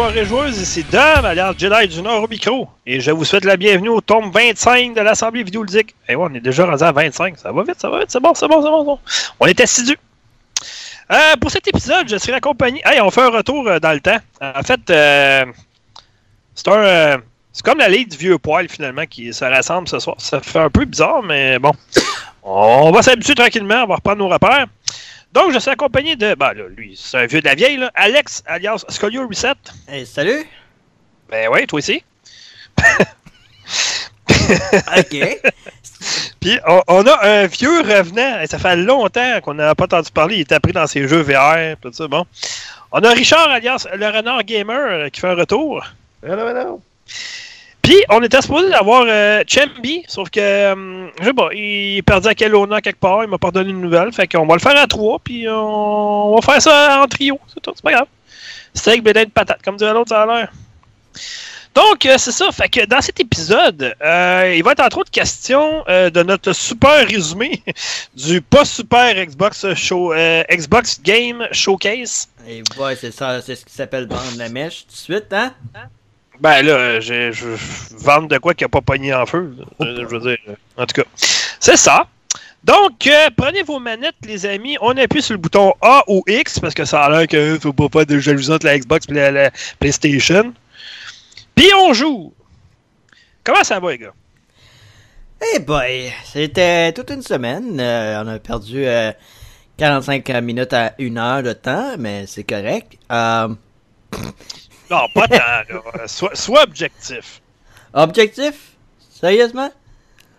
Joueurs et joueuses, ici Dom, alias Jedi du Nord au micro. Et je vous souhaite la bienvenue au tome 25 de l'Assemblée vidéoludique. Et ouais, on est déjà rendu à 25. Ça va vite, ça va vite, c'est bon, c'est bon, c'est bon, bon. On est assidus. Euh, pour cet épisode, je serai accompagné. Hey, on fait un retour euh, dans le temps. En fait, euh, c'est un. euh, c'est comme la ligue du vieux poil, finalement, qui se rassemble ce soir. Ça fait un peu bizarre, mais bon. On va s'habituer tranquillement, on va reprendre nos repères. Donc, je suis accompagné de. Ben, là, lui, c'est un vieux de la vieille, là. Alex, alias Scolio Reset. Hey, salut! Ben oui, toi aussi. Ok. Puis on, on a un vieux revenant. Et Ça fait longtemps qu'on n'a pas entendu parler. Il était pris dans ses jeux VR. Tout ça, bon. On a Richard alias le renard gamer euh, qui fait un retour. Hello, hello. Puis on était supposé d'avoir euh, Chemby, sauf que euh, je sais pas, il est perdu à Kelowna quelque part, il m'a pas donné une nouvelle. Fait qu'on va le faire à trois, puis on, va faire ça en trio. C'est tout, c'est pas grave. Steak, bédin de patate, comme dirait l'autre, ça a l'air. Donc, euh, c'est ça. Fait que dans cet épisode, euh, il va être entre autres question euh, de notre super résumé du pas super Xbox show, euh, Xbox Game Showcase. Et ouais, c'est ça, c'est ce qui s'appelle vendre la mèche tout de suite, hein? Ben là, je, vendre de quoi qui a pas pogné en feu. euh, Je veux dire, euh, en tout cas. C'est ça. Donc, euh, prenez vos manettes, les amis. On appuie sur le bouton A ou X parce que ça a l'air que faut pas de jalousie entre la Xbox et la, la PlayStation. Puis on joue. Comment ça va, les gars? Eh boy, c'était toute une semaine. euh, on a perdu euh, 45 minutes à une heure de temps, mais c'est correct. Euh, Non, pas tant, là. Sois, sois objectif. objectif? Sérieusement?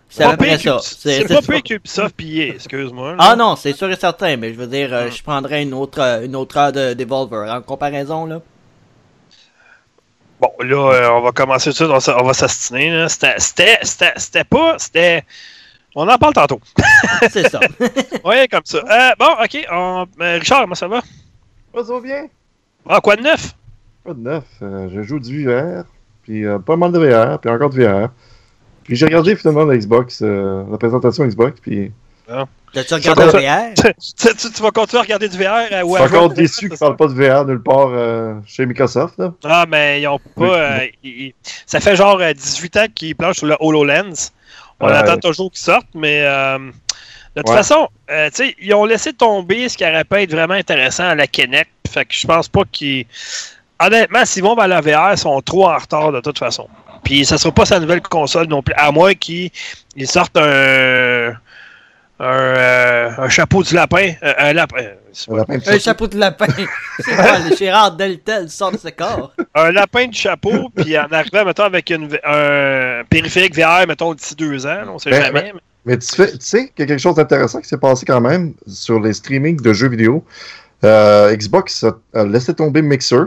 C'est à Pas peu près ça. que- C'est pas pire qu'Ubisoft pillé, excuse-moi. là. Ah non, c'est sûr et certain, mais je veux dire, euh, je prendrais une autre, euh, une autre heure de Devolver. En comparaison, là. Bon, là, euh, on va commencer tout de suite, on, va- s'astiner. là. C'était- C'était c'était- c'était pas. C'était. On en parle tantôt. c'est ça. Ouais, comme ça. Euh, bon, ok. on- Richard, comment ça va? Ça va bien? Ah, quoi de neuf? Pas de neuf. Euh, je joue du VR, puis euh, pas mal de VR, puis encore de VR. Puis j'ai regardé finalement la Xbox, euh, la présentation Xbox, puis T'as-tu regardé Ça- VR? tu, tu- tu vas continuer à regarder du VR euh, je ou suis à jouer encore déçu qu'ils ne parlent pas de VR nulle part euh, chez Microsoft. Là. Ah, mais ils ont pas. Oui. euh, ils- ils- ça fait genre euh, 18 ans qu'ils planchent sur le HoloLens. On Ouais. attend toujours qu'ils sortent, mais. euh, de toute Ouais. façon, euh, tu sais, ils ont laissé tomber ce qui aurait pu être vraiment intéressant à la Kinect. Fait que je pense pas qu'ils. Honnêtement, s'ils vont vers la VR, ils sont trop en retard de toute façon. Puis ça sera pas sa nouvelle console non plus, à moins qu'ils ils sortent un. Un, euh, un chapeau du lapin. euh, un lapin. euh, Un lapin chapeau. de lapin. C'est quoi, le Gérard Deltel sort de ce corps? un lapin de chapeau, puis en arrivant, mettons, avec une, un périphérique VR, mettons, d'ici deux ans, on sait Ben, jamais. Mais tu, fais- tu sais qu'il y a quelque chose d'intéressant qui s'est passé quand même sur les streamings de jeux vidéo. Euh, Xbox a, a laissé tomber Mixer,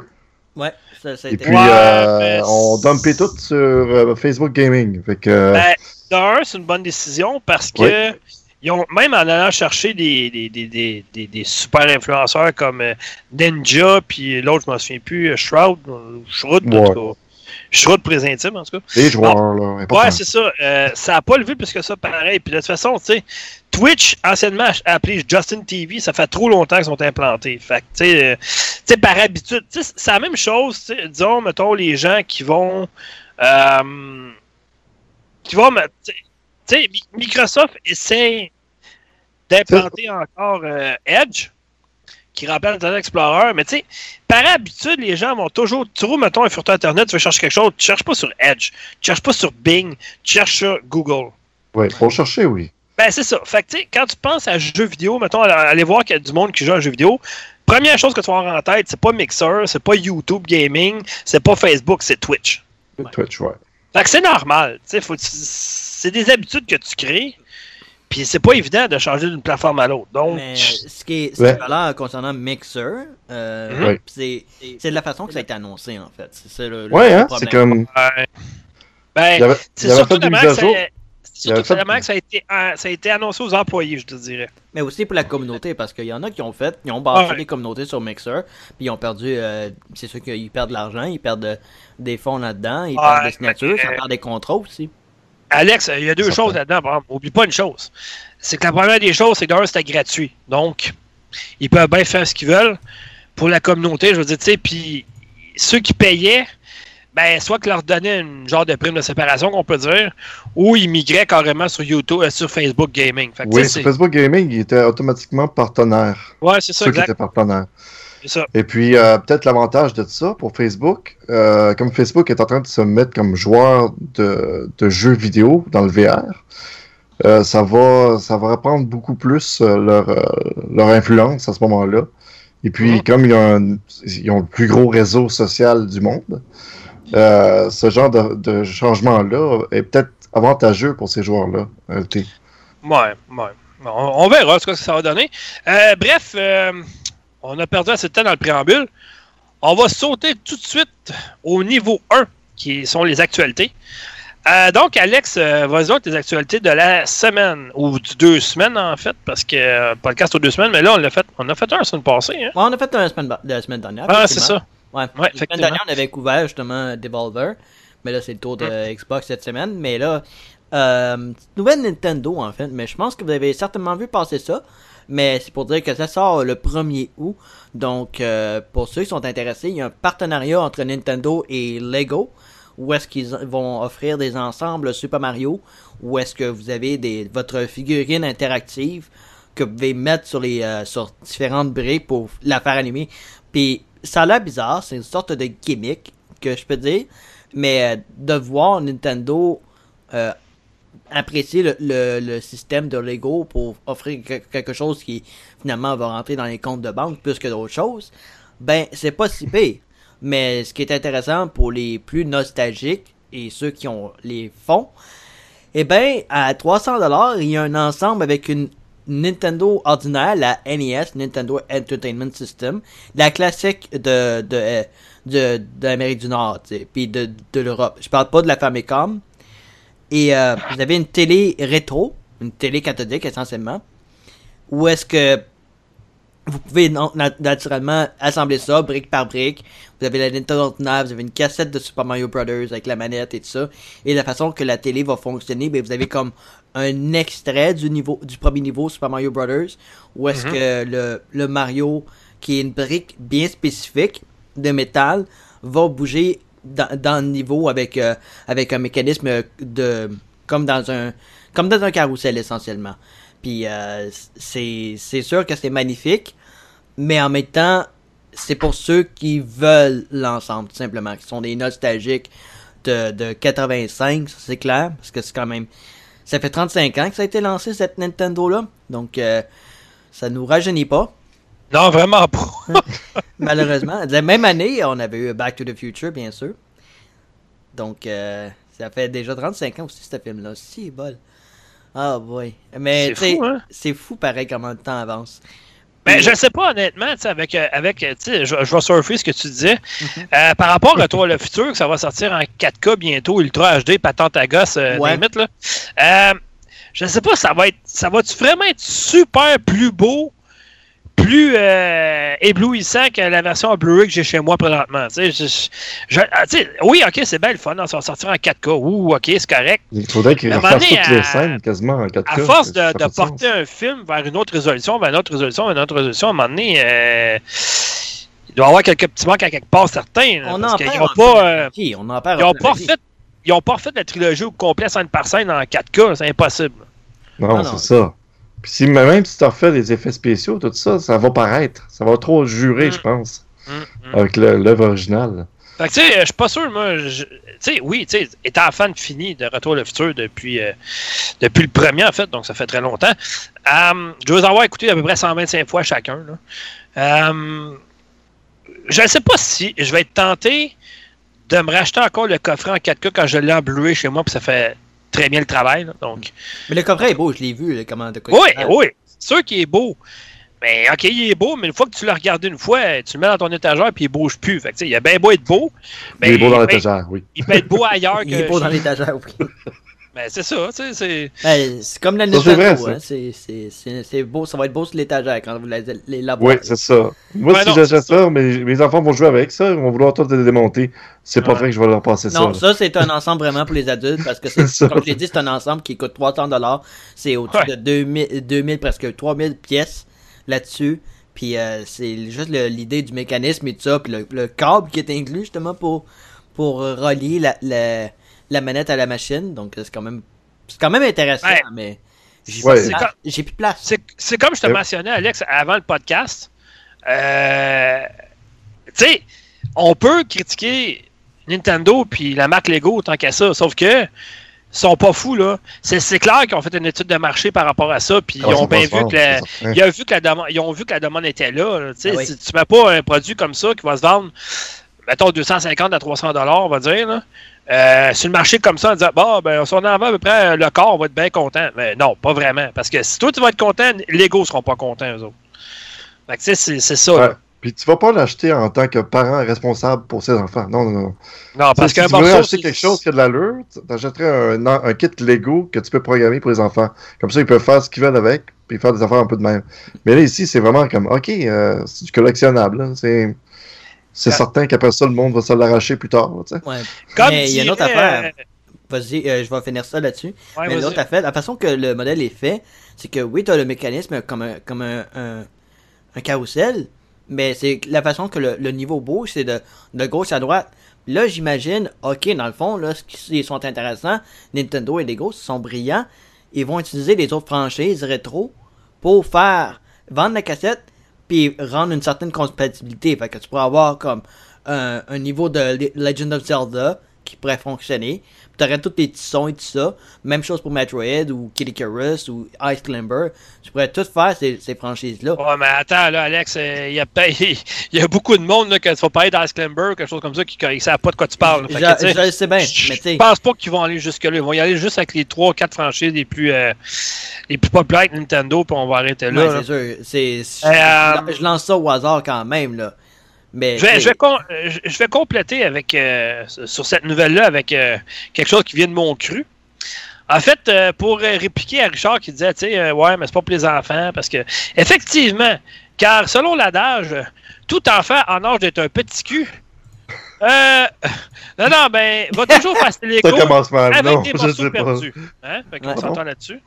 Ouais, ça, ça a et été... puis Ouais, euh, on dumpé tout sur euh, Facebook Gaming. Fait que, euh, Ben, d'un, c'est une bonne décision parce que ils ont, même en allant chercher des, des, des, des, des, des super influenceurs comme Ninja, puis l'autre, je m'en souviens plus, Shroud, Shroud, en Ouais. tout cas. Shroud pour les intimes, en tout cas. les joueurs, là, important. Ouais, c'est ça. Euh, ça a pas levé plus que ça, pareil. Puis de toute façon, tu sais, Twitch, anciennement appelé Justin TV, ça fait trop longtemps qu'ils sont implantés. Fait que, tu sais, euh, par habitude, c'est la même chose, disons, mettons, les gens qui vont. euh, qui vont. Tu sais- Microsoft essaie d'implanter encore euh, Edge, qui rappelle Internet Explorer, mais tu sais, par habitude, les gens vont toujours. Tu roules, mettons, un furteur Internet, tu veux chercher quelque chose, tu cherches pas sur Edge, tu cherches pas sur Bing, tu cherches sur Google. Ouais, pour chercher, oui. Ben, c'est ça. Fait que, tu sais, quand tu penses à jeux vidéo, mettons, aller- voir qu'il y a du monde qui joue à jeux vidéo, première chose que tu vas avoir en tête, c'est pas Mixer, c'est pas YouTube Gaming, c'est pas Facebook, c'est Twitch. Twitch, ouais. Fait que c'est normal. Tu sais, c'est des habitudes que tu crées, puis c'est pas évident de changer d'une plateforme à l'autre. Donc, Mais euh, ce qui est, ce qui valeur concernant Mixer, euh, Mhm. c'est c'est de la façon que ça a été annoncé, en fait. C'est ça le, le Ouais, hein, problème. c'est comme. ouais. Ben, c'est surtout à que ça- surtout fait- que ça a, été, ça a été annoncé aux employés, je te dirais. Mais aussi pour la communauté, parce qu'il y en a qui ont fait, ils ont bâti Ouais. des communautés sur Mixer, puis ils ont perdu, euh, c'est sûr qu'ils perdent de l'argent, ils perdent euh, des fonds là-dedans, ils Ouais, perdent des signatures, ça perd des contrats aussi. Alex, il y a deux choses là-dedans. par exemple. Oublie pas une chose. C'est que la première des choses, c'est que d'un, c'était gratuit. Donc, ils peuvent bien faire ce qu'ils veulent pour la communauté. Je veux dire, tu sais, puis ceux qui payaient, ben, soit qu'ils leur donnaient une genre de prime de séparation, qu'on peut dire, ou ils migraient carrément sur YouTube, euh, sur Facebook Gaming. Fait que, Oui, sur Facebook Gaming, il était automatiquement partenaire. ouais, c'est ça, Ceux qui étaient partenaires. Ça. Et puis, euh, peut-être l'avantage de ça pour Facebook, euh, comme Facebook est en train de se mettre comme joueur de, de jeux vidéo dans le VR, euh, ça va ça va reprendre beaucoup plus leur, leur influence à ce moment-là. Et puis, comme ils ont, un- ils ont le plus gros réseau social du monde, ce genre de, de changement-là est peut-être avantageux pour ces joueurs-là. Ouais, ouais. On, on verra ce que ça va donner. Bref, on a perdu assez de temps dans le préambule. On va sauter tout de suite au niveau 1, qui sont les actualités. Euh, donc, Alex, euh, vas-y donc tes actualités de la semaine, ou du deux semaines en fait, parce que euh, podcast aux deux semaines, mais là, on l'a fait, on a fait un la semaine passée. Hein? Ouais, on a fait un la semaine, la semaine dernière. Ah, c'est ça. Ouais. Ouais, la semaine dernière, on avait couvert justement Devolver. Mais là, c'est le tour de Xbox cette semaine. Mais là, euh, nouvelle Nintendo en fait. Mais je pense que vous avez certainement vu passer ça. Mais c'est pour dire que ça sort le 1er août. Donc, euh, pour ceux qui sont intéressés, il y a un partenariat entre Nintendo et Lego. Où est-ce qu'ils vont offrir des ensembles Super Mario Où est-ce que vous avez des, votre figurine interactive que vous pouvez mettre sur les euh, sur différentes briques pour la faire animer. Puis ça a l'air bizarre, c'est une sorte de gimmick que je peux dire, mais euh, de voir Nintendo apprécier le, le, système de Lego pour offrir que- quelque chose qui finalement va rentrer dans les comptes de banque plus que d'autres choses, ben c'est pas si pire. Mais ce qui est intéressant pour les plus nostalgiques et ceux qui ont les fonds, eh ben, à 300$, il y a un ensemble avec une Nintendo ordinaire, la NES, Nintendo Entertainment System, la classique de, de, euh, de, du Nord, puis de, de l'Europe. Je parle pas de la Famicom. Et euh, vous avez une télé rétro, une télé cathodique essentiellement, où est-ce que vous pouvez naturellement assembler ça brique par brique. Vous avez la Nintendo ordinaire, vous avez une cassette de Super Mario Brothers avec la manette et tout ça. Et la façon que la télé va fonctionner, ben vous avez comme un extrait du niveau du premier niveau Super Mario Brothers, où est-ce Mhm. que le, le Mario, qui est une brique bien spécifique de métal, va bouger dans, dans le niveau avec euh, avec un mécanisme de comme dans un comme dans un carrousel essentiellement. Puis euh, c'est sûr que c'est magnifique, mais en même temps, c'est pour ceux qui veulent l'ensemble, tout simplement, qui sont des nostalgiques de, de 85, ça, c'est clair, parce que c'est quand même... Ça fait 35 ans que ça a été lancé, cette Nintendo-là, donc euh, ça nous rajeunit pas, Non, vraiment pas. malheureusement. La même année, on avait eu Back to the Future, bien sûr. Donc, euh, ça fait déjà 35 ans aussi, ce film-là. Si, bol. Ah, boy. Mais, C'est fou, hein? c'est fou, pareil, comment le temps avance. Ben, je sais pas, honnêtement, tu sais, avec, euh, avec euh, tu sais, je, je vais surfer ce que tu disais. Mhm. Euh, par rapport à toi, le futur, que ça va sortir en 4K bientôt, Ultra HD, patente à gosse, euh, Ouais. limite, là. Euh, je sais pas, ça va être, ça va-tu vraiment être super plus beau, plus euh, éblouissant que la version en Blu-ray que j'ai chez moi présentement, je- je- ah, oui, ok, c'est bien le fun, ça va sortir en 4K, ouh, ok, c'est correct. Il faudrait qu'ils refassent toutes les scènes quasiment en 4K. À force de, ça de fait sens. porter un film vers une autre résolution, vers une autre résolution, vers une autre résolution, à un moment donné, euh, il doit y avoir quelques petits manques à quelque part certains. là, On parce en qu'ils parle. n'ont en pas, euh, on en ils en ont pas refait, ils ont pas refait la trilogie au complet scène par scène en 4K, c'est impossible. Non, Ah non. c'est ça. Puis si, même si tu refais des effets spéciaux, tout ça, ça va paraître. Ça va trop jurer, Mm. je pense, Hum, hum. avec l'œuvre originale. Fait que, tu sais, je suis pas sûr, moi. Tu sais, oui, tu sais, étant fan fini de Retour à le futur depuis, euh, depuis le premier, en fait, donc ça fait très longtemps. Euh, je vais vous avoir écouté à peu près 125 fois chacun. Là. Euh, je ne sais pas si je vais être tenté de me racheter encore le coffret en 4K quand je l'ai en Blu-ray chez moi, puis ça fait très bien le travail. là, donc. Mais le coffret est beau, je l'ai vu, là, comment de quoi Oui, oui, c'est sûr qu'il est beau. Mais ok, il est beau, mais une fois que tu l'as regardé une fois, tu le mets dans ton étagère puis il bouge plus. Fait que, il a bien beau être beau. mais il est beau dans l'étagère, oui. Il peut être beau ailleurs que. Il est beau dans l'étagère, oui. Ben, c'est ça, tu sais, c'est. Ben, c'est comme la Nintendo, hein. C'est, c'est, c'est, c'est beau, ça va être beau sur l'étagère quand vous les, les la Oui, c'est ça. Moi, Ouais, si non, j'achète ça, mes, mes enfants vont jouer avec ça, ils vont vouloir tout le démonter. C'est pas vrai que je vais leur passer Non, ça. là. ça, c'est un ensemble vraiment pour les adultes parce que c'est, comme je l'ai dit, c'est un ensemble qui coûte 300 dollars. C'est au-dessus Ouais. de 2000, 2000, presque 3000 pièces là-dessus. Puis euh, c'est juste l'idée du mécanisme et tout ça, puis le, le câble qui est inclus justement pour, pour relier la, la, la manette à la machine. Donc c'est quand même c'est quand même intéressant, Ouais. mais j'ai Ouais. plus de place. C'est comme je te Yep. mentionnais, Alex, avant le podcast. Euh, tu sais, on peut critiquer Nintendo puis la marque Lego tant qu'à ça, sauf que ils sont pas fous là. C'est c'est clair qu'ils ont fait une étude de marché par rapport à ça, puis Ah, ils ont bien vu que la, ils ont vu que la demande, ils ont vu que la demande était là. là. Ah oui. Si tu mets pas un produit comme ça qui va se vendre, mettons 250 à 300 dollars, on va dire, là, euh, sur le marché comme ça, en disant bon, ben, si on en vend à peu près le corps, on va être bien content. Mais non, pas vraiment. Parce que si toi tu vas être content, Lego seront pas contents, eux autres. Fait que, tu sais, c'est c'est ça. Ouais. Puis tu vas pas l'acheter en tant que parent responsable pour ses enfants. Non, non, non. Non, parce si tu veux acheter quelque chose qui a de l'allure, t'achèterais un, un kit Lego que tu peux programmer pour les enfants. Comme ça, ils peuvent faire ce qu'ils veulent avec, puis faire des affaires un peu de même. Mais là, ici, c'est vraiment comme, OK, euh, c'est du collectionnable. C'est c'est Ah. certain qu'après ça, le monde va se l'arracher plus tard. là, tu sais. Ouais. Comme mais il y a une autre affaire. Vas-y, euh, je vais finir ça là-dessus. ouais, mais vas-y. l'autre affaire, la façon que le modèle est fait, c'est que oui, tu as le mécanisme comme un, comme un, un, un carrousel, mais c'est la façon que le, le niveau bouge, c'est de, de gauche à droite. Là, j'imagine, ok, dans le fond, là, ce qui ils sont intéressants, Nintendo et Lego sont brillants, ils vont utiliser les autres franchises rétro pour faire vendre la cassette puis rendre une certaine compatibilité. Fait que tu pourras avoir comme un, un niveau de Le- Legend of Zelda qui pourrait fonctionner. Tu aurais tous les petits sons et tout ça. Même chose pour Metroid ou Kid Icarus ou Ice Climber. Tu pourrais tout faire ces, ces franchises-là. Ouais, mais attends, là, Alex, euh, il y, a, y a beaucoup de monde là, que tu vas parler d'Ice Climber, quelque chose comme ça, qui ne savent pas de quoi tu parles. Je, que, sais, je le sais bien, je pense pas qu'ils vont aller jusque-là. Ils vont y aller juste avec les 3-4 franchises les plus, euh, les plus populaires de Nintendo, puis on va arrêter là. ouais, c'est sûr. Euh, je lance ça au hasard quand même, là. Mais, Je vais, je, vais com- je- je vais compléter avec euh, sur cette nouvelle-là avec euh, quelque chose qui vient de mon cru. En fait, euh, pour répliquer à Richard qui disait, tu sais, euh, ouais, mais c'est pas pour les enfants, parce que effectivement, car selon l'adage, tout enfant en âge d'être un petit cul, euh, non, non, ben, va toujours passer les Ça cours commence mal. avec Non, des je morceaux perdus. Hein? Fait qu'on s'entend là-dessus.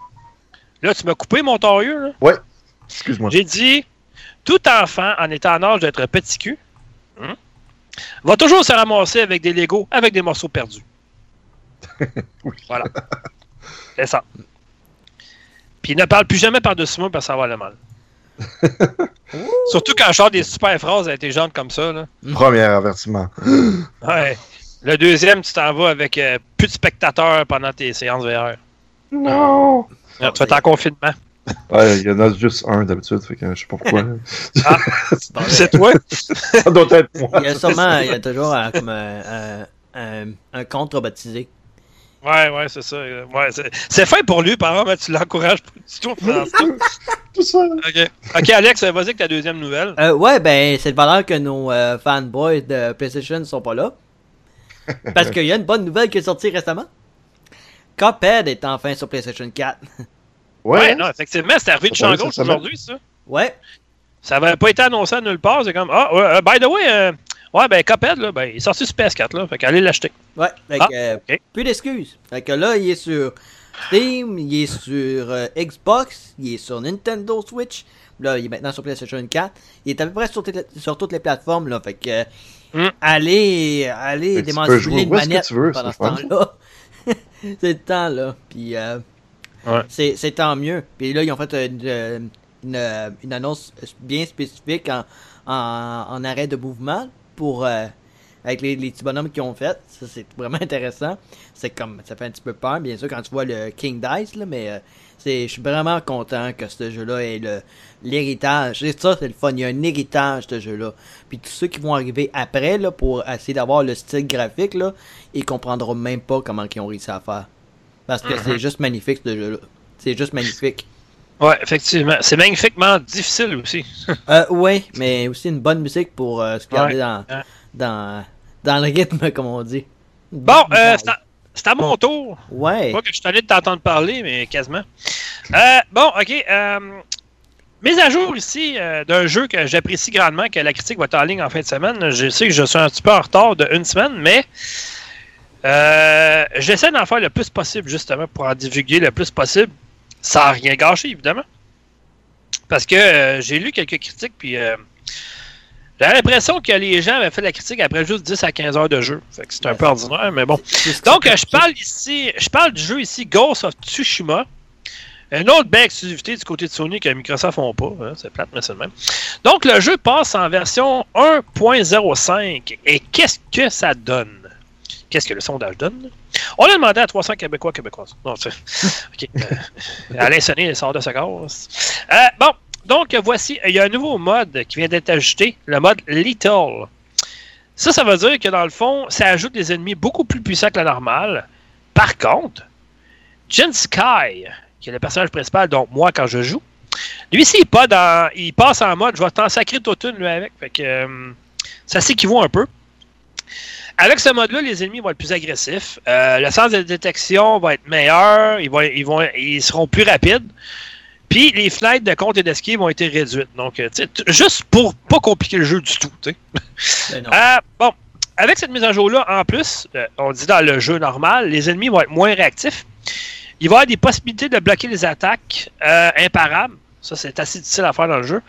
Là, tu m'as coupé mon torieux, là. Excuse-moi. J'ai dit, tout enfant en étant en âge d'être petit cul hein, va toujours se ramasser avec des Legos, avec des morceaux perdus. Oui. Voilà. C'est ça. Puis ne parle plus jamais par-dessus moi parce que ça va aller mal. Surtout quand je sors des super phrases intelligentes comme ça. Là. Premier avertissement. Ouais. Le deuxième, tu t'en vas avec euh, plus de spectateurs pendant tes séances VR. Non! Tu vas être en confinement. Ouais, il y en a juste un d'habitude, fait que je sais pas pourquoi. C'est toi? Ça doit être moi. il y a sûrement, il y a toujours un, comme un, un, contre baptisé. Ouais, ouais, c'est ça. Ouais, c'est- c'est fin pour lui, par exemple, mais tu l'encourages pas du tout. Tout ça. OK. OK, Alex, vas-y avec ta deuxième nouvelle. Euh, ouais, ben, c'est de valeur que nos euh, fanboys de PlayStation sont pas là. Parce qu'il y a une bonne nouvelle qui est sortie récemment. Cuphead est enfin sur PlayStation 4. Ouais, Ouais. non, effectivement, c'est arrivé de champ gauche aujourd'hui, ça. Ouais. Ça avait pas été annoncé à nulle part. C'est comme, ah, ouais, euh, by the way, euh, ouais, ben, Cuphead, là, ben, il est sorti sur PS4, là. Fait qu'allez l'acheter. Ouais. Fait Ah, que, euh, ok. plus d'excuses. Fait que là, il est sur Steam, il est sur euh, Xbox, il est sur Nintendo Switch. Là, il est maintenant sur PlayStation 4. Il est à peu près sur, toutes les- sur toutes les plateformes, là. Fait que, euh, Mm. allez, allez jouer une manette pendant ce temps-là. c'est le temps, là. Puis, euh, C'est, tant mieux. Puis là, ils ont fait une, une, une annonce bien spécifique en, arrêt de mouvement pour euh, avec les, les petits bonhommes qu'ils ont fait. Ça, c'est vraiment intéressant. C'est comme ça fait un petit peu peur, bien sûr, quand tu vois le King Dice, mais euh, c'est, je suis vraiment content que ce jeu-là ait l'héritage. C'est ça, c'est le fun. Il y a un héritage, ce jeu-là. Puis tous ceux qui vont arriver après, là, pour essayer d'avoir le style graphique, là, ils comprendront même pas comment ils ont réussi à faire. Parce que c'est juste magnifique, ce jeu-là. C'est juste magnifique. Ouais, effectivement. C'est magnifiquement difficile aussi. Euh, ouais, mais aussi une bonne musique pour euh, se garder Ouais, dans, dans, dans le rythme, comme on dit. Bon, euh, c'est à, mon tour. Ouais. Pas que je suis tanné de t'entendre parler, mais quasiment. Euh, bon, OK. Euh, mise à jour ici euh, d'un jeu que j'apprécie grandement, que la critique va être en ligne en fin de semaine. Je sais que je suis un petit peu en retard de une semaine, mais euh, j'essaie d'en faire le plus possible, justement, pour en divulguer le plus possible, sans rien gâcher, évidemment. Parce que euh, j'ai lu quelques critiques, puis euh, j'ai l'impression que les gens avaient fait la critique après juste 10 à 15 heures de jeu. Fait que c'est un peu ordinaire, mais bon. Donc, euh, je parle ici, je parle du jeu ici, Ghost of Tsushima. Une autre belle exclusivité du côté de Sony que Microsoft font pas. hein, c'est plate, mais c'est le même. Donc, le jeu passe en version 1.05. Et qu'est-ce que ça donne? Qu'est-ce que le sondage donne? On a demandé à 300 Québécois, Québécoises. Non, c'est. OK. Euh, Alain Sonné sort de sa gosse. Euh, bon, donc voici, il y a un nouveau mode qui vient d'être ajouté, le mode Lethal. Ça, ça veut dire que dans le fond, ça ajoute des ennemis beaucoup plus puissants que la normale. Par contre, Jin Sky, qui est le personnage principal, donc moi quand je joue, lui, s'il pas dans, il passe en mode, je vais t'en sacrer toute une lui avec. Fait que euh, ça s'équivaut un peu. Avec ce mode-là, les ennemis vont être plus agressifs. Euh, le sens de détection va être meilleur. Ils, vont, ils, vont, ils seront plus rapides. Puis les fenêtres de compte et d'esquive vont être réduites. Donc, euh, juste pour pas compliquer le jeu du tout. Ben. Euh, bon, avec cette mise à jour-là, en plus, euh, on dit dans le jeu normal, les ennemis vont être moins réactifs. Il va y avoir des possibilités de bloquer les attaques imparables. Ça, c'est assez difficile à faire dans le jeu.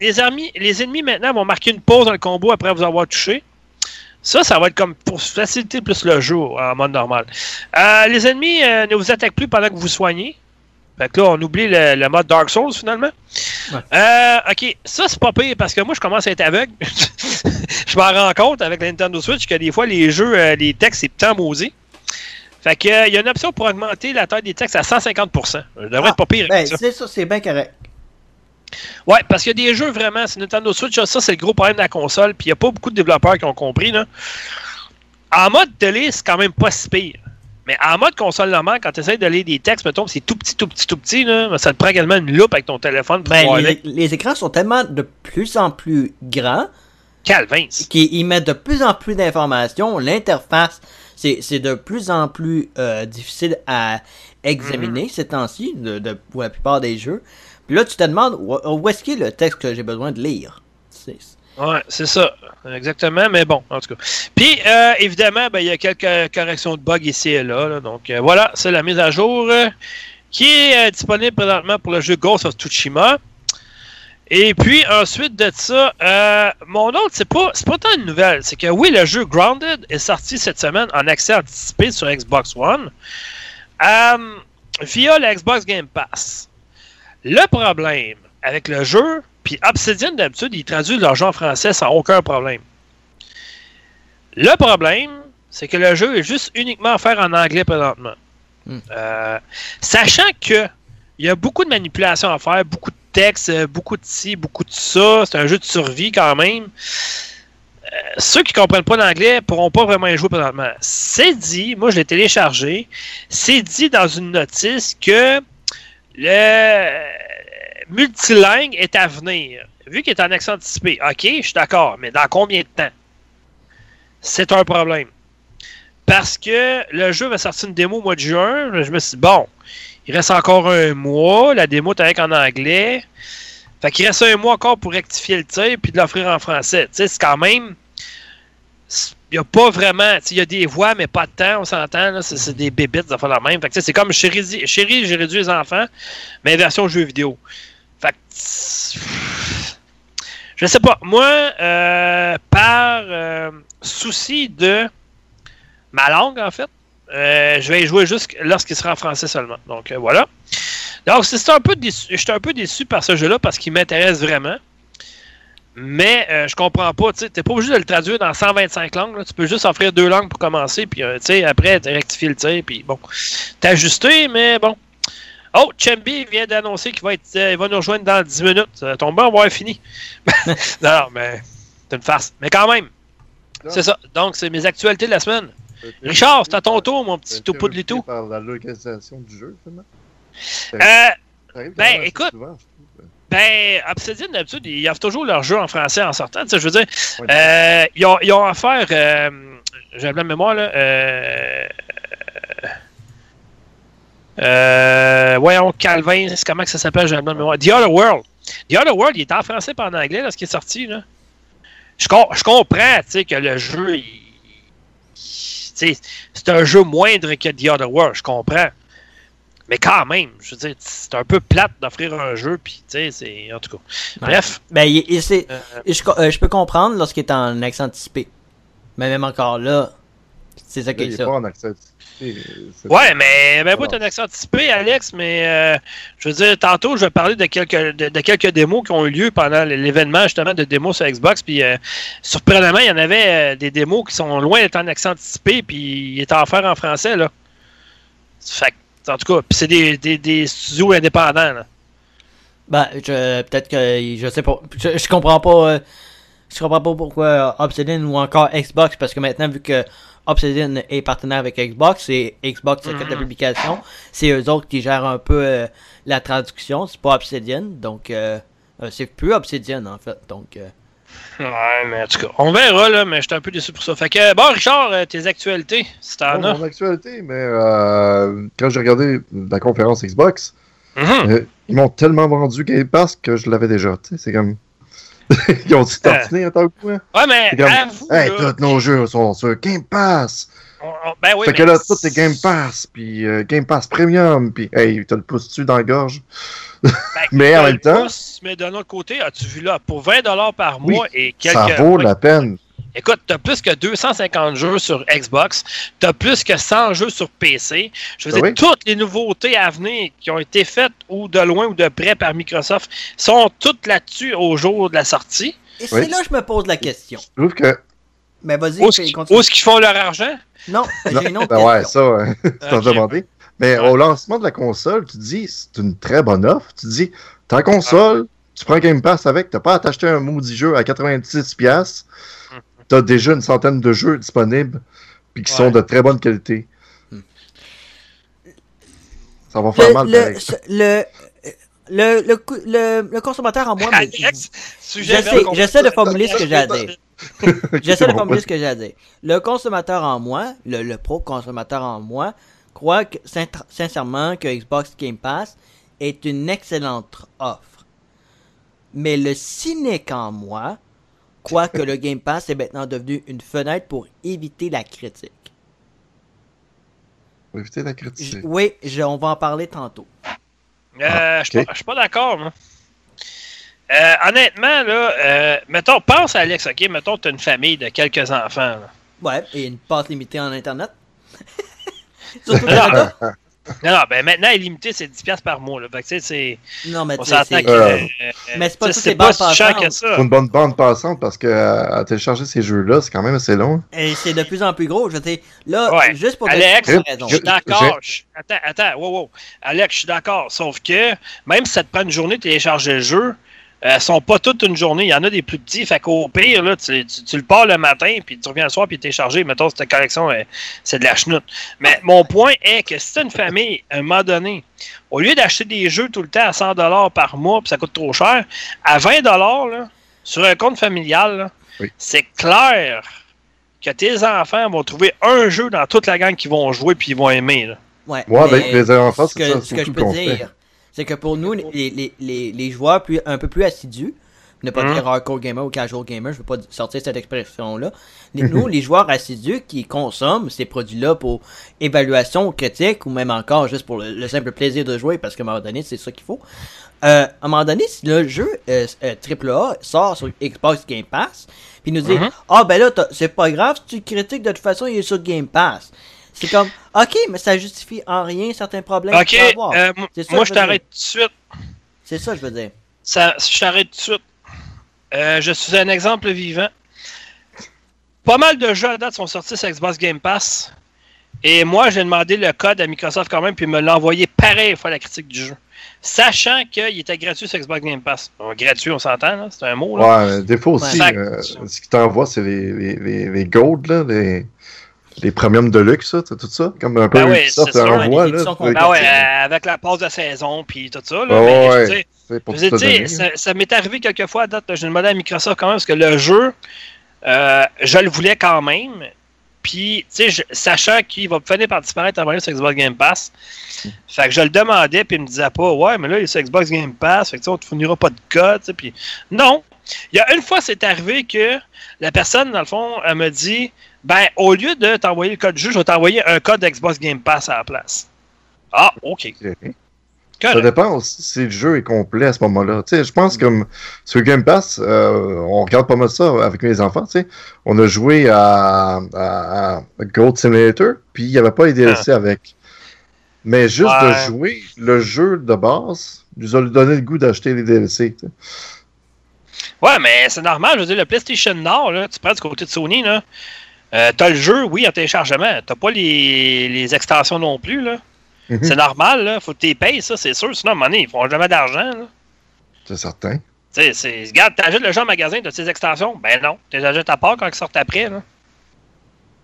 Les, ennemis, les ennemis maintenant vont marquer une pause dans le combo après vous avoir touché. Ça, ça va être comme pour faciliter plus le jeu en mode normal. Euh, les ennemis euh, ne vous attaquent plus pendant que vous soignez. Fait que là, on oublie le, le mode Dark Souls finalement. Ouais. Euh, ok, ça c'est pas pire parce que moi je commence à être aveugle. je m'en rends compte avec la Nintendo Switch que des fois les jeux, les textes, c'est tant maudit. Fait que il y a une option pour augmenter la taille des textes à 150%. Je devrait être pas pire. Ben, ça. c'est ça, c'est bien correct. Ouais, parce qu'il y a des jeux vraiment, c'est Nintendo Switch, ça c'est le gros problème de la console, puis il n'y a pas beaucoup de développeurs qui ont compris. Là. En mode télé, c'est quand même pas si pire. Mais en mode console normale, quand tu essaies de lire des textes, mettons, c'est tout petit, tout petit, tout petit, là, ça te prend également une loupe avec ton téléphone pour Ben, les, écrans sont tellement de plus en plus grands Calvin. qu'ils mettent de plus en plus d'informations. L'interface, c'est de plus en plus euh, difficile à examiner ces temps-ci, de, de- pour la plupart des jeux. Là, tu te demandes où, est-ce qu'il est le texte que j'ai besoin de lire? C'est- Ouais, c'est ça. Exactement, mais bon, en tout cas. Puis, euh, évidemment, ben, il y a quelques corrections de bugs ici et là. donc, euh, voilà, c'est la mise à jour euh, qui est disponible présentement pour le jeu Ghost of Tsushima. Et puis, ensuite de ça, mon autre, c'est pas, pas tant une nouvelle. C'est que oui, le jeu Grounded est sorti cette semaine en accès anticipé sur Xbox One via la Xbox Game Pass. Le problème avec le jeu, puis Obsidian, d'habitude, ils traduisent leur jeu en français sans aucun problème. Le problème, c'est que le jeu est juste uniquement à faire en anglais présentement. Hmm. Euh, sachant que il y a beaucoup de manipulations à faire, beaucoup de texte, euh, beaucoup de ci, beaucoup de ça. C'est un jeu de survie quand même. Euh, ceux qui comprennent pas l'anglais pourront pas vraiment y jouer présentement. C'est dit, moi je l'ai téléchargé, c'est dit dans une notice que le multilingue est à venir. Vu qu'il est en accent anticipé, ok, je suis d'accord, mais dans combien de temps? C'est un problème. Parce que le jeu va sortir une démo au mois de juin. Je me suis dit, bon, il reste encore un mois. La démo est avec en anglais. Fait qu'il reste un mois encore pour rectifier le tir puis de l'offrir en français. Tu sais, c'est quand même. Il n'y a pas vraiment. Il y a des voix, mais pas de temps, on s'entend. C'est des bébites, ça fait la même. C'est comme Chérie, Chérie j'ai réduit les enfants, mais version jeu vidéo. Fait que. Je sais pas. Moi, euh, par euh, souci de ma langue, en fait, euh, je vais y jouer juste lorsqu'il sera en français seulement. Donc, voilà. Donc, c'est un peu déçu. Je suis un peu déçu par ce jeu-là parce qu'il m'intéresse vraiment. Mais euh, je comprends pas. Tu n'es pas obligé de le traduire dans 125 langues. là. Tu peux juste offrir deux langues pour commencer. Puis, euh, après, tu rectifier le tir. Puis, bon, t'ajuster, mais bon. Oh, Chambi vient d'annoncer qu'il va, être, euh, il va nous rejoindre dans 10 minutes. Ça tombe bien, on va avoir fini. non, non, mais c'est une farce. Mais quand même, c'est ça. Donc, c'est mes actualités de la semaine. Richard, c'est à ton tour, mon petit topo de litou. par la localisation du jeu, finalement. Euh, ben, écoute, souvent, je trouve. Ben, Obsidian, d'habitude, ils offrent toujours leur jeu en français en sortant. Je veux dire, euh, ils, ont, ils ont affaire. Euh, J'ai un blanc de mémoire, là. Euh, euh, voyons, Calvin, c'est comment que ça s'appelle, j'ai un blanc de mémoire? The Other World. The Other World, il est en français pas en anglais, lorsqu'il est sorti, là. Je, com- je comprends, tu sais, que le jeu, il- c'est un jeu moindre que The Other World, je comprends. Mais quand même, je veux dire, c'est un peu plate d'offrir un jeu, puis tu sais, c'est. En tout cas. Bref. Ben, il- il- c'est- euh, je, euh, je peux comprendre lorsqu'il est en accent anticipé. Mais même encore là, c'est ça qui il est ça. pas en accès anticipé, c'est- Ouais, mais ben, moi, t'as un accent anticipé, Alex, mais euh, je veux dire, tantôt, je vais parler de quelques, de, de quelques démos qui ont eu lieu pendant l'événement, justement, de démos sur Xbox. Puis, euh, surprenamment, il y en avait euh, des démos qui sont loin d'être en accent anticipé, puis il est en faire en français, là. Fait que, en tout cas, c'est des, des, des studios indépendants, là. Ben, je, peut-être que je sais pas. Je, je comprends pas. euh, je comprends pas pourquoi Obsidian ou encore Xbox, parce que maintenant, vu que Obsidian est partenaire avec Xbox, et Xbox qui fait la Mhm. publication, c'est eux autres qui gèrent un peu euh, la traduction, c'est pas Obsidian, donc euh, euh, c'est plus Obsidian en fait. Donc, euh, Ouais, mais en tout cas, on verra, là, mais j'étais un peu déçu pour ça. Fait que, bon, Richard, euh, tes actualités, si t'en Pas as. mon actualité, mais euh, quand j'ai regardé la conférence Xbox, Mhm. euh, ils m'ont tellement vendu Game Pass que je l'avais déjà. tu sais, C'est comme. ils ont dit tartiner en tant que quoi. Ouais, mais comme. avoue, Hey, là, tous nos jeux sont sur Game Pass. Ben oui, fait que là, tout est Game Pass, puis euh, Game Pass Premium, puis hey, t'as le pouce-tu dans la gorge? Ben, Mais en je même temps- pousse, mais d'un autre côté, as-tu vu là, pour 20$ par Oui, mois et quelques. Ça vaut la peine. Écoute, t'as plus que 250 jeux sur Xbox, t'as plus que 100 jeux sur PC. Je veux Ben dire, oui. toutes les nouveautés à venir qui ont été faites ou de loin ou de près par Microsoft sont toutes là-dessus au jour de la sortie. et Oui. c'est là que je me pose la question. Je trouve que. Mais vas-y, où est-ce qu'ils font leur argent? Non, Non, j'ai une autre ben ouais, ça, euh, tu t'en Ok. demandais. Mais Ouais. au lancement de la console, tu dis, c'est une très bonne offre. Tu dis, ta console, tu prends Game Pass avec, t'as pas à t'acheter un maudit jeu à 96$, piastres. Mhm. t'as déjà une centaine de jeux disponibles, puis qui Ouais. sont de très bonne qualité. Hmm. Ça va faire Le, mal, le, le, le, le, cou- le, le consommateur en moi, Alex, j'essaie de formuler ce que j'ai à dire. J'essaie de formuler ce que j'ai à dire. Le consommateur en moi, le, le pro-consommateur en moi, croit que, sin- sincèrement que Xbox Game Pass est une excellente offre. Mais le cynique en moi croit que le Game Pass est maintenant devenu une fenêtre pour éviter la critique. Faut éviter la J- critique. oui, je- on va en parler tantôt. Euh, Ah, je suis pas- je suis pas d'accord, moi. Euh, honnêtement, là, euh, mettons, pense à Alex, ok? Mettons, tu as une famille de quelques enfants. là. Ouais, et une passe limitée en Internet. Surtout Canada. Non, non, ben maintenant, il est limité, c'est 10$ par mois. Là. Fait que, tu sais, c'est. Non, mais On tu sais, s'entend c'est- que. Euh, Mais c'est pas c'est pas si cher que ça. Faut une bonne bande passante parce que euh, à télécharger ces jeux-là, c'est quand même assez long. Et c'est de plus en plus gros. Je veux dire, là, Ouais. juste pour Alex, des raisons. Je suis d'accord. je- Attends, attends, wow, wow. Alex, je suis d'accord. Sauf que, même si ça te prend une journée de télécharger le jeu, euh, sont pas toutes une journée. Il y en a des plus petits. Fait qu'au pire, là, tu, tu- tu le pars le matin, puis tu reviens le soir, puis tu es chargé. Mettons, cette collection, euh, c'est de la chenoute. Mais mon point est que si tu une famille, à un moment donné, au lieu d'acheter des jeux tout le temps à 100$ par mois, puis ça coûte trop cher, à 20$, là, sur un compte familial, Oui. c'est clair que tes enfants vont trouver un jeu dans toute la gang qu'ils vont jouer puis ils vont aimer. Là. Ouais, Ouais, mais avec les enfants, ce c'est que, ça, ce que je peux qu'on fait. C'est que pour nous, les, les, les, les joueurs plus, un peu plus assidus, ne pas dire hardcore gamer ou casual gamer, je veux pas sortir cette expression-là. Les- Nous, les joueurs assidus qui consomment ces produits-là pour évaluation critique ou même encore juste pour le, le simple plaisir de jouer, parce qu'à un moment donné, c'est ça qu'il faut. Euh, à un moment donné, si le jeu euh, euh, AAA sort sur Xbox Game Pass, puis nous dit Mhm. Ah ben là, t'as- c'est pas grave, si tu critiques de toute façon, il est sur Game Pass. C'est comme Ok, mais ça justifie en rien certains problèmes Ok, avoir. euh, m- C'est ça moi je t'arrête tout de suite. C'est ça, je veux dire. Ça, je t'arrête tout de suite. Euh, je suis un exemple vivant. Pas mal de jeux à date sont sortis sur Xbox Game Pass. Et moi, j'ai demandé le code à Microsoft quand même, puis il me l'a envoyé pareil fois la critique du jeu. Sachant qu'il était gratuit sur Xbox Game Pass. Bon, gratuit, on s'entend, là, c'est un mot. Là. Ouais, des fois aussi, Ouais. euh, ce qu'ils t'envoient, c'est les, les, les, les gold, là, les, les premiums de luxe, ça, tout ça? Comme un peu Ben c'est ça, envoie, les là. Ah ouais, euh, avec la pause de saison, puis tout ça. Là, mais, je ouais. veux dire, Je veux dire, ça, ça m'est arrivé quelques fois à date. J'ai demandé à Microsoft quand même parce que le jeu, euh, je le voulais quand même. Puis, tu sais, sachant qu'il va finir par disparaître avant sur Xbox Game Pass. Fait que je le demandais, puis il me disait pas, ouais, mais là, il est sur Xbox Game Pass, fait que on te fournira pas de code, puis non. Il y a une fois, c'est arrivé que la personne, dans le fond, elle me dit, ben, au lieu de t'envoyer le code jeu, je vais t'envoyer un code Xbox Game Pass à la place. Ah, ok. Ça dépend aussi si le jeu est complet à ce moment-là. Tu sais, je pense comme sur Game Pass, euh, on regarde pas mal ça avec mes enfants. Tu sais. On a joué à, à, à Gold Simulator, puis il n'y avait pas les DLC avec. Mais juste de jouer le jeu de base, nous a donné le goût d'acheter les DLC. Ouais, mais c'est normal. Je veux dire, le PlayStation Nord, là, tu prends du côté de Sony, là. Euh, t'as le jeu, oui, en téléchargement. T'as pas les, les extensions non plus, là. Mhm. C'est normal, là. Faut que tu payes, ça, c'est sûr. Sinon, à un moment donné, ils font jamais d'argent, là. C'est certain. Tu sais, c'est. Regarde, t'achètes le jeu en magasin, t'as tes extensions? Ben non. Tu les achètes à part quand ils sortent après, là.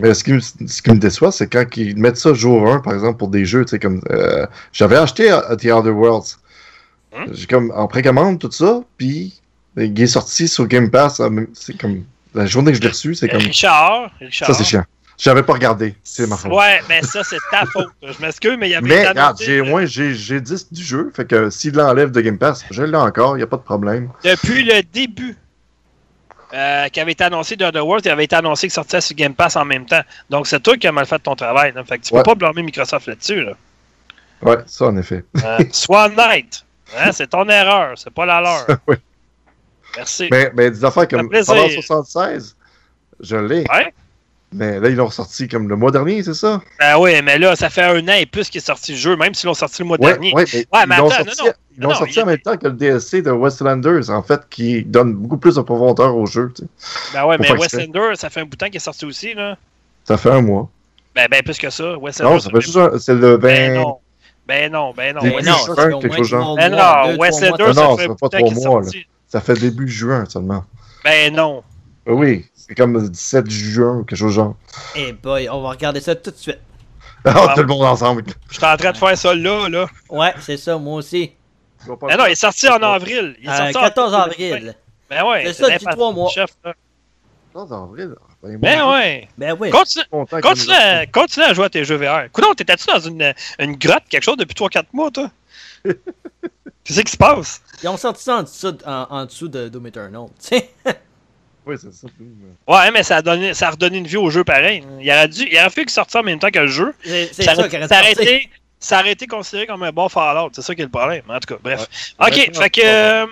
Mais ce qui me, ce qui me déçoit, c'est quand ils mettent ça jour 1, par exemple, pour des jeux, tu sais, comme... euh, J'avais acheté euh, The Other Worlds. Hum? J'ai comme en précommande, tout ça, puis il est sorti sur Game Pass, c'est comme... La journée que je l'ai reçu, c'est comme... Richard. Richard. Ça, c'est chiant. J'avais pas regardé, c'est ma faute. Ouais, mais ça, c'est ta faute. Je m'excuse, mais il y avait Mais regarde, j'ai moins j'ai j'ai 10 du jeu, fait que s'il l'enlève de Game Pass, je l'ai encore, il a pas de problème. Depuis le début euh, qui avait été annoncé de World, il avait été annoncé qu'il sortait sur Game Pass en même temps. Donc, c'est toi qui as mal fait ton travail. là. Fait que tu Ouais. peux pas blâmer Microsoft là-dessus. Là. Ouais, ça en effet. Euh, sois honnête. Hein, c'est ton erreur, c'est pas la leur. Oui. Merci. Mais, mais des affaires comme. Fallout 76, je l'ai. Ouais. Mais là, ils l'ont ressorti comme le mois dernier, c'est ça? Ben oui, mais là, ça fait un an et plus qu'il est sorti le jeu, même s'ils l'ont sorti le mois Ouais, dernier. ouais, mais Ouais, mais ils l'ont sorti, non, non. ils l'ont Non, sorti il- en même temps que le DLC de Westlanders, en fait, qui donne beaucoup plus de profondeur au jeu. tu sais. Ben ouais, mais pas West exprès. Ender, ça fait un bout de temps qu'il est sorti aussi. Là. Ça fait un mois. Ben, ben plus que ça. West Non, ça fait juste un... C'est le 20... Ben non. Ben non, ben non. Ça fait au moins trois Ben mois, non, ça non, fait ça un fait pas trois mois, sorti. Ça fait début juin seulement. Ben non. Euh, Oui, c'est comme le 17 juin ou quelque chose genre. Eh boy, on va regarder ça tout de suite. Ah, tout le monde ensemble. Je suis en train de faire ça là, là. Ouais, c'est ça, moi aussi. Ben non, il est sorti en avril. Il est Euh, sorti en 14 avril. Ben ouais. C'est ça, depuis trois mois. Chef, là. 14 avril. Ben, Ben moi, ouais. Ben oui. Continue, continue, à, continue à jouer à tes jeux VR. Coudon, t'étais-tu dans une, une grotte, quelque chose, depuis 3-4 mois, toi? Qu'est-ce qui se passe? Ils ont sorti ça en dessous, de- en, en dessous de Doom Eternal. tu sais. Oui, c'est ça. Ouais, mais ça a, donné, ça a redonné une vie au jeu pareil. Il aurait, dû, il aurait fallu qu'il sorte ça en même temps que le jeu. C'est Ça ça aurait, ça aurait été, ça aurait été considéré comme un bon Fallout. C'est ça qui est le problème. En tout cas, bref. Ouais. Ok, Ouais, fait que. euh,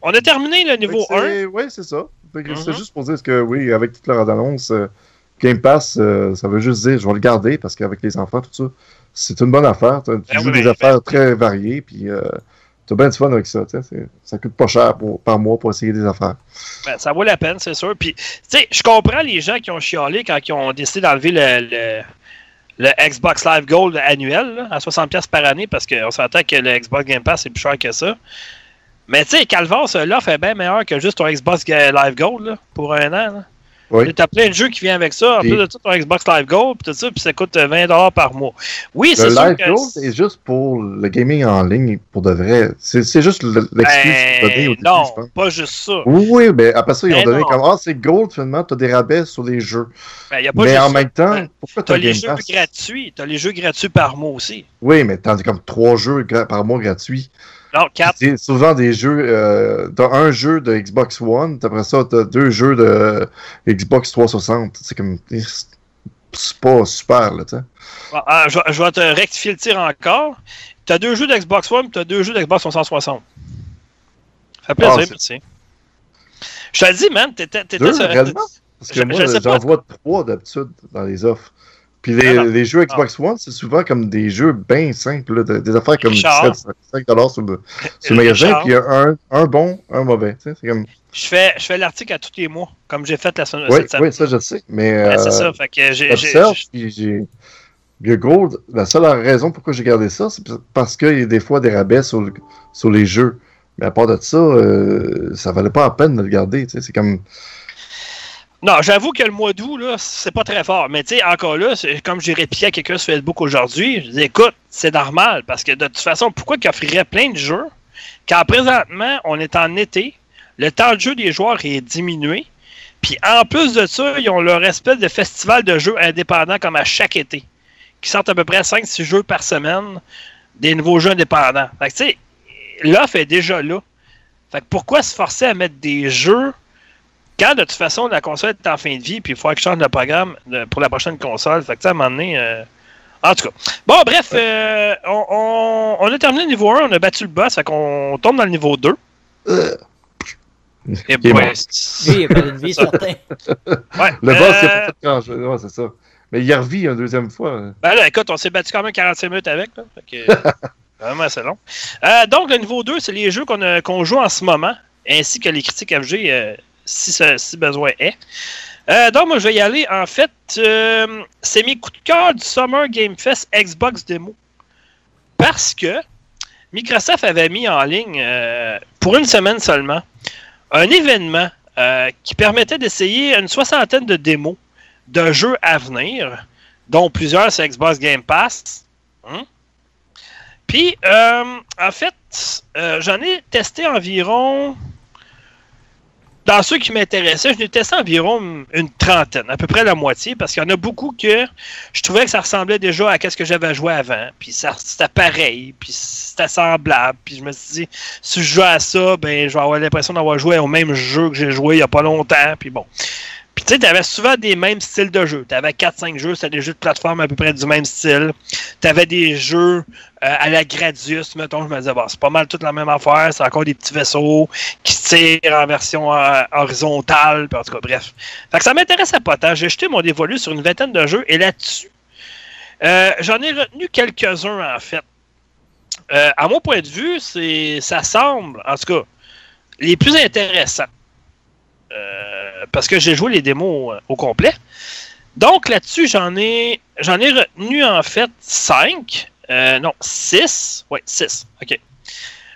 on a terminé le niveau Fait que 1. c'est- Oui, c'est ça. C'est Mhm. juste pour dire que, oui, avec toute leur annonce, euh, Game Pass, euh, ça veut juste dire, je vais le garder parce qu'avec les enfants, tout ça, c'est une bonne affaire. Tu Ben joues oui, des ben- affaires très variées, puis euh, t'as bien du fun avec ça. c'est- Ça coûte pas cher pour- par mois pour essayer des affaires. Ben, ça vaut la peine, c'est sûr. Puis, tu sais, je comprends les gens qui ont chialé quand ils ont décidé d'enlever le, le, le Xbox Live Gold annuel là, à 60$ par année parce qu'on s'entend que le Xbox Game Pass est plus cher que ça. Mais tu sais, Calvas, l'offre est bien meilleure que juste ton Xbox Live Gold là, pour un an. là. Oui. T'as plein de jeux qui viennent avec ça. En plus de ça, ton Xbox Live Gold, puis tout ça, puis ça coûte euh, 20$ par mois. Oui, c'est Le sûr Live que. Gold est juste pour le gaming en ligne, pour de vrai. C'est c'est juste le- l'excuse Ben, donnée au début, non, je pense. pas juste ça. Oui, oui, mais après ça, ils ont Ben donné non. comme Ah, c'est Gold, finalement, t'as des rabais sur les jeux. Ben, y a pas Mais juste en même temps, Ben, pourquoi T'as t'as les jeux Pass? gratuits. T'as les jeux gratuits par mois aussi. Oui, mais t'as comme trois jeux par mois gratuits. Non, 4. C'est souvent des jeux. Euh, t'as un jeu de Xbox One, après ça, t'as deux jeux de Xbox 360. C'est comme. C'est pas super, là, tu sais. Ah, je, vais- je vais te rectifier le tir encore. Tu as deux jeux d'Xbox One et tu as deux jeux d'Xbox 360. Ça fait plaisir, Ah. Je te le dis, man, t'étais sur-? Parce que Je- moi, j'en vois trois d'habitude dans les offres. Puis les, Ah jeux Xbox One, c'est souvent comme des jeux bien simples, là, des affaires comme Richard. 17, 5 sur le, sur le magasin, puis il y a un, un bon, un mauvais. comme. Je fais, je fais l'article à tous les mois, comme j'ai fait la semaine Oui, cette oui, ça, je sais. Mais. Ouais, euh, c'est ça. Fait que j'ai. la seule raison pourquoi j'ai gardé ça, c'est parce qu'il y a des fois des rabais sur, le- sur les jeux. Mais à part de ça, euh, ça valait pas la peine de le garder. tu sais, C'est comme. Non, j'avoue que le mois d'août, là, c'est pas très fort. Mais tu sais, encore là, comme j'ai répliqué à quelqu'un sur Facebook aujourd'hui, je dis écoute, c'est normal, parce que de toute façon, pourquoi qu'ils offriraient plein de jeux quand présentement, on est en été, le temps de jeu des joueurs est diminué, puis en plus de ça, ils ont leur espèce de festival de jeux indépendants comme à chaque été, qui sortent à peu près 5-6 jeux par semaine, des nouveaux jeux indépendants. Fait que tu sais, l'offre est déjà là. Fait que pourquoi se forcer à mettre des jeux quand de toute façon la console est en fin de vie, puis il faut que je change le programme de- pour la prochaine console. Fait que sais, à un moment donné, euh, En tout cas. Bon, bref, euh, on, on- on a terminé le niveau 1, on a battu le boss, fait qu'on tombe dans le niveau 2. Euh, Et Il est ouais, c'est- Lui, il a une vie, certain. ouais, Le boss, il a euh, pas fait grand chose. Ouais, c'est ça. Mais il a revu une deuxième fois. Ben là, écoute, on s'est battu quand même 45 minutes avec. Là, fait que, vraiment, c'est long. Euh, donc, le niveau 2, c'est les jeux qu'on joue en ce moment, ainsi que les critiques FG, euh, si, si besoin est. Euh, donc, moi, je vais y aller. En fait, euh, c'est mes coups de cœur du Summer Game Fest Xbox Demo. Parce que Microsoft avait mis en ligne, euh, pour une semaine seulement, un événement qui permettait d'essayer une soixantaine de démos de jeux à venir, dont plusieurs sur Xbox Game Pass. Hein? Puis, en fait, j'en ai testé environ. Dans ceux qui m'intéressaient, je ai testé environ une trentaine, à peu près la moitié, parce qu'il y en a beaucoup que je trouvais que ça ressemblait déjà à ce que j'avais joué avant. Puis ça, c'était pareil, puis c'était semblable. Puis je me suis dit, si je joue à ça, ben, je vais avoir l'impression d'avoir joué au même jeu que j'ai joué il n'y a pas longtemps. Puis bon. Tu sais, t'avais souvent des mêmes styles de jeux. T'avais 4-5 jeux, c'était des jeux de plateforme à peu près du même style. T'avais des jeux euh, à la Gradius, mettons, je me disais, bon, c'est pas mal toute la même affaire, c'est encore des petits vaisseaux qui se tirent en version euh, horizontale, en tout cas, bref. Fait que ça m'intéressait pas tant. J'ai jeté mon dévolu sur une vingtaine de jeux, et là-dessus, euh, j'en ai retenu quelques-uns, en fait. À mon point de vue, c'est ça semble, en tout cas, les plus intéressants. Euh, parce que j'ai joué les démos euh, au complet. Donc là-dessus, j'en ai j'en ai retenu en fait 5. non, 6. Oui, 6. OK.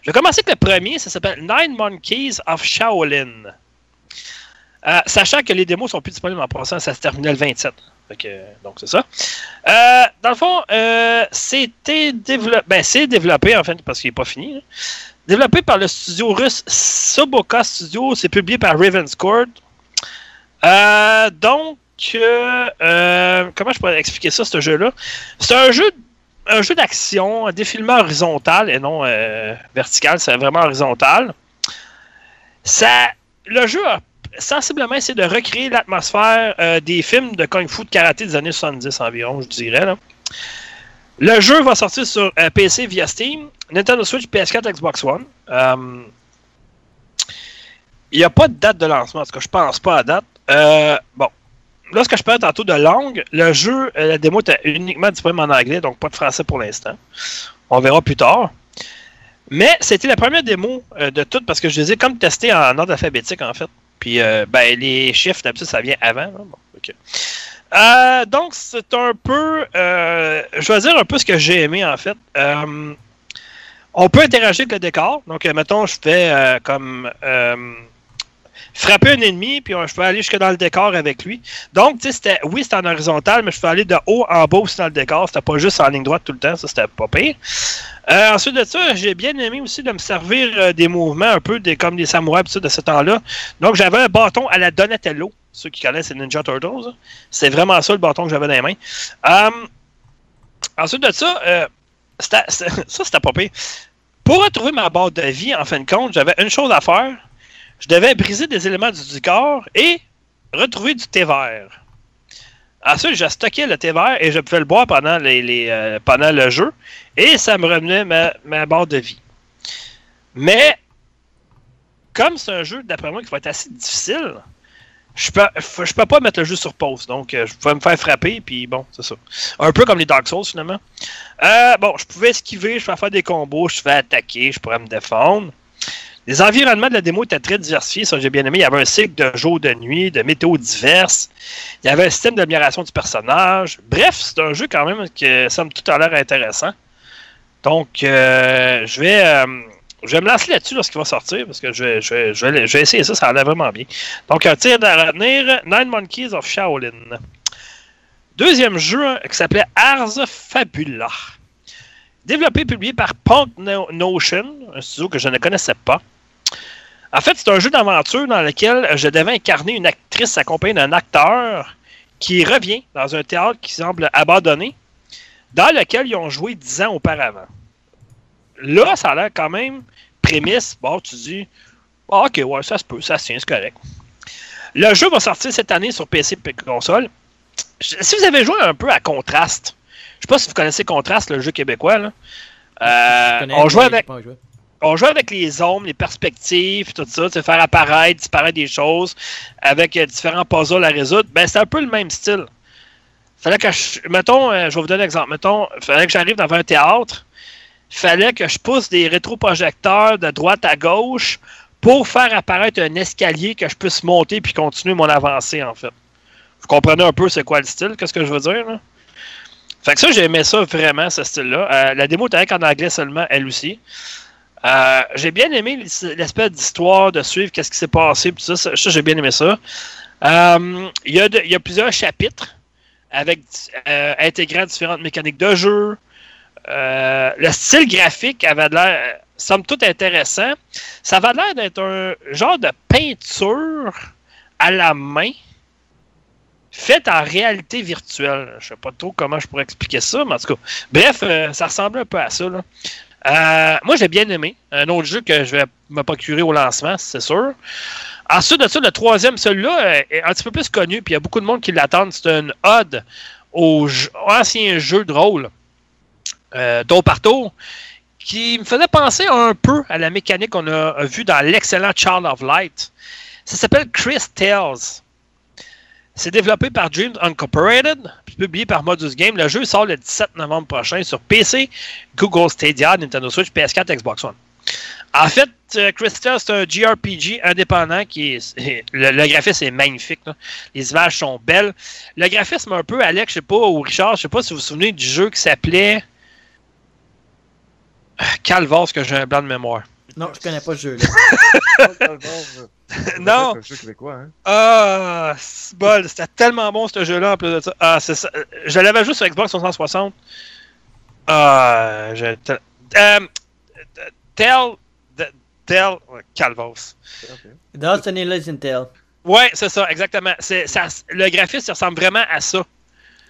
Je vais commencer avec le premier, ça s'appelle Nine Monkeys of Shaolin. Euh, sachant que les démos sont plus disponibles en passant, ça se terminait le 27. Fait que, donc c'est ça. Euh, dans le fond, euh, c'était développé. Ben, c'est développé en fait parce qu'il n'est pas fini. Développé par le studio russe Soboka Studio, c'est publié par Ravenscourt. Euh, donc, euh, euh, comment je pourrais expliquer ça, ce jeu-là? C'est un jeu, un jeu d'action, un défilement horizontal et non euh, vertical, c'est vraiment horizontal. Ça, le jeu a sensiblement essayé de recréer l'atmosphère des films de Kung Fu de karaté des années 70 environ, je dirais. Là. Le jeu va sortir sur euh, PC via Steam, Nintendo Switch, PS4, Xbox One. Euh, Il n'y a pas de date de lancement, en tout cas, je pense pas à date. Euh, bon, là, ce que je parlais tantôt de langue, le jeu, la démo était uniquement disponible en anglais, donc pas de français pour l'instant. On verra plus tard. Mais c'était la première démo de toutes parce que je les ai comme testés en ordre alphabétique, en fait. Puis, ben, les chiffres, ça vient avant. ok. Euh, donc, c'est un peu. euh, je vais dire un peu ce que j'ai aimé, en fait. Euh, on peut interagir avec le décor. Donc, euh, mettons, je fais comme. frapper un ennemi, puis je peux aller jusque dans le décor avec lui. Donc, tu sais, oui, c'était en horizontal, mais je peux aller de haut en bas aussi dans le décor. C'était pas juste en ligne droite tout le temps, ça, c'était pas pire. Ensuite de ça, j'ai bien aimé aussi de me servir des mouvements un peu des, comme des samouraïs de ce temps-là. Donc, j'avais un bâton à la Donatello. Ceux qui connaissent les Ninja Turtles. là. C'est vraiment ça le bâton que j'avais dans les mains. Euh, ensuite de ça, euh, ça, c'était pas pire. Pour retrouver ma barre de vie, en fin de compte, j'avais une chose à faire. Je devais briser des éléments du, corps et retrouver du thé vert. Ensuite, j'ai stocké le thé vert et je pouvais le boire pendant, euh, le jeu. Et ça me revenait ma barre de vie. Mais, comme c'est un jeu, d'après moi, qui va être assez difficile, je peux, peux pas mettre le jeu sur pause. Donc, euh, je pouvais me faire frapper, puis bon, c'est ça. Un peu comme les Dark Souls, finalement. Euh, bon, je pouvais esquiver, je pouvais faire des combos, je pouvais attaquer, je pourrais me défendre. Les environnements de la démo étaient très diversifiés, ça j'ai bien aimé. Il y avait un cycle de jour, de nuit, de météo diverses. Il y avait un système d'amélioration du personnage. Bref, c'est un jeu quand même ça me tout a l'air intéressant. Donc, euh, je vais euh, je vais me lancer là-dessus lorsqu'il va sortir, parce que je vais, essayer ça, ça a l'air vraiment bien. Donc, un tir à retenir, Nine Monkeys of Shaolin. Deuxième jeu hein, qui s'appelait Ars Fabula. Développé et publié par Punk No- Notion, un studio que je ne connaissais pas. En fait, c'est un jeu d'aventure dans lequel je devais incarner une actrice accompagnée d'un acteur qui revient dans un théâtre qui semble abandonné, dans lequel ils ont joué dix ans auparavant. Là, ça a l'air quand même prémisse. Bon, tu dis, Ah, ok, ouais, ça se peut, ça se tient, c'est correct. Le jeu va sortir cette année sur PC et console. Si vous avez joué un peu à Contraste, je sais pas si vous connaissez Contraste, le jeu québécois. Là. Euh, connais, on, jouait avec, on jouait avec les ombres, les perspectives, tout ça, tu faire apparaître, disparaître des choses avec euh, différents puzzles à résoudre. Ben, c'est un peu le même style. Fallait que je. Mettons, euh, je vais vous donner un exemple. Mettons, fallait que j'arrive dans un théâtre. Fallait que je pousse des rétroprojecteurs de droite à gauche pour faire apparaître un escalier que je puisse monter puis continuer mon avancée, en fait. Vous comprenez un peu c'est quoi le style, qu'est-ce que je veux dire, là? Fait que ça, j'aimais ça vraiment, ce style-là. Euh, la démo était en anglais seulement, elle aussi. Euh, j'ai bien aimé l'espèce d'histoire de suivre qu'est-ce qui s'est passé, puis ça, j'ai bien aimé ça. Euh, Il y, y a plusieurs chapitres avec intégrant différentes mécaniques de jeu. Euh, le style graphique avait l'air, euh, somme toute, intéressant. Ça avait l'air d'être un genre de peinture à la main faite en réalité virtuelle. Je sais pas trop comment je pourrais expliquer ça, mais en tout cas, bref, euh, ça ressemblait un peu à ça. moi, j'ai bien aimé. Un autre jeu que je vais me procurer au lancement, c'est sûr. Ensuite de ça, le troisième, celui-là, est un petit peu plus connu, puis il y a beaucoup de monde qui l'attendent. C'est une ode aux jeux- anciens jeux de rôle, euh, tour par tour, qui me faisait penser un peu à la mécanique qu'on a vu dans l'excellent Child of Light. Ça s'appelle Chris Tales. C'est développé par Dreams Incorporated, publié par Modus Game. Le jeu sort le 17 novembre prochain sur PC, Google Stadia, Nintendo Switch, PS4, Xbox One. En fait, euh, Crystal, c'est un JRPG indépendant qui est. Le, graphisme est magnifique. Les images sont belles. Le graphisme, un peu, Alex, je sais pas, ou Richard, je sais pas si vous vous souvenez du jeu qui s'appelait. Calvas, que j'ai un blanc de mémoire. Non, je connais pas ce jeu-là. non! C'est un jeu québécois, hein? Ah, c'est bol, c'était tellement bon ce jeu-là en plus de ça. Ah, c'est ça. Je l'avais juste sur Xbox 360. Ah, je. Euh, Tell. Tell. ouais, Calvos. Destiny Legend Tale. Ouais, c'est ça, exactement. C'est, ça, le graphisme ressemble vraiment à ça.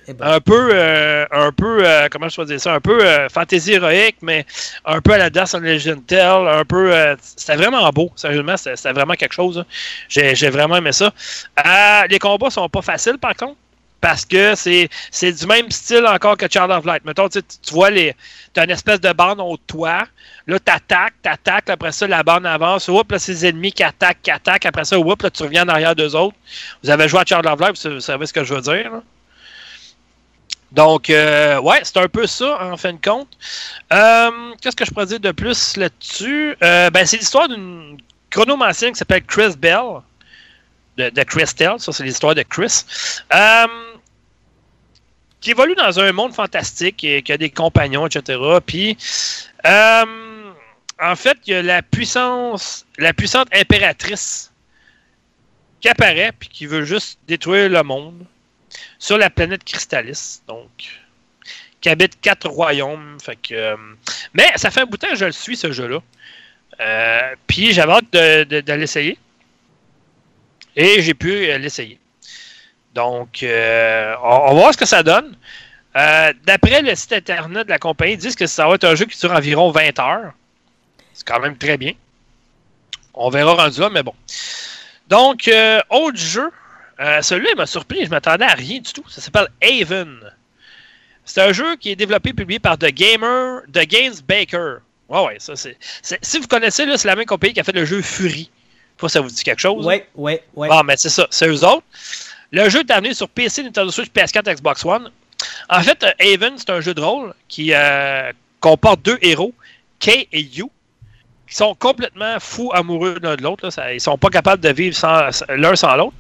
Eh ben, Un peu, euh, un peu, euh, comment je peux dire ça, un peu euh, fantasy héroïque, mais un peu à la Death on Legend Tell, un peu, c'était vraiment beau, sérieusement, c'était, vraiment quelque chose. hein. J'ai, vraiment aimé ça. Les combats sont pas faciles par contre, parce que c'est, du même style encore que Child of Light. Mettons, tu, tu vois, les, t'as une espèce de bande au toit, là t'attaques, t'attaques, après ça la bande avance, oups, là c'est les ennemis qui attaquent, qui attaquent, après ça, oups, là tu reviens en arrière d'eux autres. Vous avez joué à Child of Light, vous savez ce que je veux dire. là. Donc, euh, ouais, c'est un peu ça, en fin de compte. Euh, Qu'est-ce que je pourrais dire de plus là-dessus? Euh, ben, c'est l'histoire d'une chronomancienne qui s'appelle Chris Bell, de, de Christelle, ça c'est l'histoire de Chris, euh, qui évolue dans un monde fantastique, et qui a des compagnons, etc. Puis, en fait, il y a la puissance, la puissante impératrice qui apparaît, puis qui veut juste détruire le monde sur la planète Crystalis, donc qui habite quatre royaumes. Euh, mais ça fait un bout de temps que je le suis ce jeu-là. Euh, puis j'avais hâte de, l'essayer. Et j'ai pu euh, l'essayer. Donc, euh, on, on va voir ce que ça donne. D'après le site internet de la compagnie, ils disent que ça va être un jeu qui dure environ 20 heures. C'est quand même très bien. On verra rendu là, mais bon. Donc, autre jeu. Euh, Celui-là il m'a surpris, je m'attendais à rien du tout. Ça s'appelle Haven. C'est un jeu qui est développé et publié par The Gamer, The Games Baker. Ouais, ouais, ça c'est. Si vous connaissez, c'est la même compagnie qui a fait le jeu Fury. Pas si ça vous dit quelque chose. Ouais, ouais, ouais. Ah, mais c'est ça, c'est eux autres. Le jeu est amené sur PC, Nintendo Switch, PS4, Xbox One. En fait, euh, Haven, c'est un jeu de rôle qui euh, comporte deux héros, Kay et Yu, qui sont complètement fous amoureux l'un de l'autre. Ils sont pas capables de vivre l'un sans l'autre.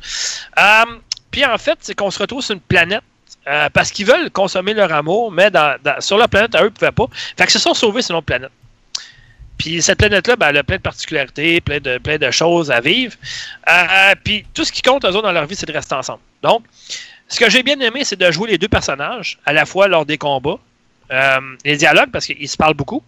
Euh, Puis en fait, c'est qu'on se retrouve sur une planète euh, parce qu'ils veulent consommer leur amour, mais sur la planète, à eux, ils ne pouvaient pas. Fait qu'ils se sont sauvés sur une autre planète. Puis cette planète-là, ben, elle a plein de particularités, plein de, plein de choses à vivre. Euh, puis tout ce qui compte, eux autres, dans leur vie, c'est de rester ensemble. Donc, ce que j'ai bien aimé, c'est de jouer les deux personnages, à la fois lors des combats, les dialogues, parce qu'ils se parlent beaucoup.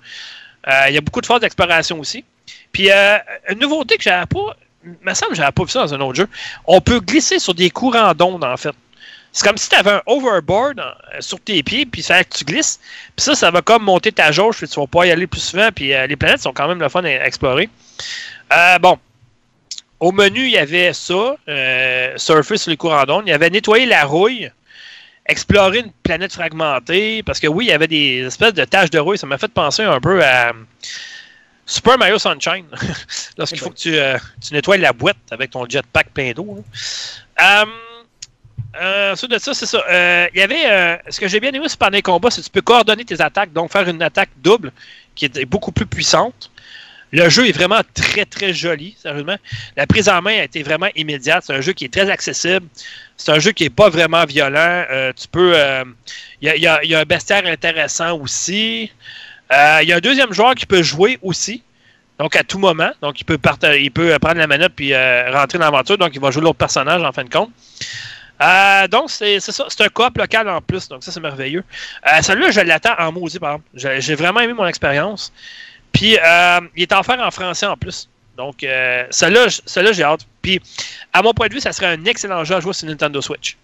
Euh, Il y a beaucoup de phases d'exploration aussi. Puis, euh, une nouveauté que j'avais pas, me semble que j'avais pas vu ça dans un autre jeu, on peut glisser sur des courants d'ondes, en fait. C'est comme si tu avais un overboard euh, sur tes pieds, puis ça que tu glisses. Puis ça, ça va comme monter ta jauge, puis tu vas pas y aller plus souvent. Puis les planètes sont quand même le fun à explorer. Bon. Au menu, il y avait ça, euh, surfer sur les courants d'onde. Il y avait nettoyer la rouille, explorer une planète fragmentée. Parce que oui, il y avait des espèces de taches de rouille. Ça m'a fait penser un peu à Super Mario Sunshine. Lorsqu'il faut que tu, euh, tu, nettoies la boîte avec ton jetpack plein d'eau. Euh, euh, de ça, c'est ça. Euh, il y avait. Ce que j'ai bien aimé pendant les combats, c'est que tu peux coordonner tes attaques, donc faire une attaque double qui est beaucoup plus puissante. Le jeu est vraiment très, très joli, sérieusement. La prise en main a été vraiment immédiate. C'est un jeu qui est très accessible. C'est un jeu qui n'est pas vraiment violent. Euh, tu peux. Il y, y, a un bestiaire intéressant aussi. Il y a un deuxième joueur qui peut jouer aussi. Donc, à tout moment. Donc, il peut, prendre la manette puis rentrer dans l'aventure. Donc, il va jouer l'autre personnage en fin de compte. Euh, donc, c'est ça. C'est un coop local en plus. Donc, ça, c'est merveilleux. Euh, Celui-là, je l'attends en maudit, par exemple. J'ai vraiment aimé mon expérience. Puis, euh, il est offert en français en plus. Donc, euh, celui-là, j'ai hâte. Puis, à mon point de vue, ça serait un excellent jeu à jouer sur Nintendo Switch.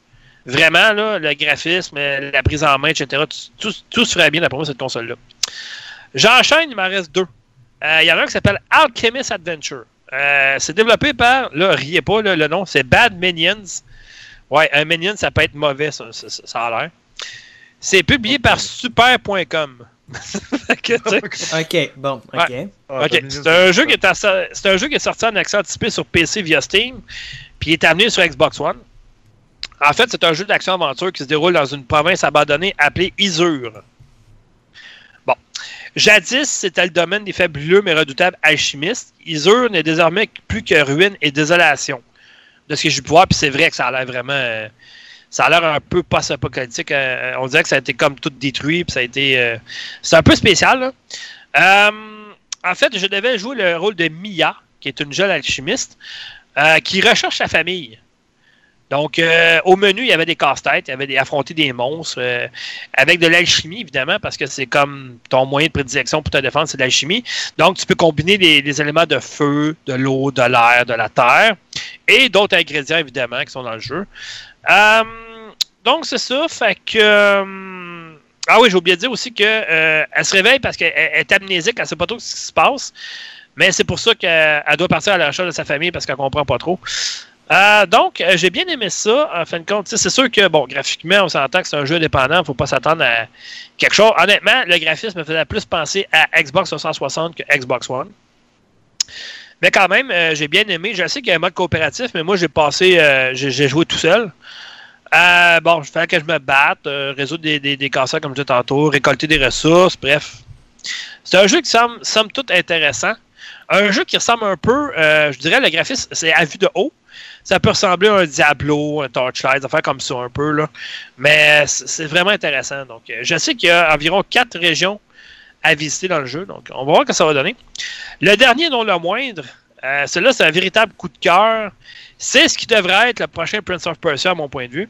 Vraiment, là, le graphisme, la prise en main, etc., tout, tout, se ferait bien d'après moi, cette console-là. J'enchaîne, il m'en reste deux. Euh, il y en a un qui s'appelle Alchemist Adventure. Euh, c'est développé par, là, riez pas, le nom, c'est Bad Minions. Ouais, un Minion, ça peut être mauvais, ça, ça, a l'air. C'est publié par super.com. ok, bon, ok. Ah, c'est un, jeu qui est un jeu qui est sorti en accès anticipé sur PC via Steam, puis il est amené sur Xbox One. En fait, c'est un jeu d'action-aventure qui se déroule dans une province abandonnée appelée Isur. Bon. Jadis, c'était le domaine des fabuleux mais redoutables alchimistes. Isur n'est désormais plus que ruine et désolation de ce que j'ai pu voir, puis c'est vrai que ça a l'air vraiment. Euh, ça a l'air un peu post-apocalyptique. Euh, euh, on dirait que ça a été comme tout détruit, puis ça a été. c'est un peu spécial. en fait, je devais jouer le rôle de Mia, qui est une jeune alchimiste, qui recherche sa famille. Donc, euh, au menu, il y avait des casse-têtes, il y avait affronter des monstres, euh, avec de l'alchimie, évidemment, parce que c'est comme ton moyen de prédilection pour te défendre, c'est de l'alchimie. Donc, tu peux combiner les, éléments de feu, de l'eau, de l'air, de la terre, et d'autres ingrédients, évidemment, qui sont dans le jeu. Euh, donc, c'est ça, fait que... ah oui, j'ai oublié de dire aussi qu'elle se réveille parce qu'elle est amnésique, elle ne sait pas trop ce qui se passe. Mais c'est pour ça qu'elle doit partir à la recherche de sa famille parce qu'elle comprend pas trop. Euh, donc, euh, j'ai bien aimé ça. En fin de compte, c'est sûr que, bon, graphiquement, on s'entend que c'est un jeu indépendant. Ne faut pas s'attendre à quelque chose. Honnêtement, le graphisme me faisait plus penser à Xbox 360 que Xbox One. Mais quand même, euh, j'ai bien aimé. Je sais qu'il y a un mode coopératif, mais moi, j'ai passé, j'ai joué tout seul. bon, je fais que je me batte, résoudre des, des, des casseurs, comme je disais tantôt, récolter des ressources, bref. C'est un jeu qui semble, semble tout intéressant. Un jeu qui ressemble un peu, je dirais, le graphisme, c'est à vue de haut ça peut ressembler à un Diablo, un Torchlight, des affaires comme ça un peu. Là. Mais c'est vraiment intéressant. Donc, euh, je sais qu'il y a environ quatre régions à visiter dans le jeu. Donc, on va voir ce que ça va donner. Le dernier, non le moindre, euh, celui-là, c'est un véritable coup de cœur. C'est ce qui devrait être le prochain Prince of Persia, à mon point de vue.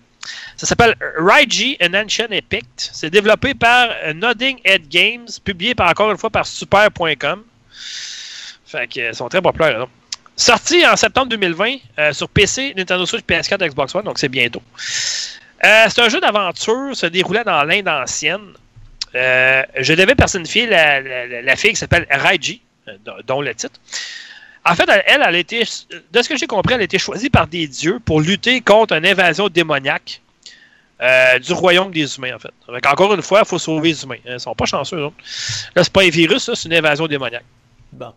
Ça s'appelle Raiji An Ancient Epic. C'est développé par Nodding Head Games, publié par encore une fois par Super.com. Fait qu'ils sont très populaires. Là. Sorti en septembre 2020 euh, sur PC, Nintendo Switch, PS4, Xbox One, donc c'est bientôt. Euh, c'est un jeu d'aventure se déroulant dans l'Inde ancienne. Euh, je devais personnifier la, la, fille qui s'appelle Raiji, dont le titre. En fait, elle, elle a été, de ce que j'ai compris, elle a été choisie par des dieux pour lutter contre une invasion démoniaque du royaume des humains, en fait. Donc, encore une fois, il faut sauver les humains. Ils sont pas chanceux, Là, c'est pas un virus, c'est une invasion démoniaque. Bon.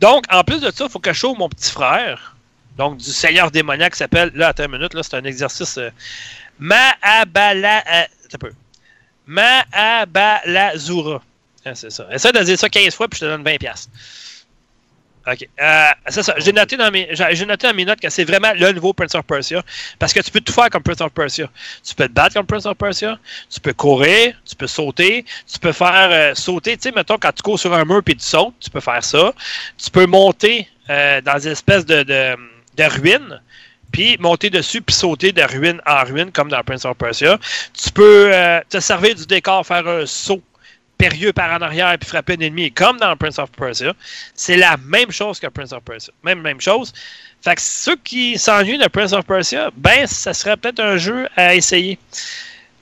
Donc, en plus de ça, il faut que je chauffe mon petit frère, donc du seigneur démoniaque qui s'appelle, là, attends une minute, là, c'est un exercice euh, Maabala. Euh, un peu. Maabalazura. Ah, c'est ça. Essaye de dire ça 15 fois, puis je te donne 20$. OK. Euh, c'est ça. J'ai noté, dans mes, dans mes notes que c'est vraiment le nouveau Prince of Persia. Parce que tu peux tout faire comme Prince of Persia. Tu peux te battre comme Prince of Persia. Tu peux courir. Tu peux sauter. Tu peux faire euh, sauter. Tu sais, mettons, quand tu cours sur un mur puis tu sautes, tu peux faire ça. Tu peux monter euh, dans des espèces de, de ruines puis monter dessus, puis sauter de ruine en ruine, comme dans Prince of Persia. Tu peux te servir du décor, faire un saut périlleux par en arrière puis frapper un ennemi, comme dans Prince of Persia. C'est la même chose que Prince of Persia. Même, même chose. Fait que ceux qui s'ennuient de Prince of Persia, ben, ça serait peut-être un jeu à essayer.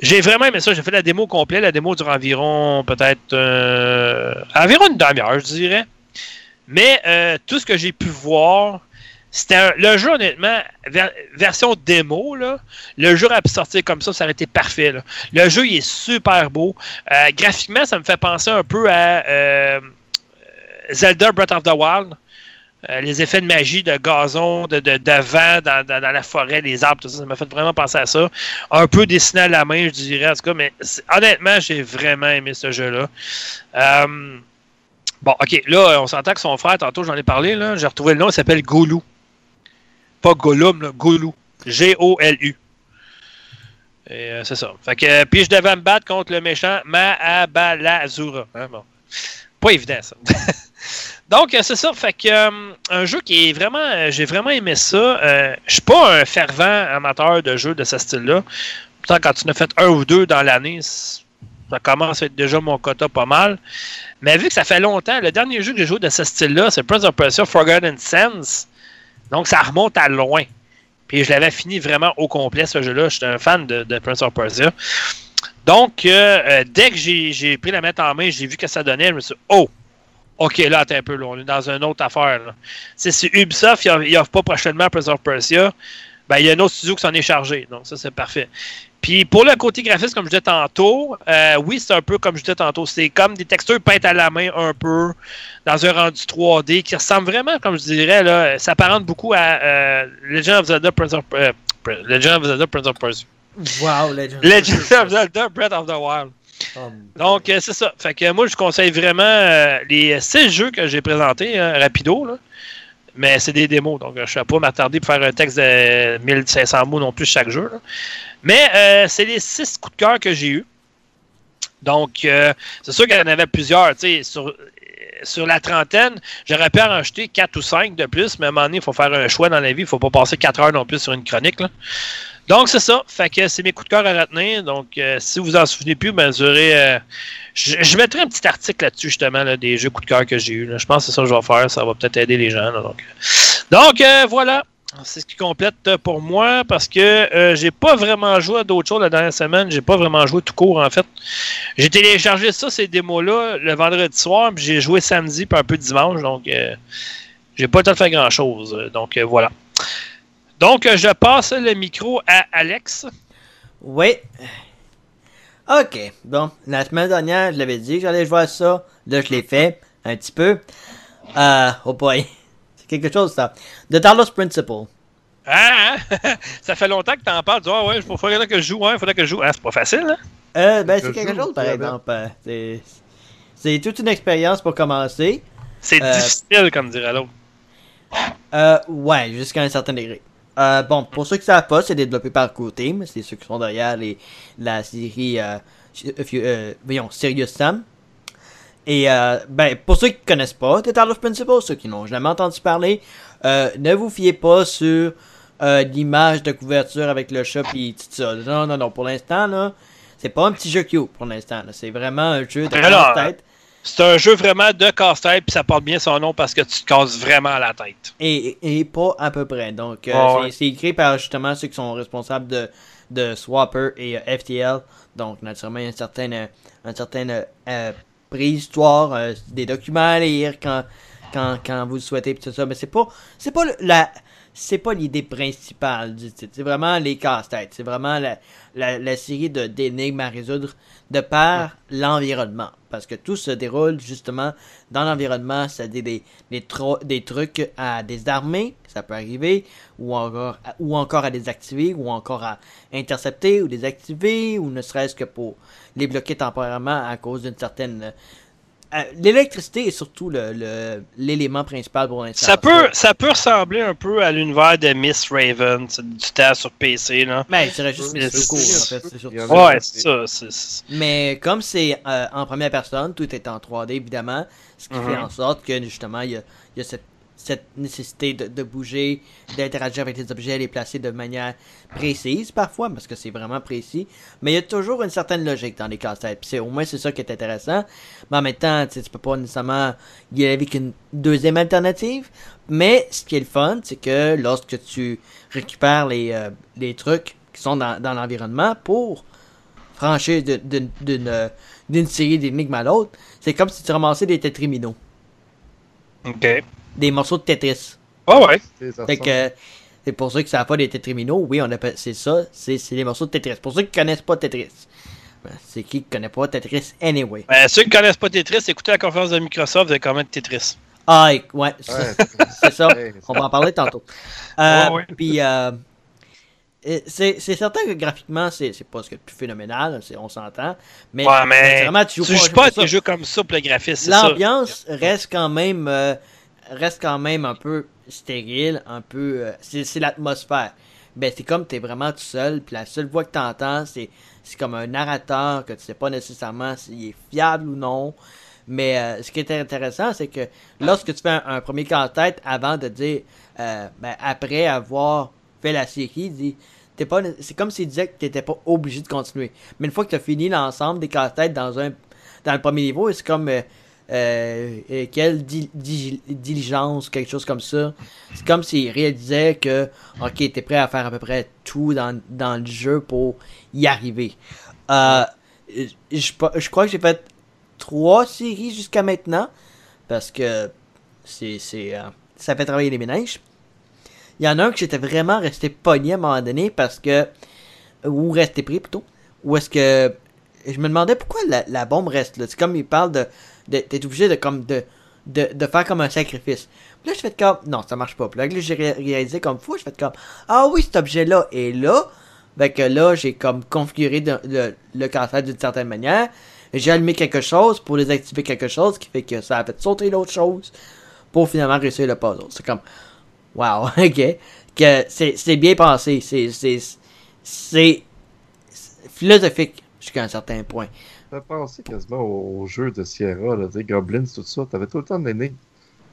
J'ai vraiment aimé ça. J'ai fait la démo complète. La démo dure environ, peut-être, euh, environ une demi-heure, je dirais. Mais euh, tout ce que j'ai pu voir, C'était le jeu, honnêtement, ver- version démo, là, le jeu aurait pu sortir comme ça, ça aurait été parfait. Le jeu, il est super beau. Euh, graphiquement, ça me fait penser un peu à euh, Zelda Breath of the Wild. Euh, les effets de magie, de gazon, de, de, de vent dans, dans- la forêt, les arbres, tout ça, ça m'a fait vraiment penser à ça. Un peu dessiné à la main, je dirais, en tout cas, mais honnêtement, j'ai vraiment aimé ce jeu-là. Bon, ok, là, on s'entend que son frère, tantôt, j'en ai parlé, là, j'ai retrouvé le nom, il s'appelle Goulou. Pas Gollum, là. G-O-L-U. Euh, c'est ça. Fait que, euh, puis je devais me battre contre le méchant Mahabalazura. Hein, bon. Pas évident, ça. Donc, euh, c'est ça. Fait que, un jeu qui est vraiment. J'ai vraiment aimé ça. Je suis pas un fervent amateur de jeux de ce style-là. Pourtant, quand tu en as fait un ou deux dans l'année, ça commence à être déjà mon quota pas mal. Mais vu que ça fait longtemps, le dernier jeu que j'ai joué de ce style-là, c'est Prince of Persia Forgotten Sands. Donc, ça remonte à loin. Puis je l'avais fini vraiment au complet, ce jeu-là. J'étais un fan de, Prince of Persia. Donc, euh, euh, dès que j'ai pris la mettre en main, j'ai vu que ça donnait, je me suis dit, oh, OK, là, attends un peu, là, on est dans une autre affaire. Si Ubisoft, il offre pas prochainement Prince of Persia, ben, il y a un autre studio qui s'en est chargé. Donc, ça, c'est parfait. Puis, pour le côté graphique, comme je disais tantôt, euh, oui, c'est un peu comme je disais tantôt. C'est comme des textures peintes à la main, un peu, dans un rendu 3D, qui ressemble vraiment, comme je dirais, là, ça apparente beaucoup à euh, Legend of Zelda Prince of, euh, Legend of Zelda Prince of Persia. Wow, Legend. Legend of Zelda Breath of the Wild. Oh, Donc, c'est ça. Fait que moi, je conseille vraiment les six jeux que j'ai présentés, hein, rapido, là. Mais c'est des démos, donc je ne vais pas m'attarder pour faire un texte de 1500 mots non plus chaque jeu. Mais euh, c'est les six coups de cœur que j'ai eus. Donc, euh, c'est sûr qu'il y en avait plusieurs. Sur, sur la trentaine, j'aurais pu en acheter quatre ou cinq de plus, mais à un moment donné, il faut faire un choix dans la vie. Il ne faut pas passer quatre heures non plus sur une chronique. Donc, c'est ça. Fait que c'est mes coups de cœur à retenir. Donc, euh, si vous en souvenez plus, ben, vous euh, je, mettrai un petit article là-dessus, justement, des jeux coups de cœur que j'ai eu. Je pense que c'est ça que je vais faire. Ça va peut-être aider les gens. donc, euh, voilà. C'est ce qui complète pour moi parce que j'ai pas vraiment joué à d'autres choses la dernière semaine. J'ai pas vraiment joué tout court, en fait. J'ai téléchargé ça, ces démos-là, le vendredi soir, puis j'ai joué samedi, puis un peu dimanche. Donc, j'ai pas le temps de faire grand-chose. Donc, voilà. Donc, euh, je passe le micro à Alex. Oui. Ok. Bon, la semaine dernière, je l'avais dit que j'allais jouer à ça. Là, je l'ai fait. Un petit peu. Euh, oh boy. C'est quelque chose, ça. The Talos Principle. Ah, hein? ça fait longtemps que t'en parles. Tu dis, ah ouais, il faudrait que je joue, hein, il faudrait que je joue. Ah, c'est pas facile, hein? Euh, ben, c'est quelque joue, chose, par exemple. Euh, C'est, c'est toute une expérience pour commencer. C'est Euh, difficile, comme dirait l'autre. Euh, ouais, jusqu'à un certain degré. Euh, bon, pour ceux qui savent pas, c'est développé par mais c'est ceux qui sont derrière les, la série, euh, euh, voyons, Serious Sam. Et, ben, pour ceux qui connaissent pas The Talos Principle, ceux qui n'ont jamais entendu parler, ne vous fiez pas sur l'image de couverture avec le chat et tout ça. Non, non, non, pour l'instant, là, c'est pas un petit jeu cute pour l'instant. C'est vraiment un jeu de casse-tête. C'est un jeu vraiment de casse-tête, puis ça porte bien son nom parce que tu te casses vraiment la tête. Et, et pas à peu près. Donc, euh, c'est- ouais. écrit par justement ceux qui sont responsables de, de Swapper et euh, FTL. Donc, naturellement, il y a une certaine, euh, une certaine euh, préhistoire, des documents à lire quand, quand, quand vous le souhaitez, pis tout ça. Mais c'est pas, c'est pas le- la, c'est pas l'idée principale du titre. C'est vraiment les casse-têtes. C'est vraiment la, la, la série d'énigmes à résoudre de par l'environnement. Parce que tout se déroule justement dans l'environnement, c'est-à-dire des, des, trucs à désarmer, ça peut arriver, ou encore, ou encore à désactiver, ou encore à intercepter ou désactiver, ou ne serait-ce que pour les bloquer temporairement à cause d'une certaine... euh, L'électricité est surtout le- le- l'élément principal pour l'instant. Ça peut, ça peut ressembler un peu à l'univers de Miss Raven, c'est du temps sur PC, là. Ben, je dirais juste Mais Miss c'est- Cool, en fait, c'est surtout ça. Ouais, c'est ça. c'est- c'est- Mais comme c'est euh, en première personne, tout est en 3D évidemment, ce qui Mhm. fait en sorte que justement il y a, il y a cette, cette nécessité de, bouger, d'interagir avec les objets, les placer de manière précise parfois, parce que c'est vraiment précis. Mais il y a toujours une certaine logique dans les casse-têtes. Puis au moins c'est ça qui est intéressant. Mais en même temps, tu peux pas nécessairement y aller avec une deuxième alternative. Mais ce qui est le fun, c'est que lorsque tu récupères les, euh, trucs qui sont dans, l'environnement pour franchir euh, d'une série d'énigmes à l'autre, c'est comme si tu ramassais des tétriminos, Ok. Des morceaux de Tetris. Ah ouais. Fait que, c'est pour ceux qui savent pas des Tetriminos, oui, on appelle, c'est ça, c'est, c'est les morceaux de Tetris. Pour ceux qui connaissent pas Tetris. Ben, c'est qui qui connaît pas Tetris anyway? Ben, ceux qui connaissent pas Tetris, écoutez la conférence de Microsoft, vous avez quand même Tetris. Ah, ouais, c'est ça. On va en parler tantôt. Euh, ouais. Puis, euh, c'est, c'est certain que graphiquement, c'est, c'est pas ce de plus phénoménal, c'est, on s'entend. Mais, Ouais, mais vraiment, tu joues Tu pas, joues un jeu pas à des jeux comme ça pour le graphisme. L'ambiance reste quand même euh, reste quand même un peu stérile, un peu euh, c'est l'atmosphère. Ben c'est comme t'es vraiment tout seul, puis la seule voix que t'entends c'est c'est comme un narrateur que tu sais pas nécessairement s'il est fiable ou non. Mais euh, ce qui est intéressant, c'est que lorsque tu fais un, premier casse-tête avant de dire euh, ben, après avoir fait la série, t'es pas c'est comme s'il disait que t'étais pas obligé de continuer. Mais une fois que tu as fini l'ensemble des casse-têtes dans un dans le premier niveau, c'est comme euh, quelle di- di- diligence, quelque chose comme ça. C'est comme s'il réalisait que, ok, t'es prêt à faire à peu près tout dans, dans le jeu pour y arriver. Euh, je, je crois que j'ai fait trois séries jusqu'à maintenant, parce que c'est, euh, ça fait travailler les ménages. Il y en a un que j'étais vraiment resté pogné à un moment donné, parce que, ou resté pris plutôt, ou est-ce que je me demandais pourquoi la, la bombe reste là. C'est comme il parle de t'es obligé de comme de, de, de faire comme un sacrifice. Puis là je fais comme non ça marche pas. Puis là j'ai ré- réalisé comme fou, je fais comme ah oui cet objet là est là. Fait que là j'ai comme configuré le, casse d'une certaine manière. J'ai allumé quelque chose pour désactiver quelque chose qui fait que ça a fait sauter l'autre chose pour finalement réussir le puzzle. C'est comme wow ok que c'est bien pensé. C'est philosophique jusqu'à un certain point. Fait penser quasiment au, jeu de Sierra, là, sais, Goblins, tout ça. T'avais tout le temps des énigmes.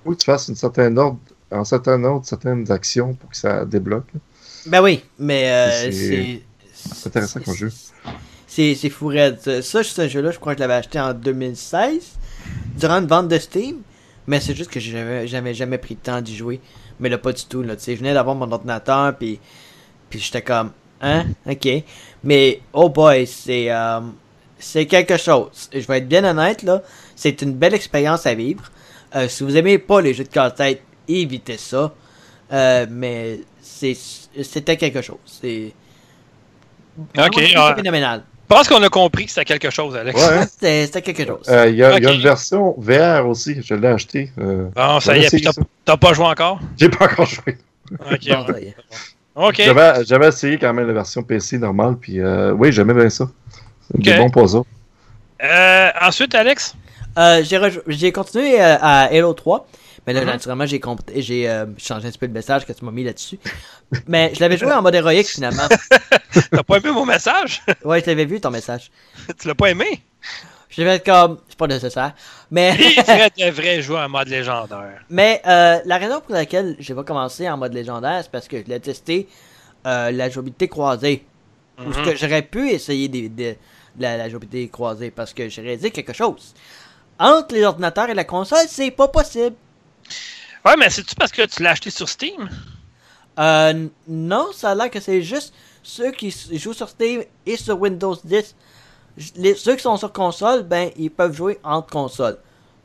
Faut que tu fasses une certaine ordre, un certain ordre, certaines actions pour que ça débloque. là. Ben oui, mais euh, C'est- c'est. intéressant comme jeu. C'est c'est fou raide. Ça, ce jeu-là, je crois que je l'avais acheté en 2016, durant une vente de Steam. Mais c'est juste que j'avais jamais, jamais pris le temps d'y jouer. Mais là, pas du tout. Là, tu sais, je venais d'avoir mon ordinateur, puis, puis j'étais comme, hein, ok. Mais, oh boy, c'est euh, c'est quelque chose. Je vais être bien honnête, là. C'est une belle expérience à vivre. Euh, si vous aimez pas les jeux de casse-tête, évitez ça. Euh, mais c'est c'était quelque chose. C'est Ok, phénoménal. Je pense qu'on a compris que c'était quelque chose, Alex. Ouais, hein? C'était quelque chose. Euh, Il y, a il y a une version VR aussi, je l'ai acheté. euh, Bon, ça y est, t'as pas joué encore? J'ai pas encore joué. Ok, Bon, ouais. ça y est. ok. J'avais j'avais essayé quand même la version PC normale, puis euh, oui, j'aimais bien ça. Des Ok. bons puzzles. Euh, ensuite, Alex? Euh, j'ai j'ai continué euh, à Halo 3. Mais là, Mhm. naturellement, j'ai j'ai euh, changé un petit peu de message que tu m'as mis là-dessus. Mais je l'avais joué en mode héroïque finalement. T'as pas aimé mon message? Ouais, je l'avais vu ton message. tu l'as pas aimé? Je l'avais comme. C'est pas nécessaire. Mais. Il devrait, devrait jouer en mode légendaire. Mais euh, la raison pour laquelle je vais commencer en mode légendaire, c'est parce que je l'ai testé euh, la jouabilité croisée. Ou ce Mhm. que j'aurais pu essayer de, de- de la, la jouabilité croisée parce que j'ai réalisé quelque chose. Entre les ordinateurs et la console, c'est pas possible. Ouais, mais c'est-tu parce que tu l'as acheté sur Steam? Euh, non, ça a l'air que c'est juste ceux qui jouent sur Steam et sur Windows 10. J- Les, ceux qui sont sur console, ben, ils peuvent jouer entre consoles.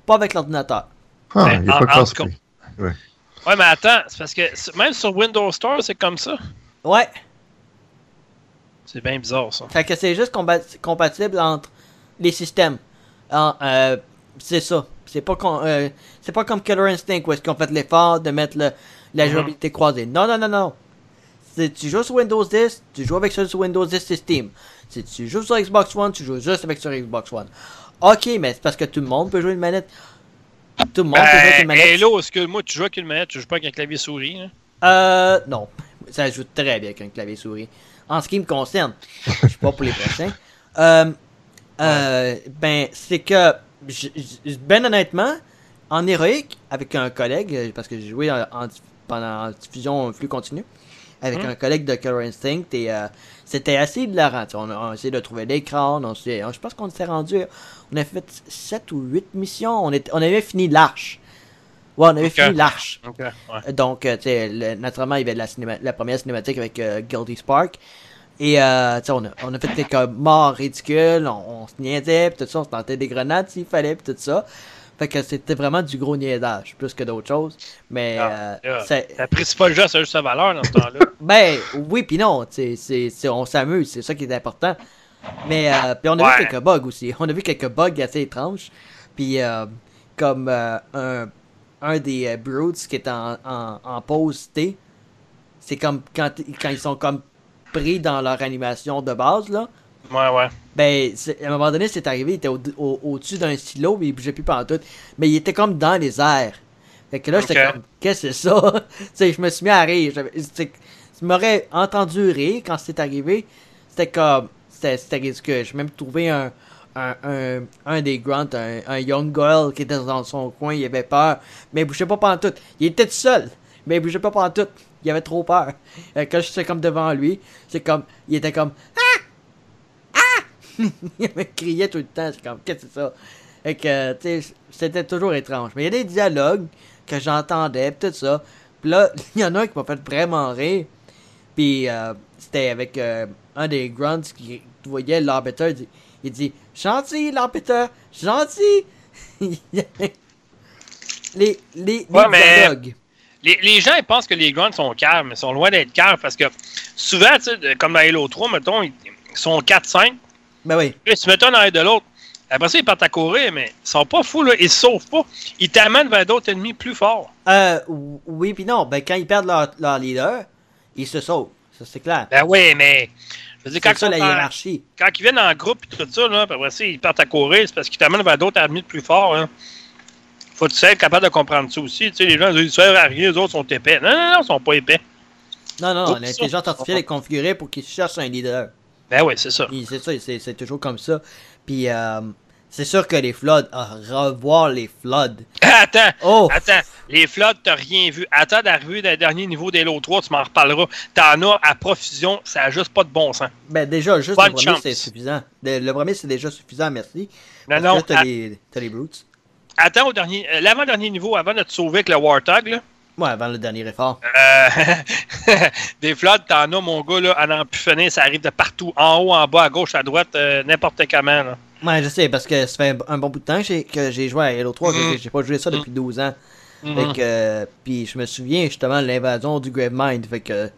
Pas avec l'ordinateur. Ah, Ben, il n'y a en- pas crossplay. Ouais, mais attends, c'est parce que même sur Windows Store, c'est comme ça. Ouais. C'est bien bizarre, ça. Fait que c'est juste compatible entre les systèmes. Euh, c'est ça. C'est pas, euh, c'est pas comme Killer Instinct où est-ce qu'on fait l'effort de mettre le- la Mhm. jouabilité croisée. Non, non, non, non. Si tu joues sur Windows 10, tu joues avec ceux sur Windows 10 c'est Steam. Si tu joues sur Xbox One, tu joues juste avec sur Xbox One. Ok, mais c'est parce que tout le monde peut jouer une manette. Tout le monde peut jouer avec une Ben, manette. Hello, excuse-moi, tu joues avec une manette, tu joues pas avec un clavier souris. hein? Euh, non. Ça joue très bien avec un clavier souris. En ce qui me concerne, je suis pas pour les prochains. Euh, euh, ben, c'est que, ben honnêtement, en héroïque, avec un collègue, euh, parce que j'ai joué en, en- pendant en diffusion flux continu, avec Mhm. un collègue de Killer Instinct, et euh, c'était assez hilarant. On a, on a essayé de trouver l'écran, on s'est- je pense qu'on s'est rendu, on a fait 7 ou 8 missions, on, était, on avait fini l'arche. Ouais, on avait Ok. fini l'arche. Ouais. Donc, euh, tu sais, le- naturellement, il y avait la, cinéma- la première cinématique avec euh, Guilty Spark. Et, euh, tu sais, on a, on a fait quelques morts ridicules, on, on se niaisait, pis tout ça, on se tentait des grenades s'il fallait, pis tout ça. Fait que c'était vraiment du gros niaisage, plus que d'autres choses. Mais, Ah, euh, c'est- T'apprécies pas le jeu sa juste valeur dans ce temps-là. ben, oui puis non, c'est, c'est, c'est- on s'amuse, c'est ça qui est important. Mais, euh, puis on a Ouais. vu quelques bugs aussi. On a vu quelques bugs assez étranges. Puis, euh, comme euh, un, un des euh, Brutes qui est en, en, en pause T, c'est comme quand, quand ils sont comme pris dans leur animation de base, là. ouais, ouais. Ben, à un moment donné, c'est arrivé, il était au- au- au-dessus d'un silo, mais il bougeait plus pendant tout. Mais il était comme dans les airs. Fait que là, j'étais comme, qu'est-ce que c'est ça? tu sais, je me suis mis à rire. Tu m'aurais entendu rire quand c'est arrivé. C'était comme, c'était c'était ridicule. J'ai même trouvé un, un, un, un des grunts, un, un young girl qui était dans son coin, il avait peur. Mais il bougeait pas pendant tout. Il était tout seul. Mais il bougeait pas pendant tout. Il avait trop peur. Fait que Quand j'étais comme devant lui, c'est comme, il était comme, il me criait tout le temps. C'est comme, qu'est-ce que c'est ça? Fait que, tu c'était toujours étrange. Mais il y a des dialogues que j'entendais, tout ça. Puis là, il y en a un qui m'a fait vraiment rire. Puis euh, c'était avec euh, un des grunts qui tu voyais l'arbitre. Il dit, il dit Gentil, l'arbitre, gentil. les les, les Ouais, mais- dialogues. Les, les gens, ils pensent que les grunts sont calmes, mais ils sont loin d'être calmes parce que souvent, tu sais, comme dans Halo 3, mettons, ils ils sont 4-5. Ben oui. Puis tu mets un dans de l'autre. Après ça, ils partent à courir, mais ils sont pas fous, là. Ils se sauvent pas. Ils t'amènent vers d'autres ennemis plus forts. Euh, oui, puis non. Ben, quand ils perdent leur, leur leader, ils se sauvent. Ça, c'est clair. Ben oui, mais. Dire, quand, C'est ça ils la en- hiérarchie. quand ils viennent en groupe et tout ça, là, après ça, ils partent à courir, c'est parce qu'ils t'amènent vers d'autres ennemis plus forts. Hein. Faut que tu sois être capable de comprendre ça aussi. Tu sais, les gens disent, ils servent à rien, les autres sont épais. Non, non, non, ils sont pas épais. Non, non, L'intelligence artificielle est configurée pour qu'ils cherchent un leader. Ben oui, c'est ça. C'est ça, c'est c'est toujours comme ça. Puis euh, c'est sûr que les floods, ah, revoir les floods. Attends, Oh! attends. Les flottes, t'as rien vu. Attends d'arriver le dernier niveau d'Halo 3, tu m'en reparleras. T'en as à profusion, ça a juste pas de bon sens. Ben déjà, juste Bonne le premier, c'est suffisant. Le, premier, c'est déjà suffisant, merci. Non, Parce non. t'as les, t'as les brutes. Attends au dernier, euh, l'avant-dernier niveau, avant de te sauver avec le Warthog, là. Ouais, avant le dernier effort. Euh, des flottes, t'en as, mon gars, là, à n'en plus finir, ça arrive de partout. En haut, en bas, à gauche, à droite, euh, n'importe comment, là. Ouais, je sais, parce que ça fait un bon bout de temps que j'ai- joué à Halo 3. Mhm. J'ai- pas joué ça depuis 12 ans. Mhm. Fait que, puis je me souviens justement de l'invasion du Gravemind. Fait que,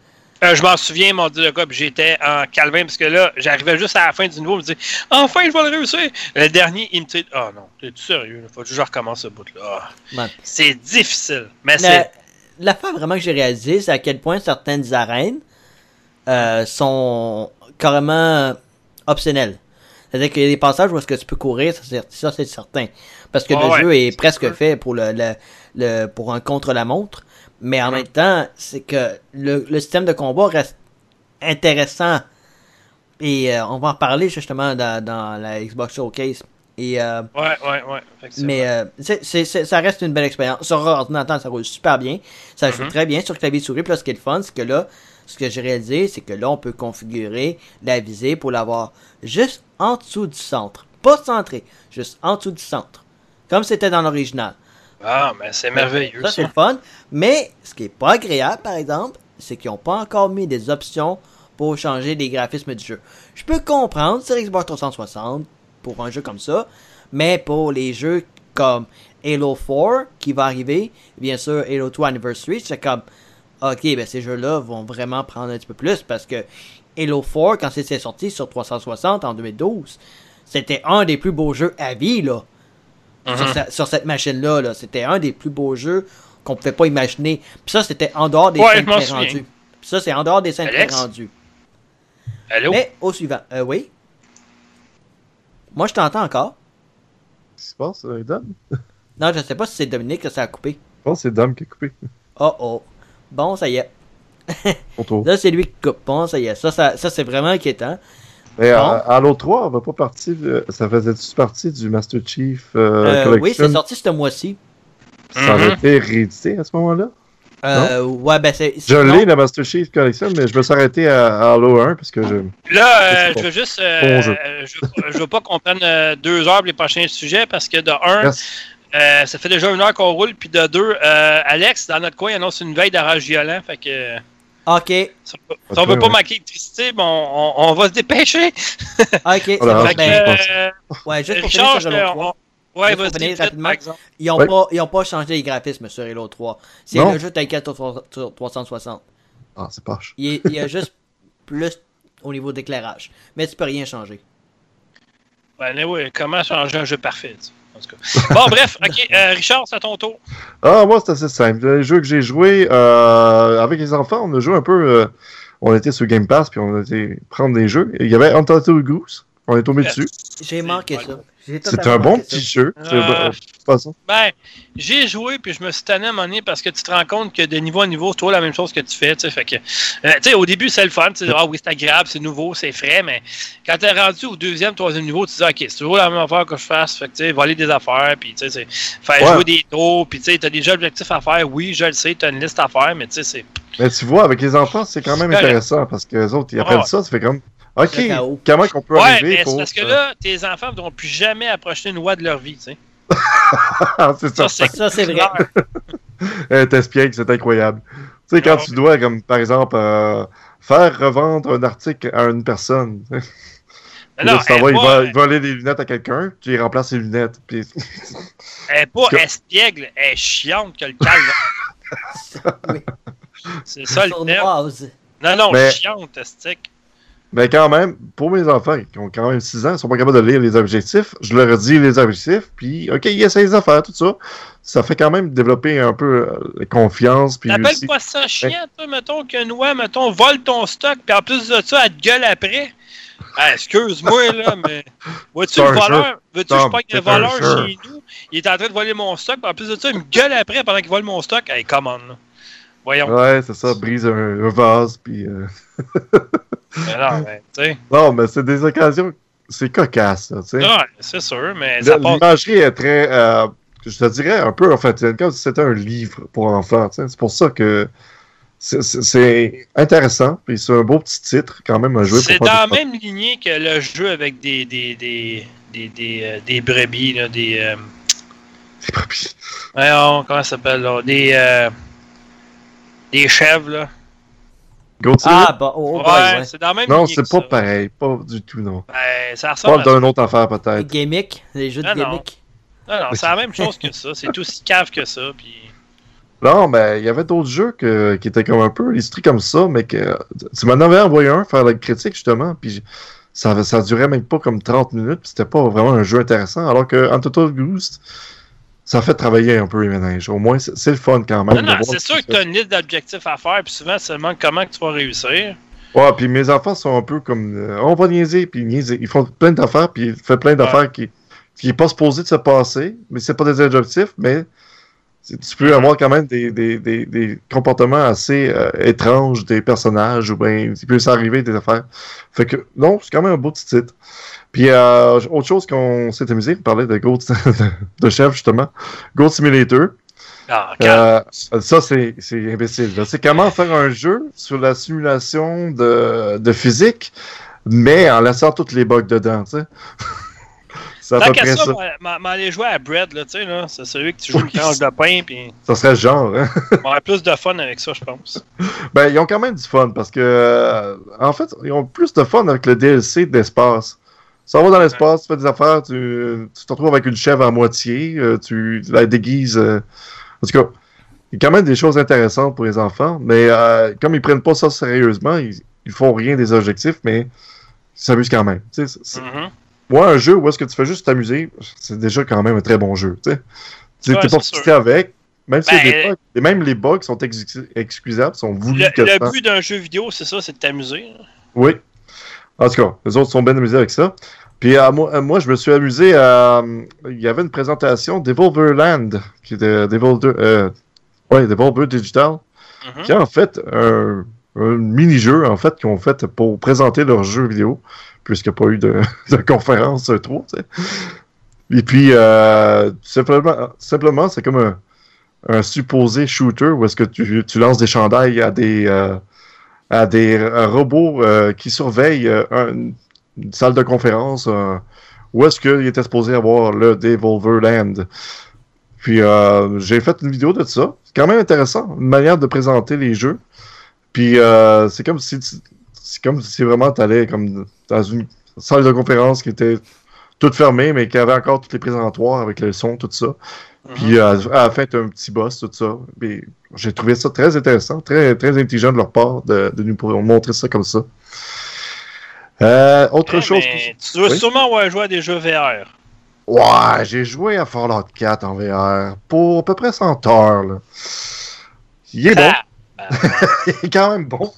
Euh, je m'en souviens, mon dieu, le gars, puis j'étais en calvin, parce que là, j'arrivais juste à la fin du niveau, je me disais, enfin, je vais le réussir. Le dernier, il me dit, oh non, t'es-tu sérieux, là? faut que je recommence ce bout-là. Ah, c'est difficile, mais La, c'est. l'affaire vraiment que j'ai réalisé, c'est à quel point certaines arènes euh, sont carrément optionnelles. C'est-à-dire qu'il y a des passages où est-ce que tu peux courir, ça c'est, certain. Parce que Ah le ouais, jeu est presque sûr. fait pour le, le, le- pour un contre-la-montre. Mais en Mhm. même temps, c'est que le, le système de combat reste intéressant. Et euh, on va en parler justement dans, dans la Xbox Showcase. Et euh, Ouais, ouais, ouais. mais euh, ça reste une belle expérience. Sur ordinateur, ça roule super bien. Ça joue Mhm. très bien sur clavier souris. Puis là, ce qui est le fun, c'est que là, ce que j'ai réalisé, c'est que là, on peut configurer la visée pour l'avoir juste en dessous du centre. Pas centré, juste en dessous du centre. Comme c'était dans l'original. Ah, mais c'est merveilleux. Ça, Ça, c'est fun. Mais ce qui est pas agréable, par exemple, c'est qu'ils n'ont pas encore mis des options pour changer les graphismes du jeu. Je peux comprendre sur Xbox 360 pour un jeu comme ça, mais pour les jeux comme Halo 4 qui va arriver, bien sûr Halo 2 Anniversary, c'est comme ok, ben ces jeux-là vont vraiment prendre un petit peu plus parce que Halo 4, quand c'était sorti sur 360 en 2012, c'était un des plus beaux jeux à vie, là sur, Mhm. ce- sur cette machine-là. Là. C'était un des plus beaux jeux qu'on pouvait pas imaginer. Puis ça, c'était en dehors des Ouais, scènes pré-rendues. ça, c'est en dehors des scènes Alex? pré-rendues. Allô? Mais au suivant. Euh, oui? Moi, je t'entends encore. Qu'est-ce qui se passe avec Dom? Non, je sais pas si c'est Dominique que ça a coupé. Je pense que c'est Dom qui a coupé. Oh oh. Bon, ça y est. Là, c'est lui qui coupe. Bon, ça y est. Ça, ça, ça c'est vraiment inquiétant. Mais Bon. à, Halo 3, on va pas partie. de- Ça faisait-tu partie du Master Chief euh, Euh, oui, Collection? c'est sorti ce mois-ci. Ça aurait Mhm. été réédité à ce moment-là? Euh, ouais, ben c'est. Je l'ai, la Master Chief Collection, mais je me suis arrêté à, à Halo 1 parce que je. Là, euh, je bon. veux juste. euh, Bon jeu. euh, je, veux- je veux pas qu'on prenne euh, deux heures pour les prochains sujets parce que de un, euh, ça fait déjà une heure qu'on roule, puis de deux, euh, Alex, dans notre coin, il annonce une veille d'orage violent. Fait que euh, Ok. si on, Ok, on veut pas ouais. manquer d'électricité, bon, on, on va se dépêcher. Ok. c'est Voilà, Ben, euh, ouais, juste pour Richard, finir sur Halo je- 3. Ouais, Juste pour vas-y, finir rapidement. par exemple. Ils ont, Ouais. pas, pas changé les graphismes sur Halo 3. C'est le jeu tel quel sur, sur 360. Ah, c'est poche. Il, est- il y a juste plus au niveau d'éclairage. Mais tu peux rien changer. Ouais, mais oui, comment changer un jeu parfait, tu sais, Bon, bref, ok, euh, Richard, c'est à ton tour. Ah, moi, c'est assez simple. Les jeux que j'ai joués euh, avec les enfants, on a joué un peu. euh, on était sur Game Pass, puis on a été prendre des jeux. Il y avait Untitled Goose. On est tombé Yes. dessus. J'ai manqué ça. C'est un bon petit jeu. Ah. euh, pas ça. Ben, j'ai joué, puis je me suis tanné à un moment donné parce que tu te rends compte que de niveau à niveau, c'est toujours la même chose que tu fais, tu. Fait que, euh, tu sais, au début, c'est le fun. Tu ah oui, c'est agréable, c'est nouveau, c'est frais, mais quand t'es rendu au deuxième, troisième niveau, tu te dis, ok, c'est toujours la même affaire que je fasse. Fait que, tu voler des affaires, puis, tu faire Ouais. jouer des tours, puis, tu sais, t'as déjà objectifs à faire. Oui, je le sais, t'as une liste à faire, mais, tu sais, c'est. Mais tu vois, avec les enfants, c'est quand même intéressant parce que les autres, ils apprennent Ouais. ça. Ça fait comme. OK, comment qu'on peut Ouais, arriver mais c'est pour. parce que là, tes enfants ne vont plus jamais approcher une loi de leur vie, tu sais. c'est ça. Ça, c'est Ça, c'est vrai. Euh, c'est incroyable. Tu sais, quand Ah, tu dois, comme par exemple, euh, faire revendre un article à une personne. Là, tu va voler des lunettes à quelqu'un, tu y remplaces ses lunettes. Puis... Elle est pas que- espiègle, elle est chiante que le calme. Oui. C'est ça le terme. Non, non, Mais- chiante, stick. Mais quand même, pour mes enfants qui ont quand même 6 ans, ils sont pas capables de lire les objectifs, je leur dis les objectifs, puis OK, ils essaient les affaires, tout ça. Ça fait quand même développer un peu euh, la confiance. Puis T'appelles aussi... pas ça chiant, toi, mettons, qu'une loi, mettons, vole ton stock, puis en plus de ça, elle te gueule après? Ah, excuse-moi, là, mais. Vois-tu le voleur? Veux-tu que je pogne un voleur chez nous? Il est en train de voler mon stock, puis en plus de ça, il me gueule après pendant qu'il vole mon stock. Hey, come on, là. Voyons. Ouais, c'est ça, brise un, un vase, puis... euh, Mais non, mais, tu sais. Non, mais c'est des occasions... C'est cocasse, tu sais. Ouais, c'est sûr, mais ça. L'imagerie est très... euh, je te dirais un peu, en fait, c'est comme si c'était un livre pour enfants, tu sais. C'est pour ça que... c'est- intéressant, puis c'est un beau petit titre quand même à jouer C'est pour dans la même lignée que le jeu avec des des des des, des, euh, des brebis là, des euh, des brebis. comment ça s'appelle là, des euh, des chèvres là. Ah, bah, oh, oh, ouais, boy, ouais. c'est dans la même non, c'est pas ça. pareil, pas du tout, non. Ben, ça ressemble parle à... d'une autre affaire, Les peut-être. gimmicks, les jeux de Ah, non. Non, non, c'est la même chose que ça. C'est aussi cave que ça. Puis... Non, mais il y avait d'autres jeux que- qui étaient comme un peu illustrés comme ça, mais que tu m'en avais envoyé un faire la critique justement, puis ça, ça durait même pas comme 30 minutes, puis c'était pas vraiment un jeu intéressant, alors que Untitled Goose, ça fait travailler un peu les ménages. Au moins, c'est le fun quand même. Non, non, c'est ce sûr que tu as une liste d'objectifs à faire, puis souvent, c'est seulement comment que tu vas réussir. Ouais, puis mes enfants sont un peu comme euh, on va niaiser, puis ils niaisent. Ils font plein d'affaires, puis ils font plein d'affaires qui qui est pas supposé de se passer, mais c'est pas des objectifs, mais tu peux avoir quand même des, des, des, des comportements assez euh, étranges des personnages, ou bien il peut s'arriver des affaires. Fait que non, c'est quand même un beau petit titre. Puis euh, autre chose qu'on s'est amusé, on parlait de Goat de chef justement, Goat Simulator. Ah. Euh, ça, c'est c'est imbécile. C'est comment faire un jeu sur la simulation de, de physique, mais en laissant toutes les bugs dedans, tu sais. Tant peu qu'à ça, ça. m'a- m'aller jouer à Bread, là, tu sais, là. C'est celui que tu joues Oui. une tranche de pain, puis Ça serait genre, hein? on aurait plus de fun avec ça, je pense. Ben, ils ont quand même du fun parce que, euh, en fait, ils ont plus de fun avec le DLC d'espace. Ça va dans l'espace, tu fais des affaires, tu, tu te retrouves avec une chèvre à moitié, euh, tu la déguises. euh. En tout cas, il y a quand même des choses intéressantes pour les enfants, mais euh, comme ils prennent pas ça sérieusement, ils, ils font rien des objectifs, mais ils s'amusent quand même. Tu sais, Moi, un jeu où est-ce que tu fais juste t'amuser, c'est déjà quand même un très bon jeu. Tu sais, t'es pas frustré avec, même si Ben, des bugs, et même les bugs sont ex- excusables, sont voulus Le, que le ça- but d'un jeu vidéo, c'est ça, c'est de t'amuser. là. oui. En tout cas, les autres sont bien amusés avec ça. Puis euh, moi, euh, moi, je me suis amusé à. euh, Il y avait une présentation Devolverland, qui était Devolver, euh, ouais, Devolver Digital, Mhm. qui a en fait un, un mini-jeu en fait qu'ils ont fait pour présenter leur jeu vidéo, puisqu'il n'y a pas eu de, conférence trop. Et puis, euh, simplement, c'est comme un, supposé shooter où est-ce que tu, lances des chandails à des, euh, robots euh, qui surveillent un- une salle de conférence où est-ce qu'il était supposé avoir le Devolverland. Puis j'ai fait une vidéo de ça. C'est quand même intéressant, une manière de présenter les jeux. Puis euh, c'est comme si c'est comme si vraiment t'allais comme dans une salle de conférence qui était tout fermé, mais qui avait encore toutes les présentoirs avec le son, tout ça. Puis à, à la fin, t'as un petit boss, tout ça. J'ai trouvé ça très intéressant, très, très intelligent de leur part de, de nous montrer ça comme ça. Euh, autre Eh, chose. que- Tu dois Oui? sûrement avoir joué à des jeux VR. Ouais, j'ai joué à Fallout 4 en VR pour à peu près 100 heures. Là. Il est bon, Ah, il est quand même bon.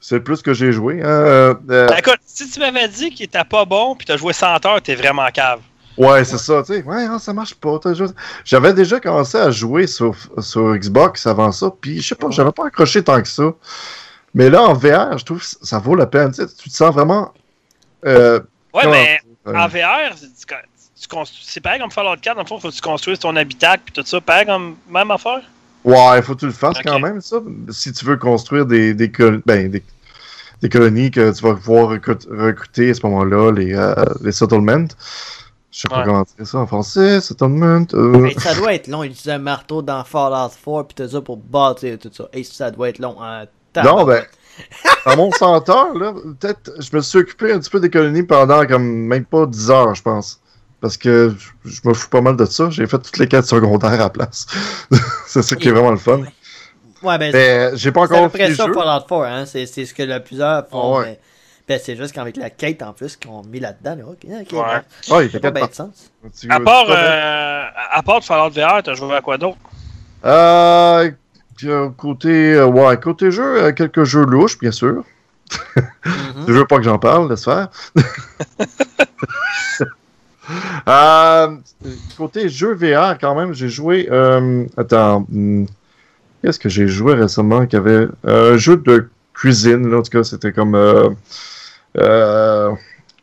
C'est le plus que j'ai joué. hein. Euh, euh, ben, écoute, si tu m'avais dit qu'il était pas bon puis t'as joué 100 heures, t'es vraiment cave. ouais, c'est ça, tu sais. Ouais, non, ça marche pas. juste- J'avais déjà commencé à jouer sur, sur Xbox avant ça, puis je sais pas, j'avais pas accroché tant que ça. Mais là, en VR, je trouve que ça vaut la peine. tu te sens vraiment. Euh, Ouais, mais euh, en VR, c'est- tu- tu construis- c'est pareil comme Fallout 4, dans le fond, faut que tu construises ton habitacle puis tout ça, pareil comme même affaire. Ouais, il faut que tu le fasses quand même, ça. Si tu veux construire des, des, col- ben, des, des colonies que tu vas pouvoir recrut- recruter à ce moment-là, les, euh, les settlements. Je sais pas comment dire ça en français, settlement. euh, Hey, ça doit être long, il utilise un marteau dans Fallout 4 pis tout ça pour bâtir tout ça. Et ça doit être long en temps. Non, ben, à mon senteur, là, peut-être, je me suis occupé un petit peu des colonies pendant comme même pas 10 heures, je pense. Parce que je je me fous pas mal de ça. J'ai fait toutes les quêtes secondaires à la place. c'est ça qui est vraiment le fun. Ouais, ben, Mais j'ai pas c'est encore près le ça. Fallout 4, hein. C'est c'est ce que le plusieurs font. Ah ouais. mais- Ben, c'est juste qu'avec la quête en plus qu'on mis là-dedans. Là. Ok, ok. Ouais. ouais. Ouais, il était fait pas bien de sens. parties. À part, euh, à part de Fallout VR, t'as joué à quoi d'autre? Euh, euh, côté, euh, ouais, côté jeu, euh, quelques jeux louches, bien sûr. Mhm. Je veux pas que j'en parle, laisse faire. Euh, côté jeu VR, quand même, j'ai joué. euh, attends, hmm, qu'est-ce que j'ai joué récemment qui avait euh, un jeu de cuisine, là, en tout cas, c'était comme euh, euh,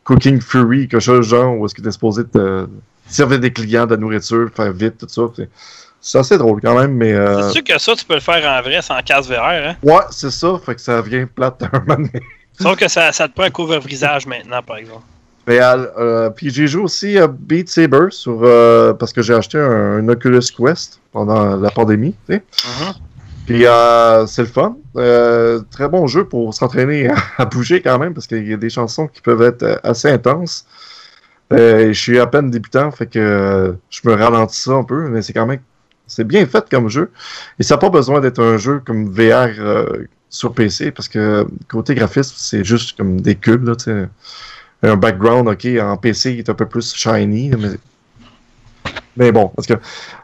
Cooking Fury, quelque chose genre, où est-ce que t'es supposé te servir des clients de la nourriture, faire vite, tout ça. C'est- assez drôle quand même, mais. euh, C'est sûr que ça, tu peux le faire en vrai sans casse VR, hein? Ouais, c'est ça, fait que ça vient plate un moment donné. Sauf que ça, ça te prend un couvre-visage maintenant, par exemple. Euh, euh, puis j'ai joué aussi à Beat Saber sur euh, parce que j'ai acheté un, un Oculus Quest pendant la pandémie, tu sais. Puis euh, c'est le fun. Euh, très bon jeu pour s'entraîner à, à bouger quand même parce qu'il y a des chansons qui peuvent être euh, assez intenses. Euh, je suis à peine débutant, fait que euh, je me ralentis ça un peu, mais c'est quand même c'est bien fait comme jeu. Et ça n'a pas besoin d'être un jeu comme VR euh, sur PC parce que côté graphisme, c'est juste comme des cubes, là, tu sais. Un background, ok, en PC, il est un peu plus shiny, mais mais bon, parce que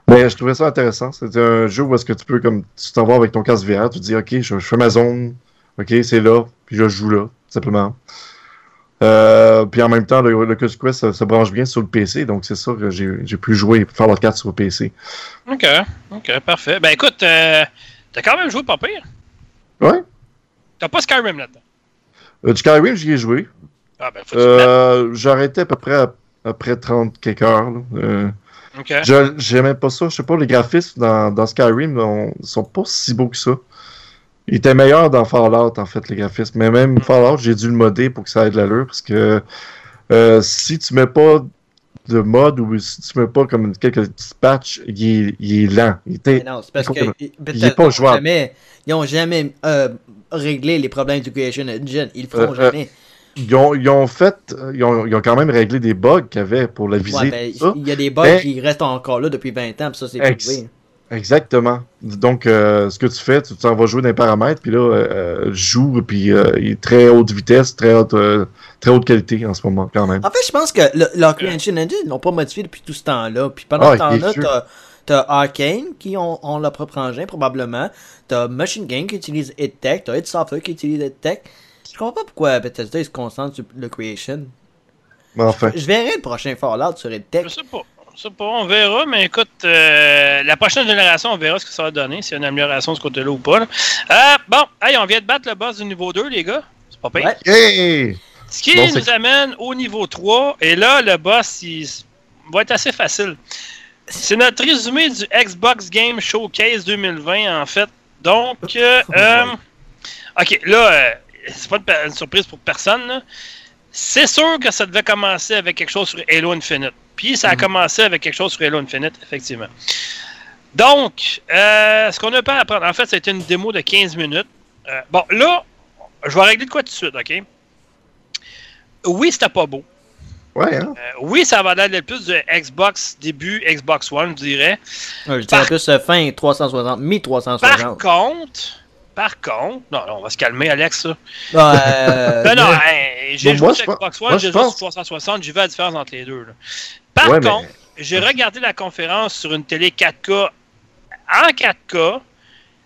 mais je trouvais ça intéressant. C'est un jeu où est-ce que tu peux, comme, tu t'en vas avec ton casque VR, tu te dis, OK, je, je fais ma zone, OK, c'est là, puis je joue là, tout simplement. Euh, puis en même temps, le, le Quest Quest se, se branche bien sur le PC, donc c'est ça que j'ai pu jouer Fallout 4 sur le PC. Ok, ok, parfait. Ben écoute, euh, t'as quand même joué pas pire. Ouais. T'as pas Skyrim là-dedans. Euh, du Skyrim, j'y ai joué. Ah ben faut. Euh, J'ai arrêté à peu près à- après 30 quelques heures. là. Euh, Ok. je- J'aimais pas ça. Je sais pas, les graphismes dans, dans Skyrim on, sont pas si beaux que ça. Ils étaient meilleurs dans Fallout, en fait, les graphismes. Mais même Fallout, j'ai dû le modder pour que ça ait de l'allure. Parce que euh, si tu mets pas de mode ou si tu mets pas comme quelques petits patchs, il est, il est lent. Il était- Mais non, c'est parce il que. faut que- ils- il est pas jouable. jamais- Ils ont jamais euh, réglé les problèmes du Creation Engine. Ils le feront Euh, euh, jamais. Ils, ont, ils ont fait, ils ont, ils ont quand même réglé des bugs qu'il y avait pour la visée. Ouais, ben, il y a des bugs Mais- qui restent encore là depuis 20 ans, puis ça, c'est Ex-. Exactement. Donc, euh, ce que tu fais, tu t'en vas jouer dans les paramètres, puis là, euh, joue, puis euh, il est très haute vitesse, très haute, euh, très haute qualité en ce moment, quand même. En fait, je pense que le, leur Creation Engine, ils l'ont pas modifié depuis tout ce temps-là. Puis pendant Ah, ce temps-là, t'as, Arkane qui ont, ont leur propre engin, probablement. T'as Machine Game qui utilise EdTech. T'as id Software qui utilise EdTech. Je comprends pas pourquoi Bethesda ils se concentre sur le Creation. Mais enfin, Je verrai le prochain Fallout sur EdTech. Je sais pas. Je sais pas, on verra, mais écoute, euh, la prochaine génération, on verra ce que ça va donner, s'il y a une amélioration de ce côté-là ou pas. là. Euh, bon, hey, on vient de battre le boss du niveau 2, les gars. C'est pas pire. Ouais. hey! Ce qui Bon, nous amène au niveau 3, et là, le boss, il va être assez facile. C'est notre résumé du Xbox Game Showcase 2020, en fait. Donc, euh, euh, ok, là, euh, c'est pas une, surprise pour personne. là. C'est sûr que ça devait commencer avec quelque chose sur Halo Infinite. Puis ça a Mhm. commencé avec quelque chose sur Halo Infinite, effectivement. Donc, euh, ce qu'on a pas à apprendre, en fait, c'était une démo de 15 minutes. Euh, bon, là, je vais régler de quoi tout de suite, ok? Oui, c'était pas beau. Ouais, hein? Euh, oui, ça va l'air plus de Xbox début, Xbox One, je dirais. je dirais plus euh, fin 360, mi-360. Par contre, par contre, non, non, on va se calmer, Alex. Ça. Euh, non, hey, j'ai Bon, joué moi, sur Xbox One, j'ai joué pense- sur 360, j'ai vu la différence entre les deux. là. Par Ouais, mais- contre, j'ai regardé la conférence sur une télé 4K en 4K.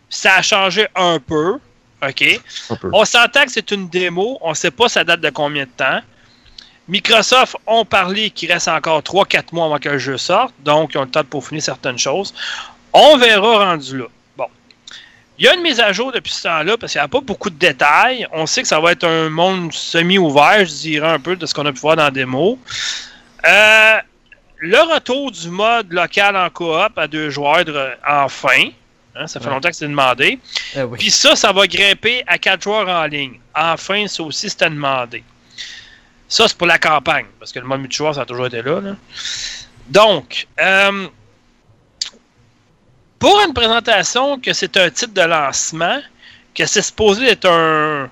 Ça a changé un peu. OK? Un peu. On s'entend que c'est une démo. On ne sait pas ça date de combien de temps. Microsoft ont parlé qu'il reste encore 3-4 mois avant que le jeu sorte. Donc, ils ont le temps de peaufiner certaines choses. On verra rendu là. Il y a une mise à jour depuis ce temps-là parce qu'il n'y a pas beaucoup de détails. On sait que ça va être un monde semi-ouvert, je dirais un peu de ce qu'on a pu voir dans la démo. Euh, le retour du mode local en coop à deux joueurs, de- enfin. Hein, ça fait Ouais. longtemps que c'est demandé. oui. Puis ça, ça va grimper à 4 joueurs en ligne. Enfin, ça aussi, c'était demandé. Ça, c'est pour la campagne, parce que le mode multijoueur, ça a toujours été là. là. Donc, euh, pour une présentation que c'est un titre de lancement, que c'est supposé être un,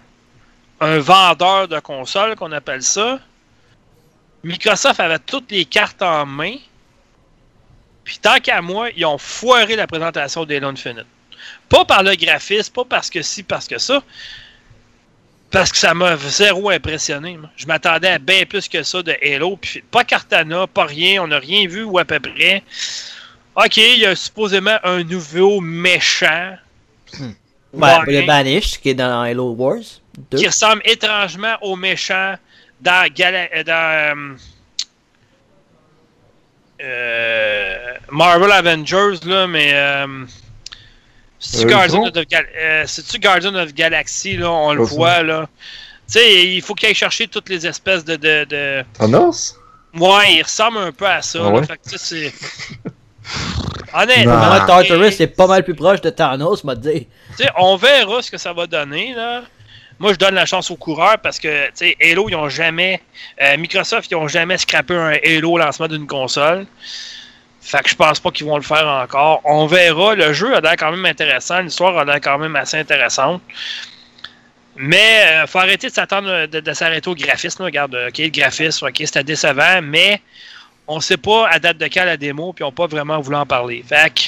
un vendeur de console, qu'on appelle ça, Microsoft avait toutes les cartes en main. Puis tant qu'à moi, ils ont foiré la présentation d'Halo Infinite. Pas par le graphisme, pas parce que si, parce que ça. Parce que ça m'a zéro impressionné. Je m'attendais à bien plus que ça de Halo. Puis pas Cartana, pas rien. On n'a rien vu ou à peu près. Ok, il y a supposément un nouveau méchant. Ouais. le Banish qui est dans Halo Wars 2. qui ressemble étrangement au méchant dans, Gala- euh, dans euh, euh, Marvel Avengers, là, mais euh, c'est-tu Euh, Guardian, Ultron? of, Gal- euh, Guardian of Galaxy, là, on le voit, là. Tu sais, il faut qu'il aille chercher toutes les espèces de... de, de... Thanos? Ouais, il ressemble un peu à ça. Ah là. ouais? Fait que, Non. Vraiment, Tartarus, c'est pas mal plus proche de Thanos, m'a dit. Tu sais, on verra ce que ça va donner, là. Moi, je donne la chance aux coureurs parce que, tu sais, Halo, ils ont jamais... euh, Microsoft, ils ont jamais scrappé un Halo au lancement d'une console. Fait que je pense pas qu'ils vont le faire encore. On verra. Le jeu a l'air quand même intéressant. L'histoire a l'air quand même assez intéressante. Mais euh, faut arrêter de s'attendre de, de s'arrêter au graphisme. là. Regarde, euh, ok, le graphisme, ok, c'était décevant, mais on sait pas à date de quand la démo, puis on n'a pas vraiment voulu en parler. Fait que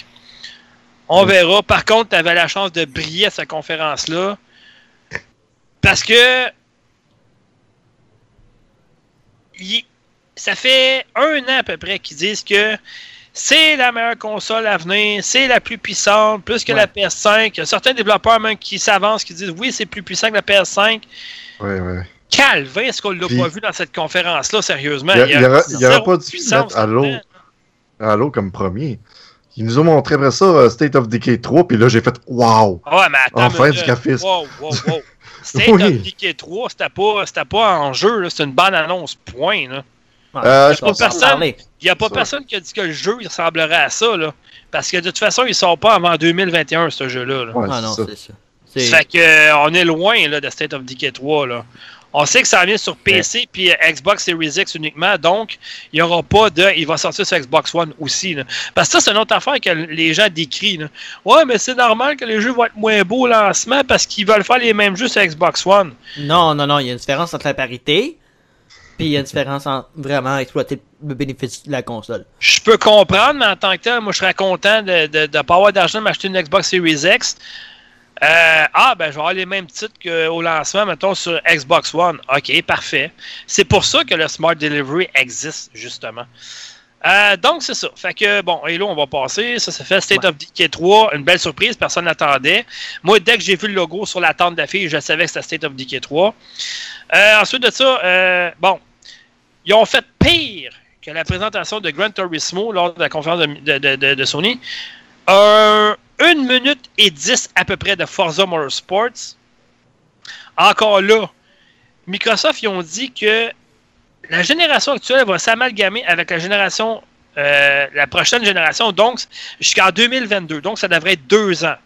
on verra. Par contre, tu avais la chance de briller à cette conférence-là. Parce que il- ça fait un an à peu près qu'ils disent que c'est la meilleure console à venir, c'est la plus puissante, plus que Ouais. la PS5. Il y a certains développeurs même qui s'avancent, qui disent oui, c'est plus puissant que la PS5. Ouais, ouais. Calvin, est-ce qu'on l'a pas vu dans cette conférence-là, sérieusement? Il y a- il y aura- il y aura zéro pas dû puissance mettre là-dedans. Halo comme premier. Ils nous ont montré après ça euh, State of Decay 3, puis là j'ai fait Wow! Ah Ouais, mais attends. Enfin, du graphisme. Wow, wow, wow. State Oui. of Decay 3, c'était pas, c'était pas en jeu, c'était une bonne annonce, point. Là. Euh, ça, personne-. Il n'y a pas Ça. personne qui a dit que le jeu il ressemblerait à ça, là. Parce que de toute façon, il sort pas avant 2021, ce jeu-là. là. Ouais, Ah c'est non, ça. c'est ça. C'est- Fait que, euh, on est loin là, de State of Decay 3. Là. On sait que ça vient sur PC puis euh, Xbox Series X uniquement, donc il n'y aura pas de. Il va sortir sur Xbox One aussi. là. Parce que ça, c'est une autre affaire que les gens décrivent. là. Ouais, mais c'est normal que les jeux vont être moins beaux au lancement parce qu'ils veulent faire les mêmes jeux sur Xbox One. Non, non, non, il y a une différence entre la parité, puis il y a une différence entre vraiment exploiter le bénéfice de la console. Je peux comprendre, mais en tant que tel, moi, je serais content de ne pas avoir d'argent de m'acheter une Xbox Series X. Euh, ah, ben, je vais avoir les mêmes titres qu'au lancement, mettons, sur Xbox One. OK, parfait. C'est pour ça que le Smart Delivery existe, justement. Euh, donc, c'est ça. Fait que, bon, et là, on va passer. Ça, ça fait State Ouais. of Decay 3. Une belle surprise. Personne n'attendait. Moi, dès que j'ai vu le logo sur la tente d'affiche, je savais que c'était State of Decay 3. Euh, ensuite de ça, euh, bon, ils ont fait pire que la présentation de Gran Turismo lors de la conférence de, de- de- de- de Sony. Un- une minute et dix à peu près de Forza Motorsports. Encore là, Microsoft, ils ont dit que la génération actuelle va s'amalgamer avec la génération, euh, la prochaine génération, donc jusqu'en 2022. Donc, ça devrait être deux ans.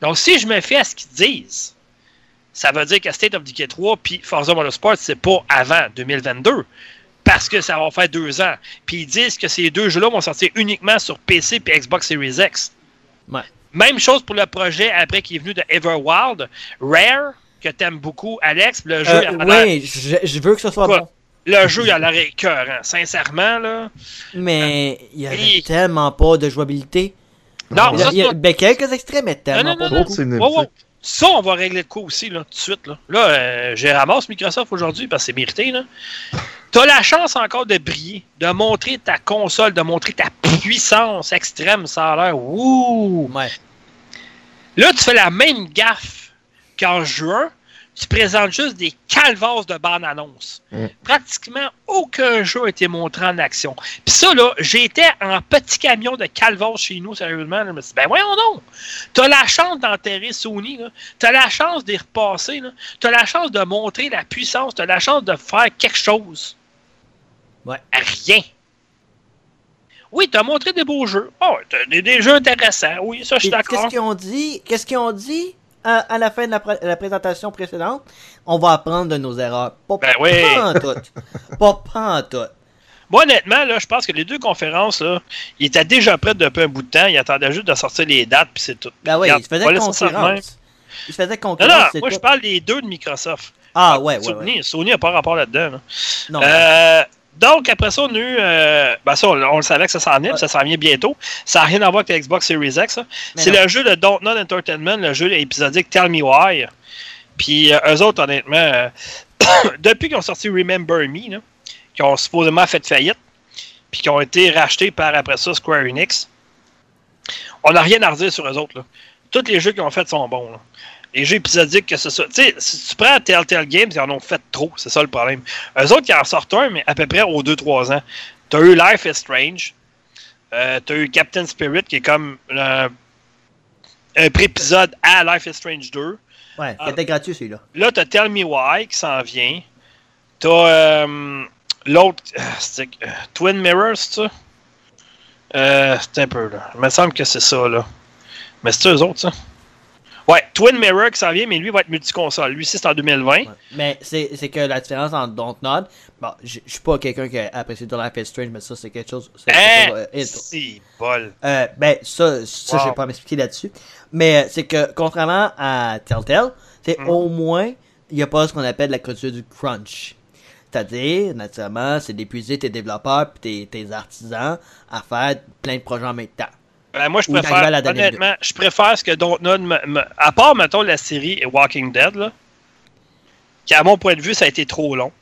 Donc, si je me fie à ce qu'ils disent, ça veut dire que State of Decay 3 puis Forza Motorsport, c'est pas avant 2022. Parce que ça va faire deux ans. Puis ils disent que ces deux jeux-là vont sortir uniquement sur PC et Xbox Series X. Ouais. Même chose pour le projet après qui est venu de Everwild. Rare, que t'aimes beaucoup, Alex. Le jeu, Euh, il a oui, je, je veux que ce soit Quoi? bon. Le jeu, il a l'air écœurant. Sincèrement, là. Mais il y avait Oui. tellement pas de jouabilité. Non, Il y a- ça, il y a- ben, quelques extraits, mais tellement non, pas non, beaucoup. Wow, wow. Ça, on va régler le coup aussi, là, tout de suite. Là, là euh, j'ai ramassé Microsoft aujourd'hui parce que c'est mérité. Là. T'as la chance encore de briller, de montrer ta console, de montrer ta puissance extrême, ça a l'air. Wouh! Ouais. Là, tu fais la même gaffe qu'en juin. Tu présentes juste des calvasses de bandes-annonces. Mm. Pratiquement aucun jeu a été montré en action. Puis ça, là, j'étais en petit camion de calvasses chez nous, sérieusement. Je me suis dit, ben voyons donc! T'as la chance d'enterrer Sony. T'as la chance d'y repasser. T'as la chance de montrer la puissance, t'as la chance de faire quelque chose. Ouais. Rien. Oui, t'as montré des beaux jeux. Oh, t'as des, des jeux intéressants. Oui, ça, je suis d'accord. Qu'est-ce qu'ils ont dit? Qu'est-ce qu'ils ont dit à, à la fin de la, pr- la présentation précédente? On va apprendre de nos erreurs. Pas, Ben oui. pas en tout. pas, pas en tout. Moi, honnêtement, là, je pense que les deux conférences, là, ils étaient déjà prêts depuis un bout de temps. Ils attendaient juste de sortir les dates, puis c'est tout. Ben oui, Regarde, il se même. concurrence. Il se faisait Non, concurrence. non, moi, tout. je parle des deux de Microsoft. Ah, ouais, ouais, Sony, ouais. Sony n'a pas rapport là-dedans. là. Non, Euh, donc, après ça, on a eu. euh, ben ça, on, on le savait que ça s'en venait, ça s'en vient bientôt. Ça n'a rien à voir avec la Xbox Series X. mais C'est le jeu de Don't Not Entertainment, le jeu épisodique Tell Me Why. Puis, euh, eux autres, honnêtement, euh, depuis qu'ils ont sorti Remember Me, qui ont supposément fait faillite, puis qui ont été rachetés par, après ça, Square Enix, on n'a rien à redire sur eux autres. Là. Tous les jeux qu'ils ont fait sont bons. là. Les jeux épisodiques, que ce soit. Tu sais, si tu prends Telltale Games, ils en ont fait trop, c'est ça le problème. Eux autres, ils en sortent un, mais à peu près aux 2-3 ans. T'as eu Life is Strange. Euh, T'as eu Captain Spirit, qui est comme euh, un pré-épisode à Life is Strange 2. Ouais, Ah. il était gratuit celui-là. Là, t'as Tell Me Why qui s'en vient. T'as euh, l'autre. euh, euh, Twin Mirror, c'est ça? Euh, c'est un peu là. Il me semble que c'est ça, là. Mais c'est eux autres, ça? Ouais, Twin Mirror qui s'en vient, mais lui va être multiconsole. Lui, c'est en 2020. Ouais. Mais c'est c'est que la différence entre Dontnod, bon, je suis pas quelqu'un qui a apprécié The Life is Strange, mais ça, c'est quelque chose. c'est Hein? euh, C'est bol. Euh, ben, ça, ça Wow. je vais pas m'expliquer là-dessus. Mais euh, c'est que, contrairement à Telltale, c'est Mm. au moins, il n'y a pas ce qu'on appelle la culture du crunch. C'est-à-dire, naturellement, c'est d'épuiser tes développeurs et tes, tes artisans à faire plein de projets en même temps. Ben, moi, je préfère, la honnêtement, je préfère ce que Dontnod, me, me- à part, mettons, la série Walking Dead, là, qui, à mon point de vue, ça a été trop long.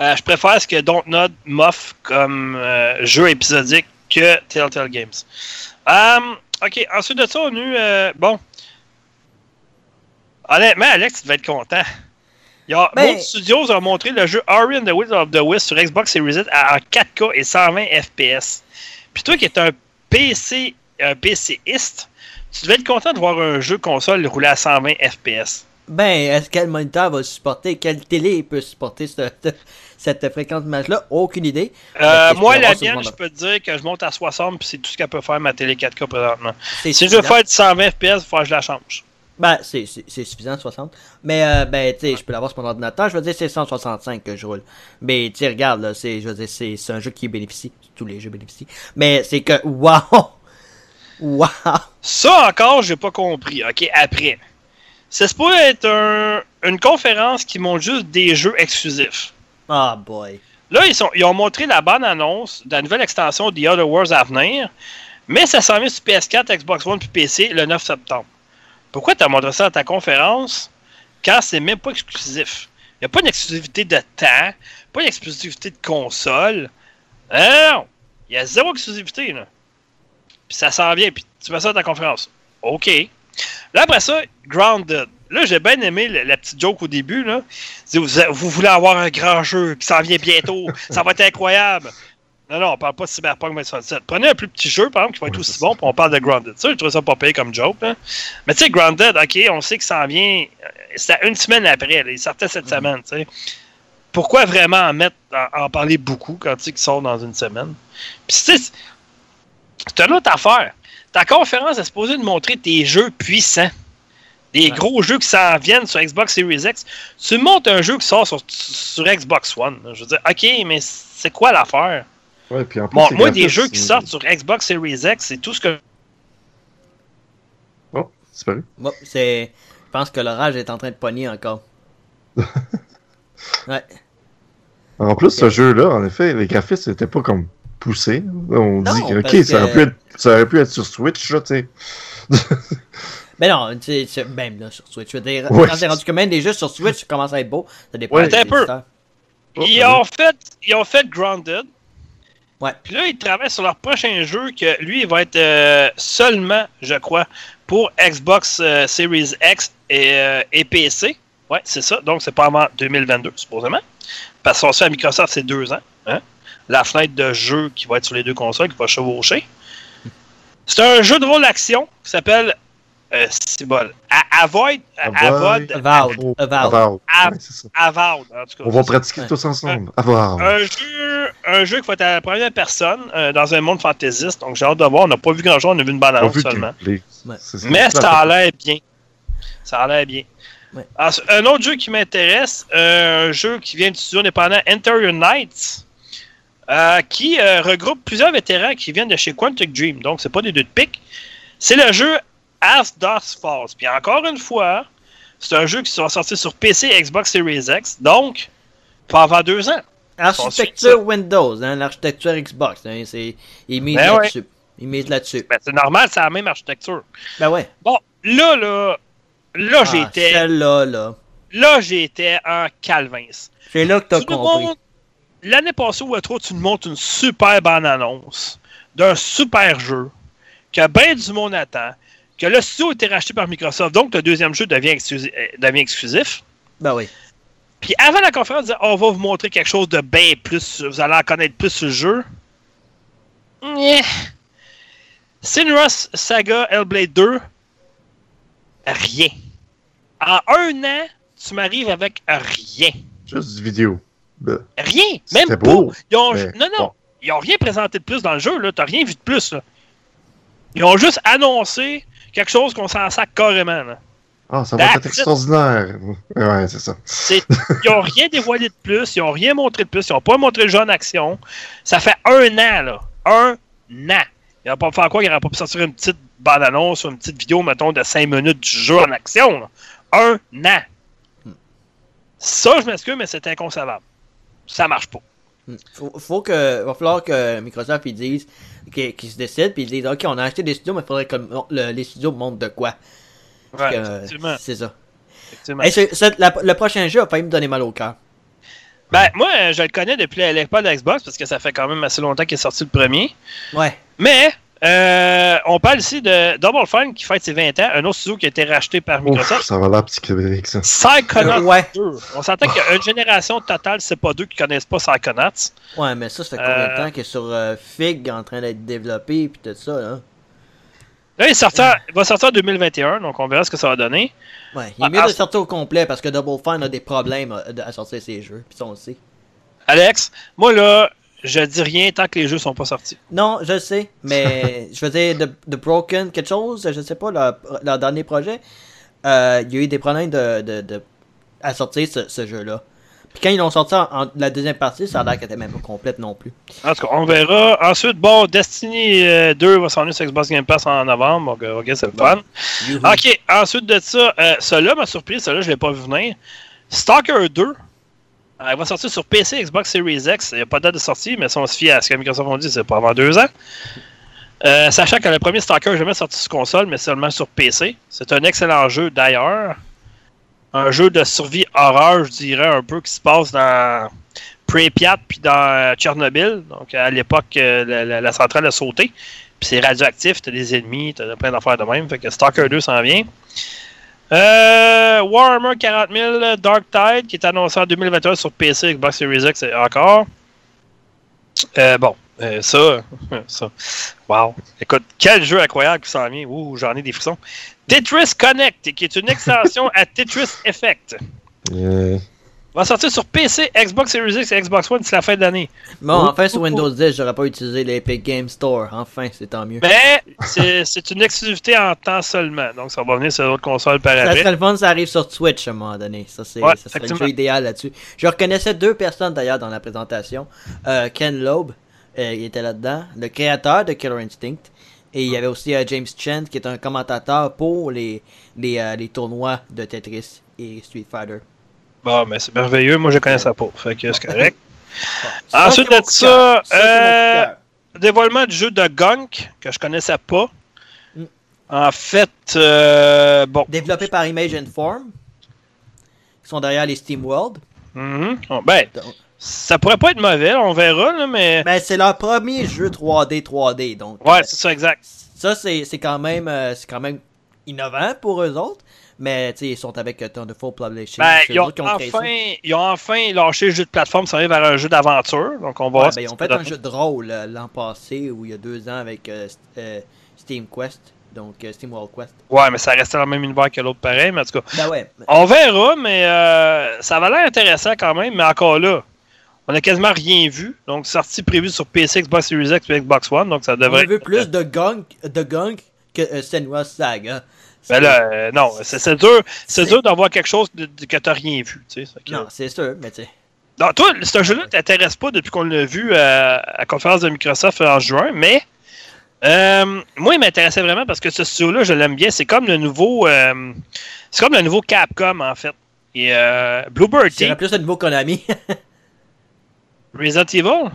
Euh, je préfère ce que Dontnod m'offre comme euh, jeu épisodique que Telltale Games. Euh, ok, ensuite de ça, on a eu, euh, bon, honnêtement, Alex, tu vas être content. Il y a, Ben- Moon Studios a montré le jeu Ori and the Will of the Wisp sur Xbox Series X à- en 4K et 120 FPS. Puis toi qui es un PC, un PCiste, tu devais être content de voir un jeu console rouler à 120 FPS. Ben, est-ce quel moniteur va supporter, quelle télé peut supporter cette, cette fréquence d'image-là Aucune idée. Euh, moi, la mienne, je peux te dire que je monte à 60 puis c'est tout ce qu'elle peut faire ma télé 4K présentement. Si je veux faire du 120 FPS, il faut que je la change. Ben, c'est suffisant, 60. Mais, euh, ben, tu sais, je peux l'avoir sur mon ordinateur. Je veux dire, c'est 165 que je roule. Mais, tu regarde, là, c'est, je veux dire, c'est un jeu qui bénéficie. Tous les jeux bénéficient. Mais, c'est que, wow! Wow! Ça encore, j'ai pas compris. Ok, après. C'est supposé être un- une conférence qui montre juste des jeux exclusifs. Ah, boy. Là, ils, sont, ils ont montré la bonne annonce de la nouvelle extension The Other Wars à venir, mais ça s'en vient sur PS4, Xbox One puis PC le 9 septembre. Pourquoi tu as montré ça à ta conférence quand c'est même pas exclusif? Il n'y a pas d'exclusivité de temps, pas d'exclusivité de console. Hein, Non! Il y a zéro exclusivité, là. Puis ça s'en vient, puis tu mets ça à ta conférence. OK. Là, après ça, Grounded. Là, j'ai bien aimé la, petite joke au début, là. Vous voulez avoir un grand jeu qui s'en vient bientôt, ça va être incroyable. Non, non, on parle pas de Cyberpunk 2077. Prenez un plus petit jeu, par exemple, qui va être Ouais, aussi bon, puis on parle de Grounded. Ça, je trouve ça pas payé comme joke, là. Mais tu sais, Grounded, OK, on sait que ça en vient. euh, C'était une semaine après, là. Il sortait cette semaine, tu sais. Pourquoi vraiment en mettre, en, en parler beaucoup quand tu sais qu'ils sortent dans une semaine? Puis, tu sais, c'est une autre affaire. Ta conférence est supposée de montrer tes jeux puissants. Des Ouais. gros jeux qui s'en viennent sur Xbox Series X. Tu montes un jeu qui sort sur, sur Xbox One. Je veux dire, OK, mais c'est quoi l'affaire? Ouais, puis en plus, Bon, c'est moi, des jeux qui sortent sur Xbox Series X, c'est tout ce que. Oh, c'est pas Bon, c'est. Je pense que l'orage est en train de pogner encore. ouais. En plus, ce jeu-là, en effet, les graphismes n'étaient pas comme poussés. On Non, dit que, ok, ça, aurait que- pu être, ça aurait pu être sur Switch, là, tu sais. Mais non, tu sais, c'est- même là sur Switch. Je veux dire, Ouais. quand c'est rendu que même des jeux sur Switch ça commence à être beau, ça dépend Ouais. des un peu. Oh, Ils ont fait, ils ont fait Grounded. Ouais. Puis là, ils travaillent sur leur prochain jeu que lui, va être euh, seulement, je crois, pour Xbox euh, Series X et, euh, et PC. Ouais, c'est ça. Donc, c'est pas avant 2022, supposément. Parce qu'on sait à Microsoft, c'est deux ans. hein. La fenêtre de jeu qui va être sur les deux consoles, qui va chevaucher. C'est un jeu de rôle action qui s'appelle. Euh, c'est bon. A- Avoid. Avoid. Avowed. Avowed. En tout cas. On va pratiquer tous ensemble. Avowed. Un jeu, un jeu qui va être à la première personne euh, dans un monde fantaisiste. Donc j'ai hâte de voir. On n'a pas vu grand chose, on a vu une bande annonce seulement. Mais ça a la- l'air bien. Ça a l'air bien. Ouais. Ensuite, un autre jeu qui m'intéresse, euh, un jeu qui vient du studio indépendant Interior Nights, euh, qui euh, regroupe plusieurs vétérans qui viennent de chez Quantic Dream. Donc c'est pas des deux de pique. C'est le jeu As Dust Falls. Puis encore une fois, c'est un jeu qui sera sorti sur PC Xbox Series X. Donc, pas avant deux ans. Architecture Windows, hein, l'architecture Xbox, hein, c'est, ils misent Ben ouais. là-dessus. Misent là-dessus. Ben, c'est normal, c'est la même architecture. Ben ouais. Bon, là, là, là, Ah, j'étais, Celle-là, là. là, j'étais en calvins. C'est là que t'as compris. montres- L'année passée ou trop, tu nous montres une super bonne annonce d'un super jeu que ben du monde attend, que le studio a été racheté par Microsoft, donc le deuxième jeu devient, exclusi- euh, devient exclusif. Ben oui. Puis avant la conférence, on disait, on va vous montrer quelque chose de bien plus, vous allez en connaître plus sur le jeu. Nyeh. Sinros Saga Hellblade 2, rien. En un an, tu m'arrives avec rien. Juste du vidéo. Rien. Même beau, pas. Ils ont, non, non. bon. Ils ont rien présenté de plus dans le jeu, là. T'as rien vu de plus, là. Ils ont juste annoncé quelque chose qu'on s'en sac carrément, là. Ah, ça va être extraordinaire. Ouais, c'est ça. C'est- Ils ont rien dévoilé de plus, ils ont rien montré de plus, ils ont pas montré le jeu en action. Ça fait un an, là. Un an. Ils n'ont pas faire quoi? Ils n'auraient pas pu sortir une petite bande-annonce ou une petite vidéo, mettons, de 5 minutes du jeu en action, là. Un an. Ça, je m'excuse, mais c'est inconcevable. Ça marche pas. Faut, faut que, va falloir que Microsoft ils disent qu'ils se décident puis ils disent ok on a acheté des studios mais il faudrait que le- le- les studios montrent de quoi. Ouais, effectivement. c'est ça. effectivement. La- le prochain jeu a failli me donner mal au cœur. Ben, moi, euh, je le connais depuis l'époque de Xbox parce que ça fait quand même assez longtemps qu'il est sorti le premier. Ouais. Mais, euh, on parle ici de Double Fine qui fête ses 20 ans, un autre studio qui a été racheté par Ouf, Microsoft. ça va l'air psychédélique, ça. Psychonauts Euh, ouais. 2. On s'entend qu'il y a une génération totale, c'est pas deux qui connaissent pas Psychonauts. Ouais, mais ça, ça fait combien de Euh, temps qu'il est sur euh, Fig en train d'être développé puis tout ça, là? Là, il, est sorti il va sortir en 2021, donc on verra ce que ça va donner. Ouais, il est Ah, mieux ah, de sortir au complet parce que Double Fine a des problèmes à, à sortir ses jeux, pis ça on le sait. Alex, moi là, je dis rien tant que les jeux sont pas sortis. Non, je sais, mais je veux dire, The, The Broken, quelque chose, je sais pas, leur, leur dernier projet, euh, il y a eu des problèmes de, de, de- à sortir ce, ce jeu-là. Puis quand ils l'ont sorti en, en- la deuxième partie, ça a l'air qu'elle était même pas complète non plus. En tout cas, on verra. Ensuite, bon, Destiny euh, 2 va s'en venir sur Xbox Game Pass en novembre, donc euh, ok, c'est le fun. Youhou. Ok, ensuite de ça, euh, celui-là m'a surpris, celui-là je l'ai pas vu venir. Stalker 2, il va sortir sur PC, Xbox Series X. Il n'y a pas de date de sortie, mais si on se fie à ce que Microsoft ont dit, c'est pas avant deux ans. Euh, sachant que le premier Stalker jamais sorti sur console, mais seulement sur PC. C'est un excellent jeu d'ailleurs. Un jeu de survie horreur, je dirais, un peu qui se passe dans Pripyat puis dans euh, Tchernobyl. Donc à l'époque, euh, la, la- la centrale a sauté. Puis c'est radioactif, t'as des ennemis, t'as plein d'affaires de même. Fait que Stalker 2 s'en vient. Euh, Warhammer 40 000 Dark Tide qui est annoncé en 2021 sur PC, Xbox Series X encore. Euh, bon, euh, ça, ça. Wow. Écoute, quel jeu incroyable qui s'en vient. Ouh, j'en ai des frissons. Tetris Connect, qui est une extension à Tetris Effect. Euh, Va sortir sur PC, Xbox Series X et Xbox One d'ici la fin de l'année. Bon, enfin sur Windows 10, j'aurais pas utilisé l'Epic Game Store. Enfin, c'est tant mieux. Mais c'est c'est une exclusivité en temps seulement. Donc ça va venir sur d'autres consoles par Ça après. serait le fun, ça arrive sur Twitch à un moment donné. Ça, c'est, Ouais, ça serait le jeu idéal là-dessus. Je reconnaissais deux personnes d'ailleurs dans la présentation. Euh, Ken Loeb, euh, il était là-dedans, le créateur de Killer Instinct. Et il y avait aussi euh, James Chen, qui est un commentateur pour les, les, les tournois de Tetris et Street Fighter. Bon, mais c'est merveilleux. Moi, je connais ça pas. Fait que c'est correct. Ensuite de ça, euh, dévoilement du jeu de Gunk, que je connaissais pas. Mm. En fait, euh, bon. Développé par Image and Form. Qui sont derrière les Steam World. Mhm. Bon, ben, Donc- ça pourrait pas être mauvais, on verra, là, mais. Ben, c'est leur premier jeu 3D 3D. Donc, Ouais, euh, c'est ça, exact. ça, c'est c'est quand, même, euh, c'est quand même innovant pour eux autres. Mais, ils sont avec euh, Thunderful Publishing. Ben, ils ont, enfin, ils ont enfin lâché le jeu de plateforme, ça va vers un jeu d'aventure. Donc, on va Ouais, ben, ils ont fait un jeu de rôle euh, l'an passé ou il y a deux ans avec euh, st- euh, Steam Quest. Donc, Steam World Quest. Ouais, mais ça restait dans le même univers que l'autre, pareil. Mais en tout cas, Ben ouais. on verra, mais euh, ça va l'air intéressant quand même. Mais encore là, on a quasiment rien vu. Donc, sortie prévue sur PC, Xbox Series X et Xbox One. Donc, ça On devrait. a vu plus de gunk, de gunk que euh, Saga. Ben là, euh, non, c'est dur, c'est dur d'avoir quelque chose de, de- que t'as rien vu. Que- Non, c'est sûr, mais tu sais. Non, toi, ce jeu-là t'intéresse pas depuis qu'on l'a vu à, à la conférence de Microsoft en juin, mais euh, moi, il m'intéressait vraiment parce que ce studio-là, je l'aime bien. C'est comme le nouveau, euh, c'est comme le nouveau Capcom en fait. Et Bluebird C'est plus un nouveau Konami. Resident Evil,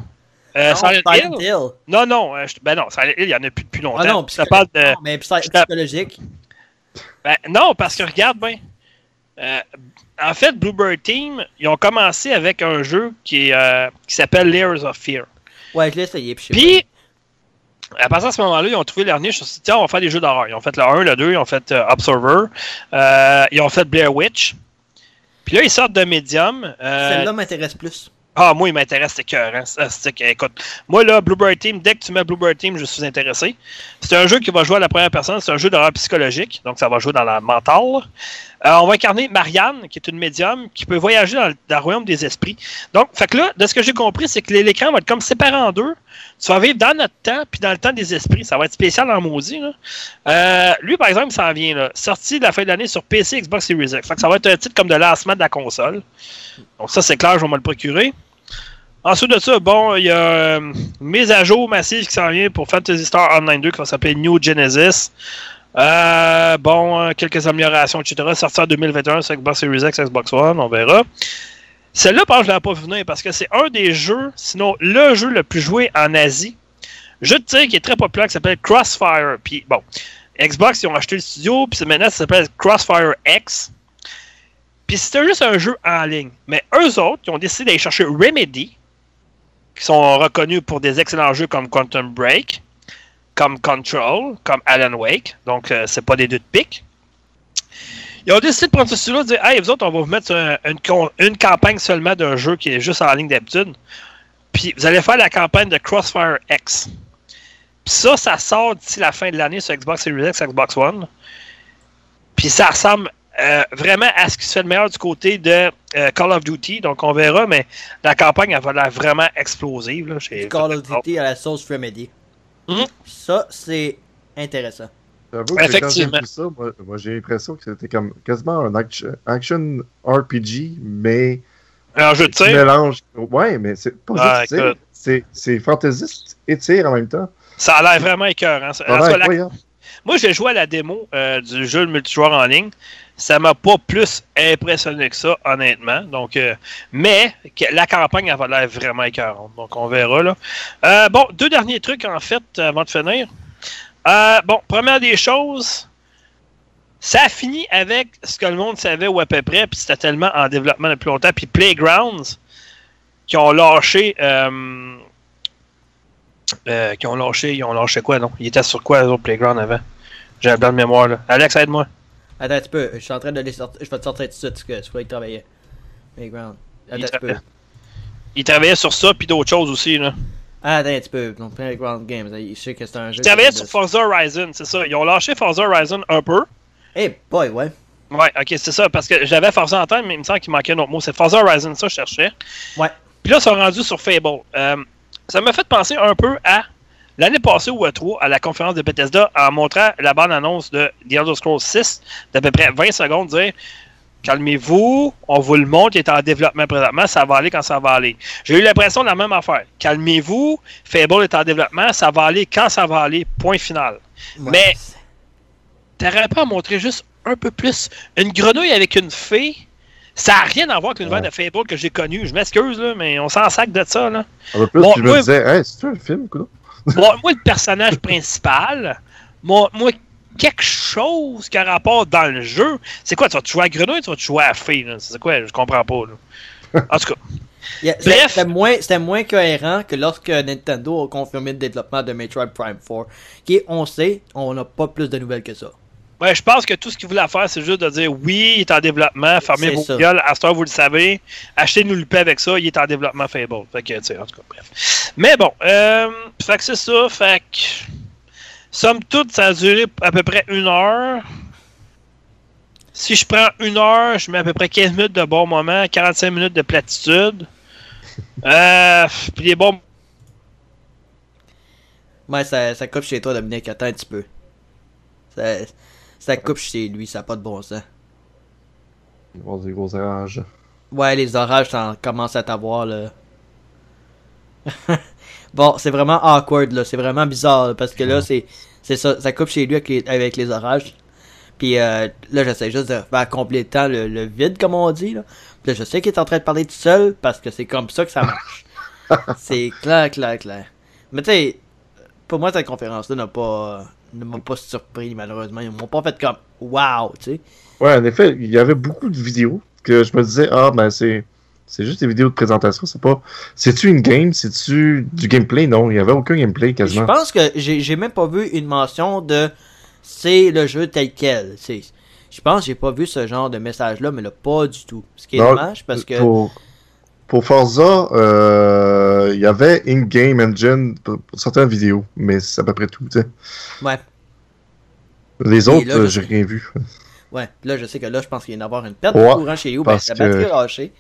euh, Non, Silent Silent Hill? Hill. Non, non, je- ben non, Silent Hill, il y en a plus depuis longtemps. Ah non, te parle de, non, mais psychologique. Ben, non, parce que regarde bien. Euh, en fait, Bluebird Team, ils ont commencé avec un jeu qui, euh, qui s'appelle Layers of Fear. Ouais, je l'ai essayé. Puis, à partir de ce moment-là, ils ont trouvé leur niche. Ils se dit, tiens, on va faire des jeux d'horreur. Ils ont fait le 1, le 2, ils ont fait euh, Observer, ils ont fait Blair Witch. Puis là, ils sortent de Medium. Celle-là m'intéresse plus. Ah, moi, il m'intéresse, c'est cœur. Hein. Que- Écoute, moi, là, Bluebird Team, dès que tu mets Bluebird Team, je suis intéressé. C'est un jeu qui va jouer à la première personne. C'est un jeu d'horreur psychologique. Donc, ça va jouer dans la mentale. Euh, on va incarner Marianne, qui est une médium, qui peut voyager dans, le- royaume des esprits. Donc, fait que là, de ce que j'ai compris, c'est que l'écran va être comme séparé en deux. Tu vas vivre dans notre temps, puis dans le temps des esprits. Ça va être spécial en maudit. Euh, lui, par exemple, ça en vient. Là, sorti de la fin de l'année sur PC, Xbox Series X. Fait que ça va être un titre comme de lancement de la console. Donc, ça, c'est clair, je vais me le procurer. Ensuite de ça, bon, il y a euh, une mise à jour massive qui s'en vient pour Fantasy Star Online 2 qui va s'appeler New Genesis. Euh, bon, euh, quelques améliorations, etc. Sorti en 2021 sur Xbox Series X, Xbox One, on verra. Celle-là, je ne l'ai pas venir parce que c'est un des jeux, sinon le jeu le plus joué en Asie. Jeu de tir qui est très populaire qui s'appelle Crossfire. Puis bon, Xbox, ils ont acheté le studio, puis maintenant ça s'appelle Crossfire X. Puis c'était juste un jeu en ligne. Mais eux autres, ils ont décidé d'aller chercher Remedy, qui sont reconnus pour des excellents jeux comme Quantum Break, comme Control, comme Alan Wake. Donc, euh, c'est pas des deux de pique. Ils ont décidé de prendre ce studio et de dire Hey, vous autres, on va vous mettre un- une, campagne seulement d'un jeu qui est juste en ligne d'habitude. Puis vous allez faire la campagne de Crossfire X. Puis ça, ça sort d'ici la fin de l'année sur Xbox Series X, Xbox One. Puis ça ressemble euh, vraiment à ce qui se fait de meilleur du côté de euh, Call of Duty. Donc on verra, mais la campagne, elle va l'air vraiment explosive. Là. J'ai- Call of Duty à la sauce Remedy. Mhm. Ça, c'est intéressant. Que quand j'ai Effectivement. vu ça, moi, moi, j'ai l'impression que c'était comme quasiment un action, action RPG, mais Un jeu de tir. mélange. Ouais, mais c'est pas Ah, juste tir, écoute. c'est c'est fantaisiste et tir en même temps. Ça a l'air vraiment écœurant. La- incroyable. Moi, j'ai joué à la démo euh, du jeu de multijoueur en ligne. Ça m'a pas plus impressionné que ça, honnêtement. Donc, euh, mais la campagne elle va l'air vraiment écœurante. Donc, on verra. Là. Euh, bon, deux derniers trucs, en fait, avant de finir. Euh, bon, première des choses, ça a fini avec ce que le monde savait ou à peu près, puis c'était tellement en développement depuis longtemps. Puis Playgrounds, qui ont lâché. euh, qui ont lâché, ils ont lâché quoi, non? Ils étaient sur quoi, les autres Playground avant? J'ai un blanc de mémoire, là. Alex, aide-moi. Attends un petit peu, je suis en train de les sortir. Je vais te sortir tout de suite ce que il travaillait. Playground. Attends Il un petit peu. tra- Ils travaillaient sur ça, puis d'autres choses aussi, là. Ah, attends un petit peu. Donc, Playground Games, je sais que c'est un jeu. Ils travaillaient sur Forza Horizon, c'est ça. Ils ont lâché Forza Horizon un peu. Hey boy, ouais. Ouais, ok, c'est ça, parce que j'avais Forza en tête, mais il me semble qu'il manquait un autre mot. C'est Forza Horizon, ça, je cherchais. Ouais. Puis là, ils sont rendus sur Fable. Euh, ça m'a fait penser un peu à l'année passée ou à 3, à la conférence de Bethesda, en montrant la bande-annonce de The Elder Scrolls 6, d'à peu près 20 secondes, dire Calmez-vous, on vous le montre, il est en développement présentement, ça va aller quand ça va aller. J'ai eu l'impression de la même affaire. Calmez-vous, Fable est en développement, ça va aller quand ça va aller, point final. Ouais. Mais- T'aurais pas à montrer juste un peu plus une grenouille avec une fée, Ça n'a rien à voir avec l'univers Ouais. de Fable que j'ai connu. Je m'excuse, mais on s'en sac de ça. Là. Un peu plus, Bon, je me disais, hey, c'est-tu un film, quoi? Moi, moi, le personnage principal, moi, moi, quelque chose qui a rapport dans le jeu, c'est quoi? Tu vas te jouer à Grenouille tu vas te jouer à là? C'est quoi? Je comprends pas. Là. En tout cas, Yeah. C'était moins, moins cohérent que lorsque Nintendo a confirmé le développement de Metroid Prime 4. Qui, on sait, on n'a pas plus de nouvelles que ça. Ouais, je pense que tout ce qu'ils voulaient faire, c'est juste de dire oui, il est en développement, fermez vos ça. gueules, à vous le savez, achetez-nous le paix avec ça, il est en développement Fable. Fait que, tu sais, en tout cas, bref. Mais bon, euh, fait que c'est ça, fait que. Somme toute, ça a duré à peu près une heure. Si je prends une heure, je mets à peu près 15 minutes de bon moment, 45 minutes de platitude. Euh, puis les bons. Ouais, ça, ça coupe chez toi, Dominique. Attends un petit peu. Ça, ça coupe chez lui, ça n'a pas de bon sens. Il va y avoir des gros orages. Ouais, les orages t'en commencent à t'avoir, là. bon, c'est vraiment awkward, là. C'est vraiment bizarre, là, parce que là, c'est c'est ça. Ça coupe chez lui avec les, avec les orages. Puis euh, là, j'essaie juste de faire compléter le, le vide, comme on dit, là. Puis là, je sais qu'il est en train de parler tout seul, parce que c'est comme ça que ça marche. c'est clair, clair, clair. Mais tu sais, pour moi, cette conférence-là n'a pas... ne m'a pas surpris, malheureusement. Ils m'ont pas fait comme « Wow », tu sais. Ouais, en effet, il y avait beaucoup de vidéos que je me disais, ah, ben c'est. C'est juste des vidéos de présentation, c'est pas. C'est-tu une game? C'est-tu du gameplay? Non, il y avait aucun gameplay Je quasiment. pense que j'ai même pas vu une mention de c'est le jeu tel quel. C'est- Je pense que j'ai pas vu ce genre de message-là, mais là, pas du tout. Ce qui est Non, dommage parce que. Pour, pour Forza, euh, il y avait in-game engine pour, pour certaines vidéos, mais c'est à peu près tout, tu sais. Ouais, Les Et autres, là, euh, je- j'ai rien vu. ouais. Là, je sais que là, je pense qu'il y en avoir une perte Ouais, de courant chez vous. Ben, la batterie que- est lâchée.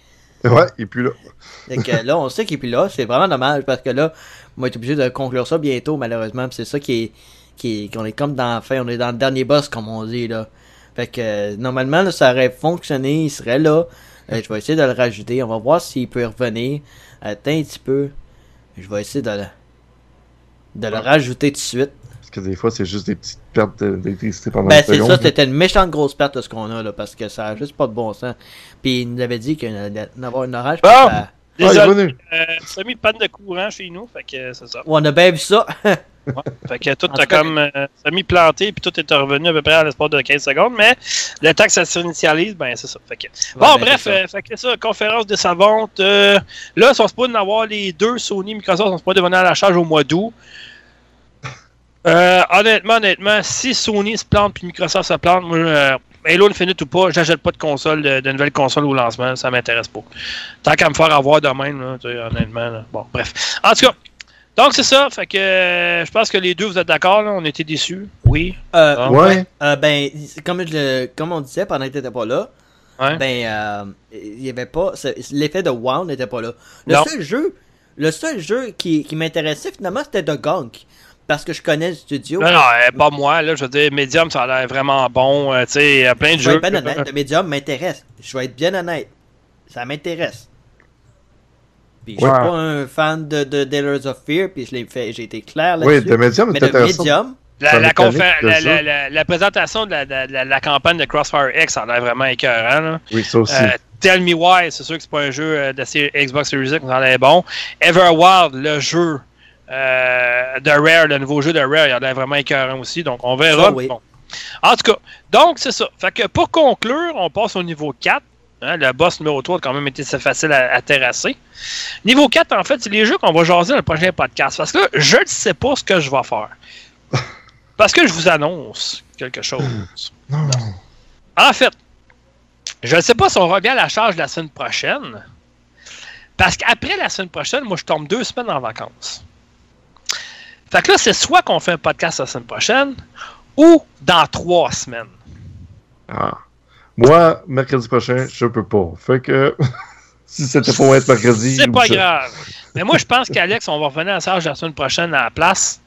Ouais, et puis là. Fait que là, on sait qu'il est plus là. C'est vraiment dommage parce que là, on va être obligé de conclure ça bientôt, malheureusement. C'est ça qui est. Qui est- qu'on est comme dans la fin. On est dans le dernier boss, comme on dit, là. Fait que euh, normalement, là, ça aurait fonctionné. Il serait là. Euh, je vais essayer de le rajouter. On va voir s'il peut revenir. Attends un petit peu. Je vais essayer de le, de le rajouter tout de suite. Parce que des fois, c'est juste des petites pertes de- d'électricité pendant Ben, c'est ça, c'était une méchante grosse perte de ce qu'on a, là, parce que ça a juste pas de bon sens. Puis il nous avait dit qu'il allait y avoir une orage. Bon. Ça- Ah, il est Désolé, revenu. euh, semi panne de courant chez nous, fait que euh, c'est ça. On a bien vu ça. Fait que tout a comme euh, semi-planté, puis tout est revenu à peu près à l'espace de 15 secondes, mais le temps que ça s'initialise, ben c'est ça. Fait que... Bon, ben, bref, ça. euh, fait que ça, conférence décevante. Euh, là, ils sont supposés en avoir les deux, Sony, Microsoft, sont supposés venir à la charge au mois d'août. Euh, honnêtement, honnêtement, si Sony se plante puis Microsoft se plante, moi, euh, Halo Infinite ou pas, j'achète pas de console, de, de nouvelle console au lancement, ça m'intéresse pas. Tant qu'à me faire avoir de même, là, tu sais, honnêtement. là. Bon, bref. En tout cas, donc c'est ça, fait que euh, je pense que les deux, vous êtes d'accord, on était déçus. Oui. Euh, Ah. Ouais. Euh, ben, comme, je le- comme on disait pendant que t'étais pas là, Ouais. ben, euh, il y avait pas, l'effet de wow n'était pas là. Le Non. seul jeu, le seul jeu qui, qui m'intéressait finalement c'était The Gunk. Parce que je connais le studio. Non, non, euh, pas moi, là, je veux dire, Medium, ça a l'air vraiment bon, euh, tu sais, il y a plein de je vais jeux. être bien honnête, le médium m'intéresse. Je vais être bien honnête. Ça m'intéresse. Puis je suis Ouais. pas un fan de, de Dealers of Fear, puis je l'ai fait, j'ai été clair Oui, là-dessus. le médium mais est le intéressant. médium, La, Ça la, mécanique confé- de la, ça. la, la- la présentation de la, de la- la campagne de Crossfire X, ça a l'air vraiment écœurant. Là. Oui, ça aussi. Euh, Tell Me Why, c'est sûr que c'est pas un jeu euh, de la série Xbox Series X, mais ça a l'air bon. Everwild, le jeu euh, de Rare, le nouveau jeu de Rare, il a l'air vraiment écœurant aussi, donc on verra. Ça, oui. Bon. En tout cas, donc c'est ça. Fait que pour conclure, on passe au niveau 4. Hein, le boss numéro 3 a quand même été assez facile à, à terrasser. Niveau 4, en fait, c'est les jeux qu'on va jaser dans le prochain podcast. Parce que là, je ne sais pas ce que je vais faire. Parce que je vous annonce quelque chose. non. En fait, je ne sais pas si on revient à la charge la semaine prochaine. Parce qu'après la semaine prochaine, moi, je tombe deux semaines en vacances. Fait que là, c'est soit qu'on fait un podcast la semaine prochaine ou dans trois semaines. Ah. Moi, mercredi prochain, je peux pas. Fait que si c'était pour être mercredi. C'est pas ça- grave. Mais moi, je pense qu'Alex, on va revenir à la charge la semaine prochaine à la place.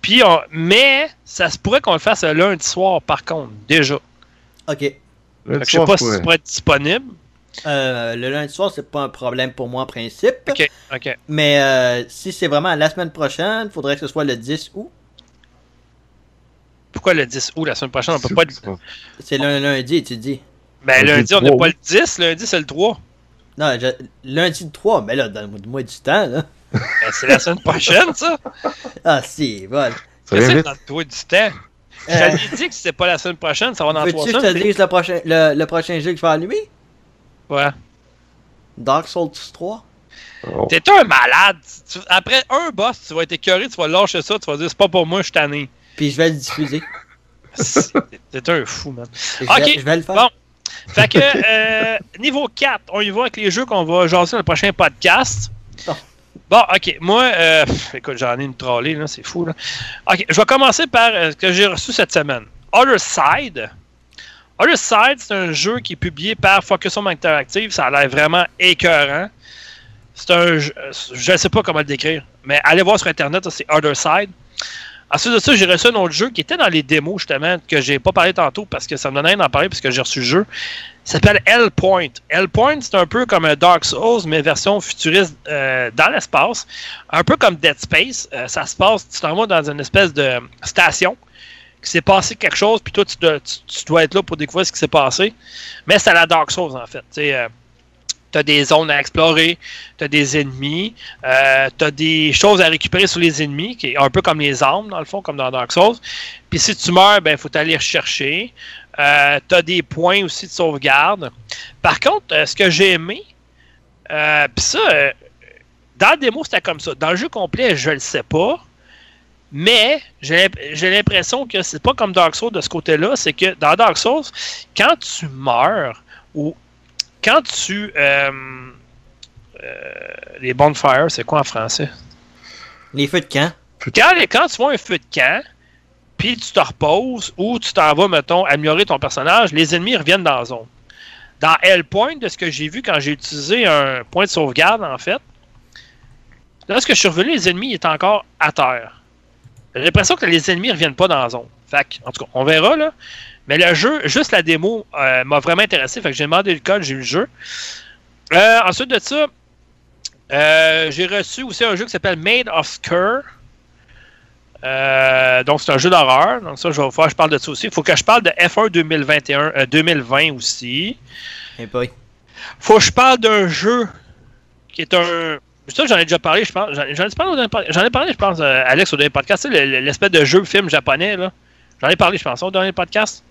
Puis on... Mais ça se pourrait qu'on le fasse le lundi soir, par contre, déjà. ok. Fait Lundi que je sais pas si tu pourrais être disponible. Euh, le lundi soir, c'est pas un problème pour moi en principe. Ok, ok. Mais euh, si c'est vraiment la semaine prochaine, faudrait que ce soit le 10 août. Pourquoi le 10 août la semaine prochaine? On peut pas être. C'est le lundi, tu dis. Ben, Lundi lundi, on n'a 3, pas le 10, lundi, c'est le 3. Non, je- lundi 3, mais là, donne-moi du temps, là. Ben, c'est la semaine prochaine, ça. Ah, si, voilà. Ça vite. dans toi du temps? Euh, t'avais dit que c'était pas la semaine prochaine, ça va dans trois Veux-tu que je te semaines. dise le prochain, le, le prochain jeu que je vais allumer? Dark Souls 3? Oh. T'es un malade. Tu- après un boss, tu vas être écœuré, tu vas lâcher ça, tu vas dire c'est pas pour moi, je suis tanné. Puis je vais le diffuser. C'est- T'es un fou, man. Je Ok, vais, je vais le faire. bon. Fait que, euh, niveau 4, on y va avec les jeux qu'on va jaser dans le prochain podcast. Bon. Bon, ok, moi, euh, pff, écoute, j'en ai une trollée, là, c'est fou, là. Ok, je vais commencer par euh, ce que j'ai reçu cette semaine. Other Side. Other Side, c'est un jeu qui est publié par Focus Home Interactive. Ça a l'air vraiment écœurant. C'est un jeu, je ne sais pas comment le décrire, mais allez voir sur Internet, c'est Other Side. Ensuite de ça, j'ai reçu un autre jeu qui était dans les démos, justement, que j'ai pas parlé tantôt parce que ça me donnait rien d'en parler parce que j'ai reçu le jeu. Il s'appelle Hellpoint. Hellpoint, c'est un peu comme un Dark Souls, mais version futuriste euh, dans l'espace. Un peu comme Dead Space. Euh, ça se passe, tu t'en vas dans une espèce de station qui s'est passé quelque chose, puis toi, tu dois, tu- tu être là pour découvrir ce qui s'est passé. Mais c'est à la Dark Souls, en fait. Tu euh, t'as des zones à explorer, t'as des ennemis, euh, t'as des choses à récupérer sur les ennemis, qui est un peu comme les armes, dans le fond, comme dans Dark Souls. Puis si tu meurs, ben, faut aller rechercher. Euh, t'as des points aussi de sauvegarde. Par contre, euh, ce que j'ai aimé, euh, puis ça, dans la démo, c'était comme ça. Dans le jeu complet, je le sais pas. Mais j'ai l'imp- j'ai l'impression que c'est pas comme Dark Souls de ce côté-là. C'est que dans Dark Souls, quand tu meurs ou quand tu. euh, euh, les bonfires, c'est quoi en français? Les feux de camp. Quand, quand tu vois un feu de camp, puis tu te reposes ou tu t'en vas, mettons, améliorer ton personnage, les ennemis reviennent dans la zone. Dans Hellpoint, de ce que j'ai vu quand j'ai utilisé un point de sauvegarde, en fait, lorsque je suis revenu, les ennemis étaient encore à terre. J'ai l'impression que les ennemis ne reviennent pas dans la zone. Fait que, en tout cas, on verra, là. Mais le jeu, juste la démo, euh, m'a vraiment intéressé. Fait que j'ai demandé le code, j'ai eu le jeu. Euh, ensuite de ça, euh, j'ai reçu aussi un jeu qui s'appelle Made of Scur. Donc, c'est un jeu d'horreur. Donc, ça, je vais faire, je parle de ça aussi. Il faut que je parle de F1 2021, euh, 2020 aussi. Eh boy. faut que je parle d'un jeu qui est un. Ça, j'en ai déjà parlé, je pense. J'en ai j'en ai parlé, je pense, euh, Alex, au dernier podcast. Tu sais, le- le- l'espèce de jeu film japonais, là. J'en ai parlé, je pense, au dernier podcast.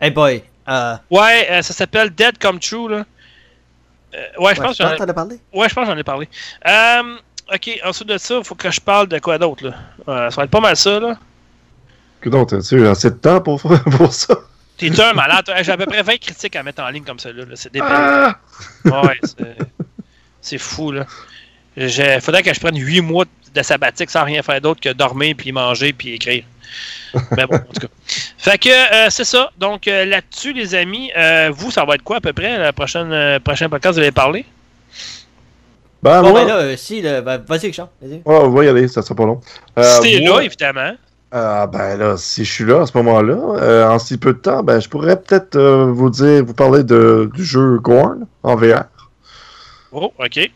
Hey boy. Euh, Ouais, euh, ça s'appelle Dead Come True, là. Euh, ouais, je ouais, pense que j'en ai- as parlé? Ouais, je pense que j'en ai parlé. Euh, ok, ensuite de ça, il faut que je parle de quoi d'autre, là? Euh, ça va être pas mal ça, là. Que donc, as-tu eu assez de temps pour, pour ça? T'es un malade. toi. J'ai à peu près 20 critiques à mettre en ligne comme ça, là. C'est débile. Ah! Ouais, c'est- c'est fou, là. Il faudrait que je prenne 8 mois de sabbatique sans rien faire d'autre que dormir, puis manger, puis écrire. Mais bon, en tout cas. Fait que euh, c'est ça. Donc euh, là-dessus, les amis, euh, vous, ça va être quoi à peu près, la prochaine, euh, prochain podcast, vous allez parler? Ben, Bon, moi, ben là, euh, si, ben, vas-y, Richard. Vas-y. ouais, on va y aller, ça sera pas long. Euh, si t'es moi- là, évidemment. Ah ben là, si je suis là à ce moment-là, euh, en si peu de temps, ben je pourrais peut-être euh, vous dire, vous parler de, du jeu Gorn en VR, Oh, OK.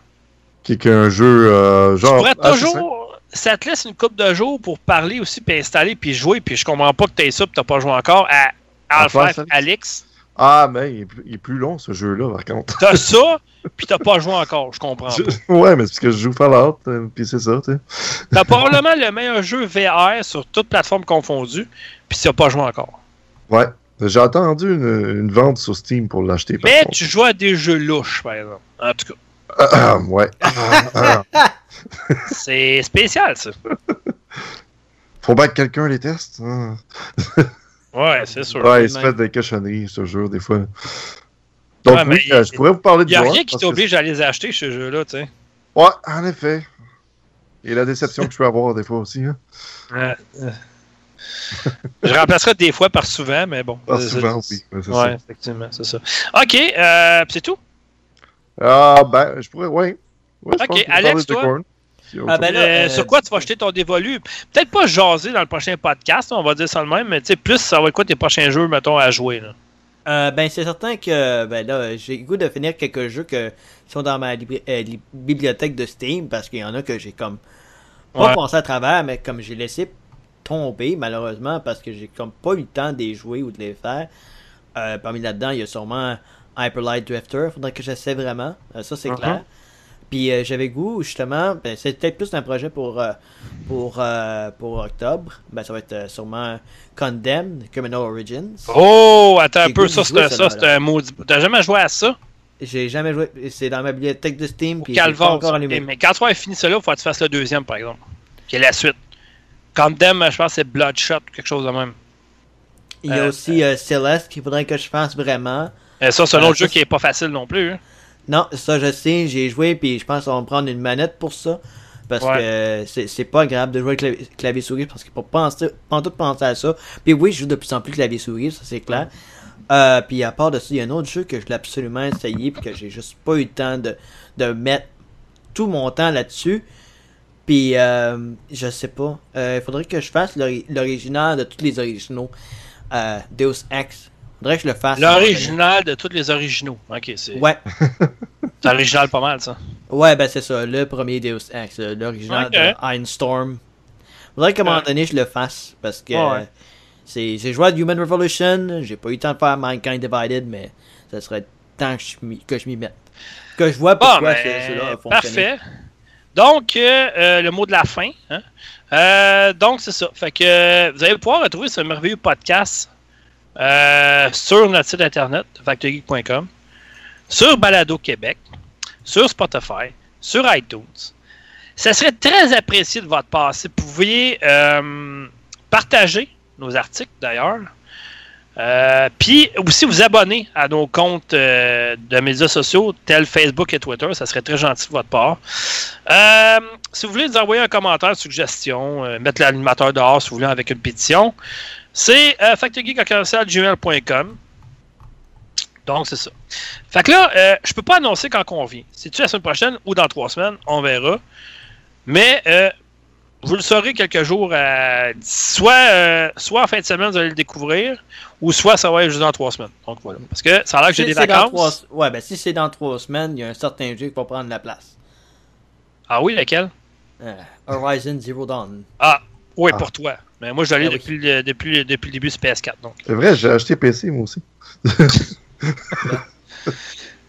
Qui est un jeu euh, Tu genre. pourrais assez simple. toujours. Ça te laisse une coupe de jours pour parler aussi, puis installer, puis jouer, puis je comprends pas que t'aies ça, puis t'as pas joué encore à Half-Life Half-Life, Alix. Ah mais il est, plus, il est plus long ce jeu-là par contre. T'as ça, puis t'as pas joué encore, je comprends pas. Je- ouais, mais c'est parce que je joue Fallout, euh, puis c'est ça, tu sais. T'as probablement le meilleur jeu VR sur toute plateforme confondue, puis tu n'as pas joué encore. Ouais. J'ai entendu une, une vente sur Steam pour l'acheter. Mais contre. tu joues à des jeux louches, par exemple. En tout cas, ouais. Ah, ah. c'est spécial, ça. Faut bien que quelqu'un les teste. hein. Ouais, c'est sûr. Ouais, il se fait des cochonneries, je te jure, des fois. Donc, Ouais, oui, euh, je pourrais vous parler de Il n'y a rien qui que t'oblige à les acheter, ce jeu-là, tu sais. Ouais, en effet. Et la déception que je peux avoir des fois aussi. Hein. Ouais, euh. Je remplacerai des fois par souvent, mais bon. Pas C'est- souvent, oui. Ouais, effectivement, c'est ça. OK, euh, c'est tout? Ah, ben, je pourrais, ouais. Ouais, Ok, Alex, toi? Si Ah, ben là, Euh, euh, sur quoi tu vas acheter ton dévolu? Peut-être pas jaser dans le prochain podcast, on va dire ça de même, mais tu sais, plus ça va être quoi tes prochains jeux, mettons, à jouer, là? Euh, ben, c'est certain que ben là, j'ai le goût de finir quelques jeux que sont dans ma euh, bibliothèque de Steam parce qu'il y en a que j'ai comme pas Ouais. pensé à travers, mais comme j'ai laissé tomber malheureusement parce que j'ai comme pas eu le temps de les jouer ou de les faire. Euh, parmi là-dedans, il y a sûrement Hyperlight Drifter. Faudrait que j'essaie vraiment. Euh, ça, c'est Mhm. clair. Puis euh, j'avais goût, justement, ben, c'est peut-être plus un projet pour, euh, pour, euh, pour octobre. Ben, ça va être sûrement Condemned, Criminal Origins. Oh, attends un peu, ça c'est un maudit. T'as jamais joué à ça? J'ai jamais joué, c'est dans ma bibliothèque de Steam. Puis encore allumé. mais quand tu vas fini là, il faut que tu fasses le deuxième, par exemple. Qui est la suite. Condemn, je pense que c'est Bloodshot ou quelque chose de même. Il y a aussi Celeste qu'il faudrait que je fasse vraiment. Euh, ça, c'est un Euh, autre jeu qui est pas facile non plus. hein. Non, ça je sais, j'ai joué puis je pense qu'on va prendre une manette pour ça. Parce Ouais. que c'est c'est pas agréable de jouer clavier, clavier souris parce qu'il faut penser, pas en tout penser à ça. Puis oui, je joue de plus en plus clavier souris, ça c'est clair. Euh, puis à part de ça, il y a un autre jeu que je voulais absolument essayer puis que j'ai juste pas eu le temps de, de mettre tout mon temps là-dessus. Puis euh, je sais pas. Euh, Il faudrait que je fasse l'ori- l'original de tous les originaux. Deus Ex. Faudrait que je le fasse. L'original de tous les originaux. Ok, c'est Ouais. c'est original pas mal, ça. Ouais, ben c'est ça, le premier Deus Ex, euh, l'original de Einstorm. Faudrait qu'à un moment donné je le fasse parce que Ouais, euh, c'est j'ai joué à Human Revolution, j'ai pas eu le temps de faire Mankind Divided, mais ça serait temps que je m'y mette. Que je vois Bon, pourquoi ben, cela a fonctionné. parfait. Donc, euh, euh, le mot de la fin. hein. Euh, donc, c'est ça. Fait que vous allez pouvoir retrouver ce merveilleux podcast euh, sur notre site internet, factorygeek.com, sur Balado Québec, sur Spotify, sur iTunes. Ça serait très apprécié de votre part. Si vous pouviez euh, partager nos articles, d'ailleurs. Euh, Puis aussi vous abonner à nos comptes de médias sociaux tels Facebook et Twitter, ça serait très gentil de votre part. Si vous voulez nous envoyer un commentaire, suggestion, euh, mettre l'animateur dehors si vous voulez avec une pétition, c'est euh. Donc c'est ça. Fait que là, euh, je peux pas annoncer quand on vient. C'est-tu la semaine prochaine ou dans trois semaines, on verra. Mais euh, vous le saurez quelques jours, euh, soit, euh, soit en fin de semaine, vous allez le découvrir, ou soit ça va être juste dans trois semaines. Donc voilà. Parce que ça a l'air que j'ai des vacances. trois- Ouais, ben si c'est dans trois semaines, il y a un certain jeu qui va prendre la place. Ah oui, lequel Euh, Horizon Zero Dawn. Ah, oui, Ah. pour toi. Mais moi, je l'ai Ah oui. depuis, le, depuis, le- depuis le début du PS4. Donc. C'est vrai, j'ai acheté PC moi aussi.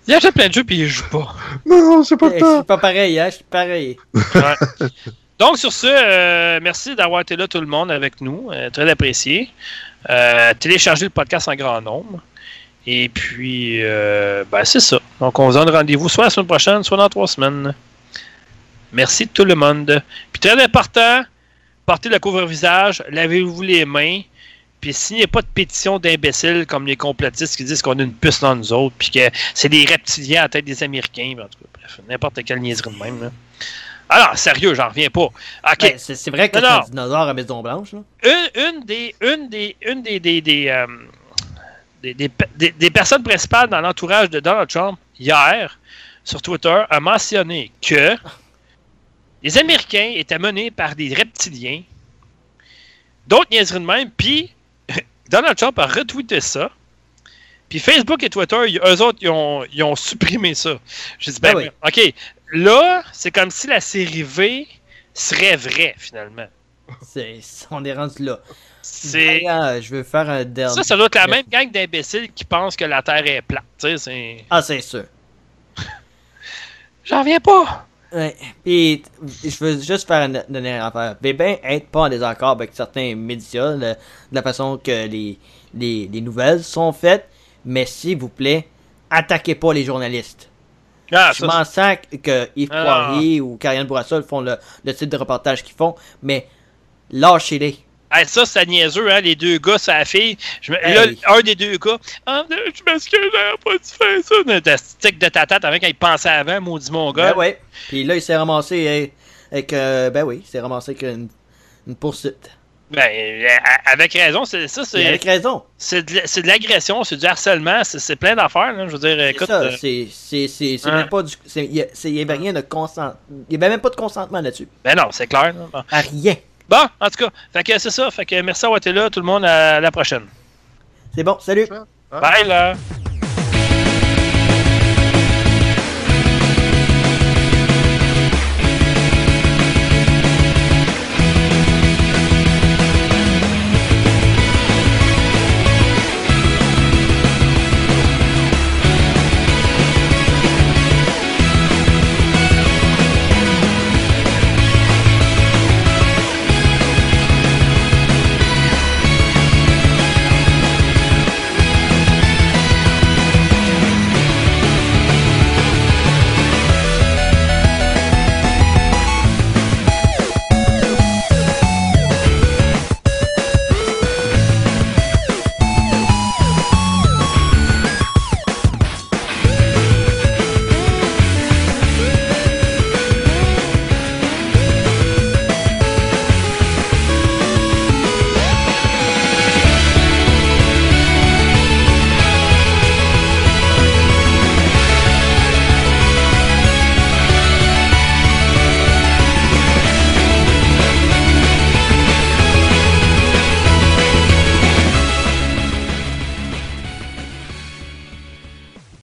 Il achète plein de jeux puis il joue pas. Non, j'ai pas Eh, le Je temps. suis pas pareil, hein, je suis pareil. Ouais. Donc, sur ce, euh, merci d'avoir été là, tout le monde, avec nous. Euh, très apprécié. Euh, téléchargez le podcast en grand nombre. Et puis, euh, ben, c'est ça. Donc, on se donne rendez-vous soit la semaine prochaine, soit dans trois semaines. Merci tout le monde. Puis, très important, portez le couvre-visage, lavez-vous les mains. Puis, signez pas de pétition d'imbéciles comme les complotistes qui disent qu'on a une puce dans nous autres, puis que c'est des reptiliens à la tête des Américains. En tout cas, bref, n'importe quelle niaiserie de même. Là. Alors, sérieux, j'en reviens pas. OK. Ben, c'est vrai que c'est un dinosaure à Maison Blanche, là. une, une des une des une des des des, euh, des, des, des- des personnes principales dans l'entourage de Donald Trump hier sur Twitter a mentionné que les Américains étaient menés par des reptiliens, d'autres niaiseries de même, puis Donald Trump a retweeté ça. Puis Facebook et Twitter, eux autres, ils ont, ils ont supprimé ça. J'ai dit, ben, Ah oui. OK, là, c'est comme si la série V serait vraie, finalement. C'est- On est rendu là. C'est... Ah, je veux faire un dernier. Ça, ça doit être la même gang d'imbéciles qui pensent que la Terre est plate. Ah, c'est sûr. J'en reviens pas. Ouais. Puis, je veux juste faire une dernière affaire. Bien être pas en désaccord avec certains médias, le- de la façon que les, les, les nouvelles sont faites, mais s'il vous plaît, attaquez pas les journalistes. Ah, je m'en sac que Yves Ah. Poirier ou Karianne Bourassa font le, le type de reportage qu'ils font, mais lâchez-les. Hey, ça, c'est niaiseux, hein, les deux gars, ça fille. Je Hey. Là, un des deux gars, ah, je m'excuse, j'aurais pas dû faire ça. De stick de ta tête avant qu'il pensait avant, maudit mon gars. Ben ouais. Puis là, il s'est ramassé avec, avec, euh, ben oui, il s'est ramassé avec une, une poursuite. Ben, euh, avec raison, c'est ça, c'est, avec raison. c'est, de, l'agression, c'est du harcèlement, c'est, plein d'affaires, là. Je veux dire, écoute. euh, c'est c'est c'est hein? même pas du il y, a- c'est- il y avait rien de consent il y avait même pas de consentement là-dessus ben non, c'est clair. là. Bon. à rien Bon, en tout cas, fait que c'est ça. Fait que merci d'avoir été là, tout le monde, à la prochaine. c'est bon salut. Bye, là.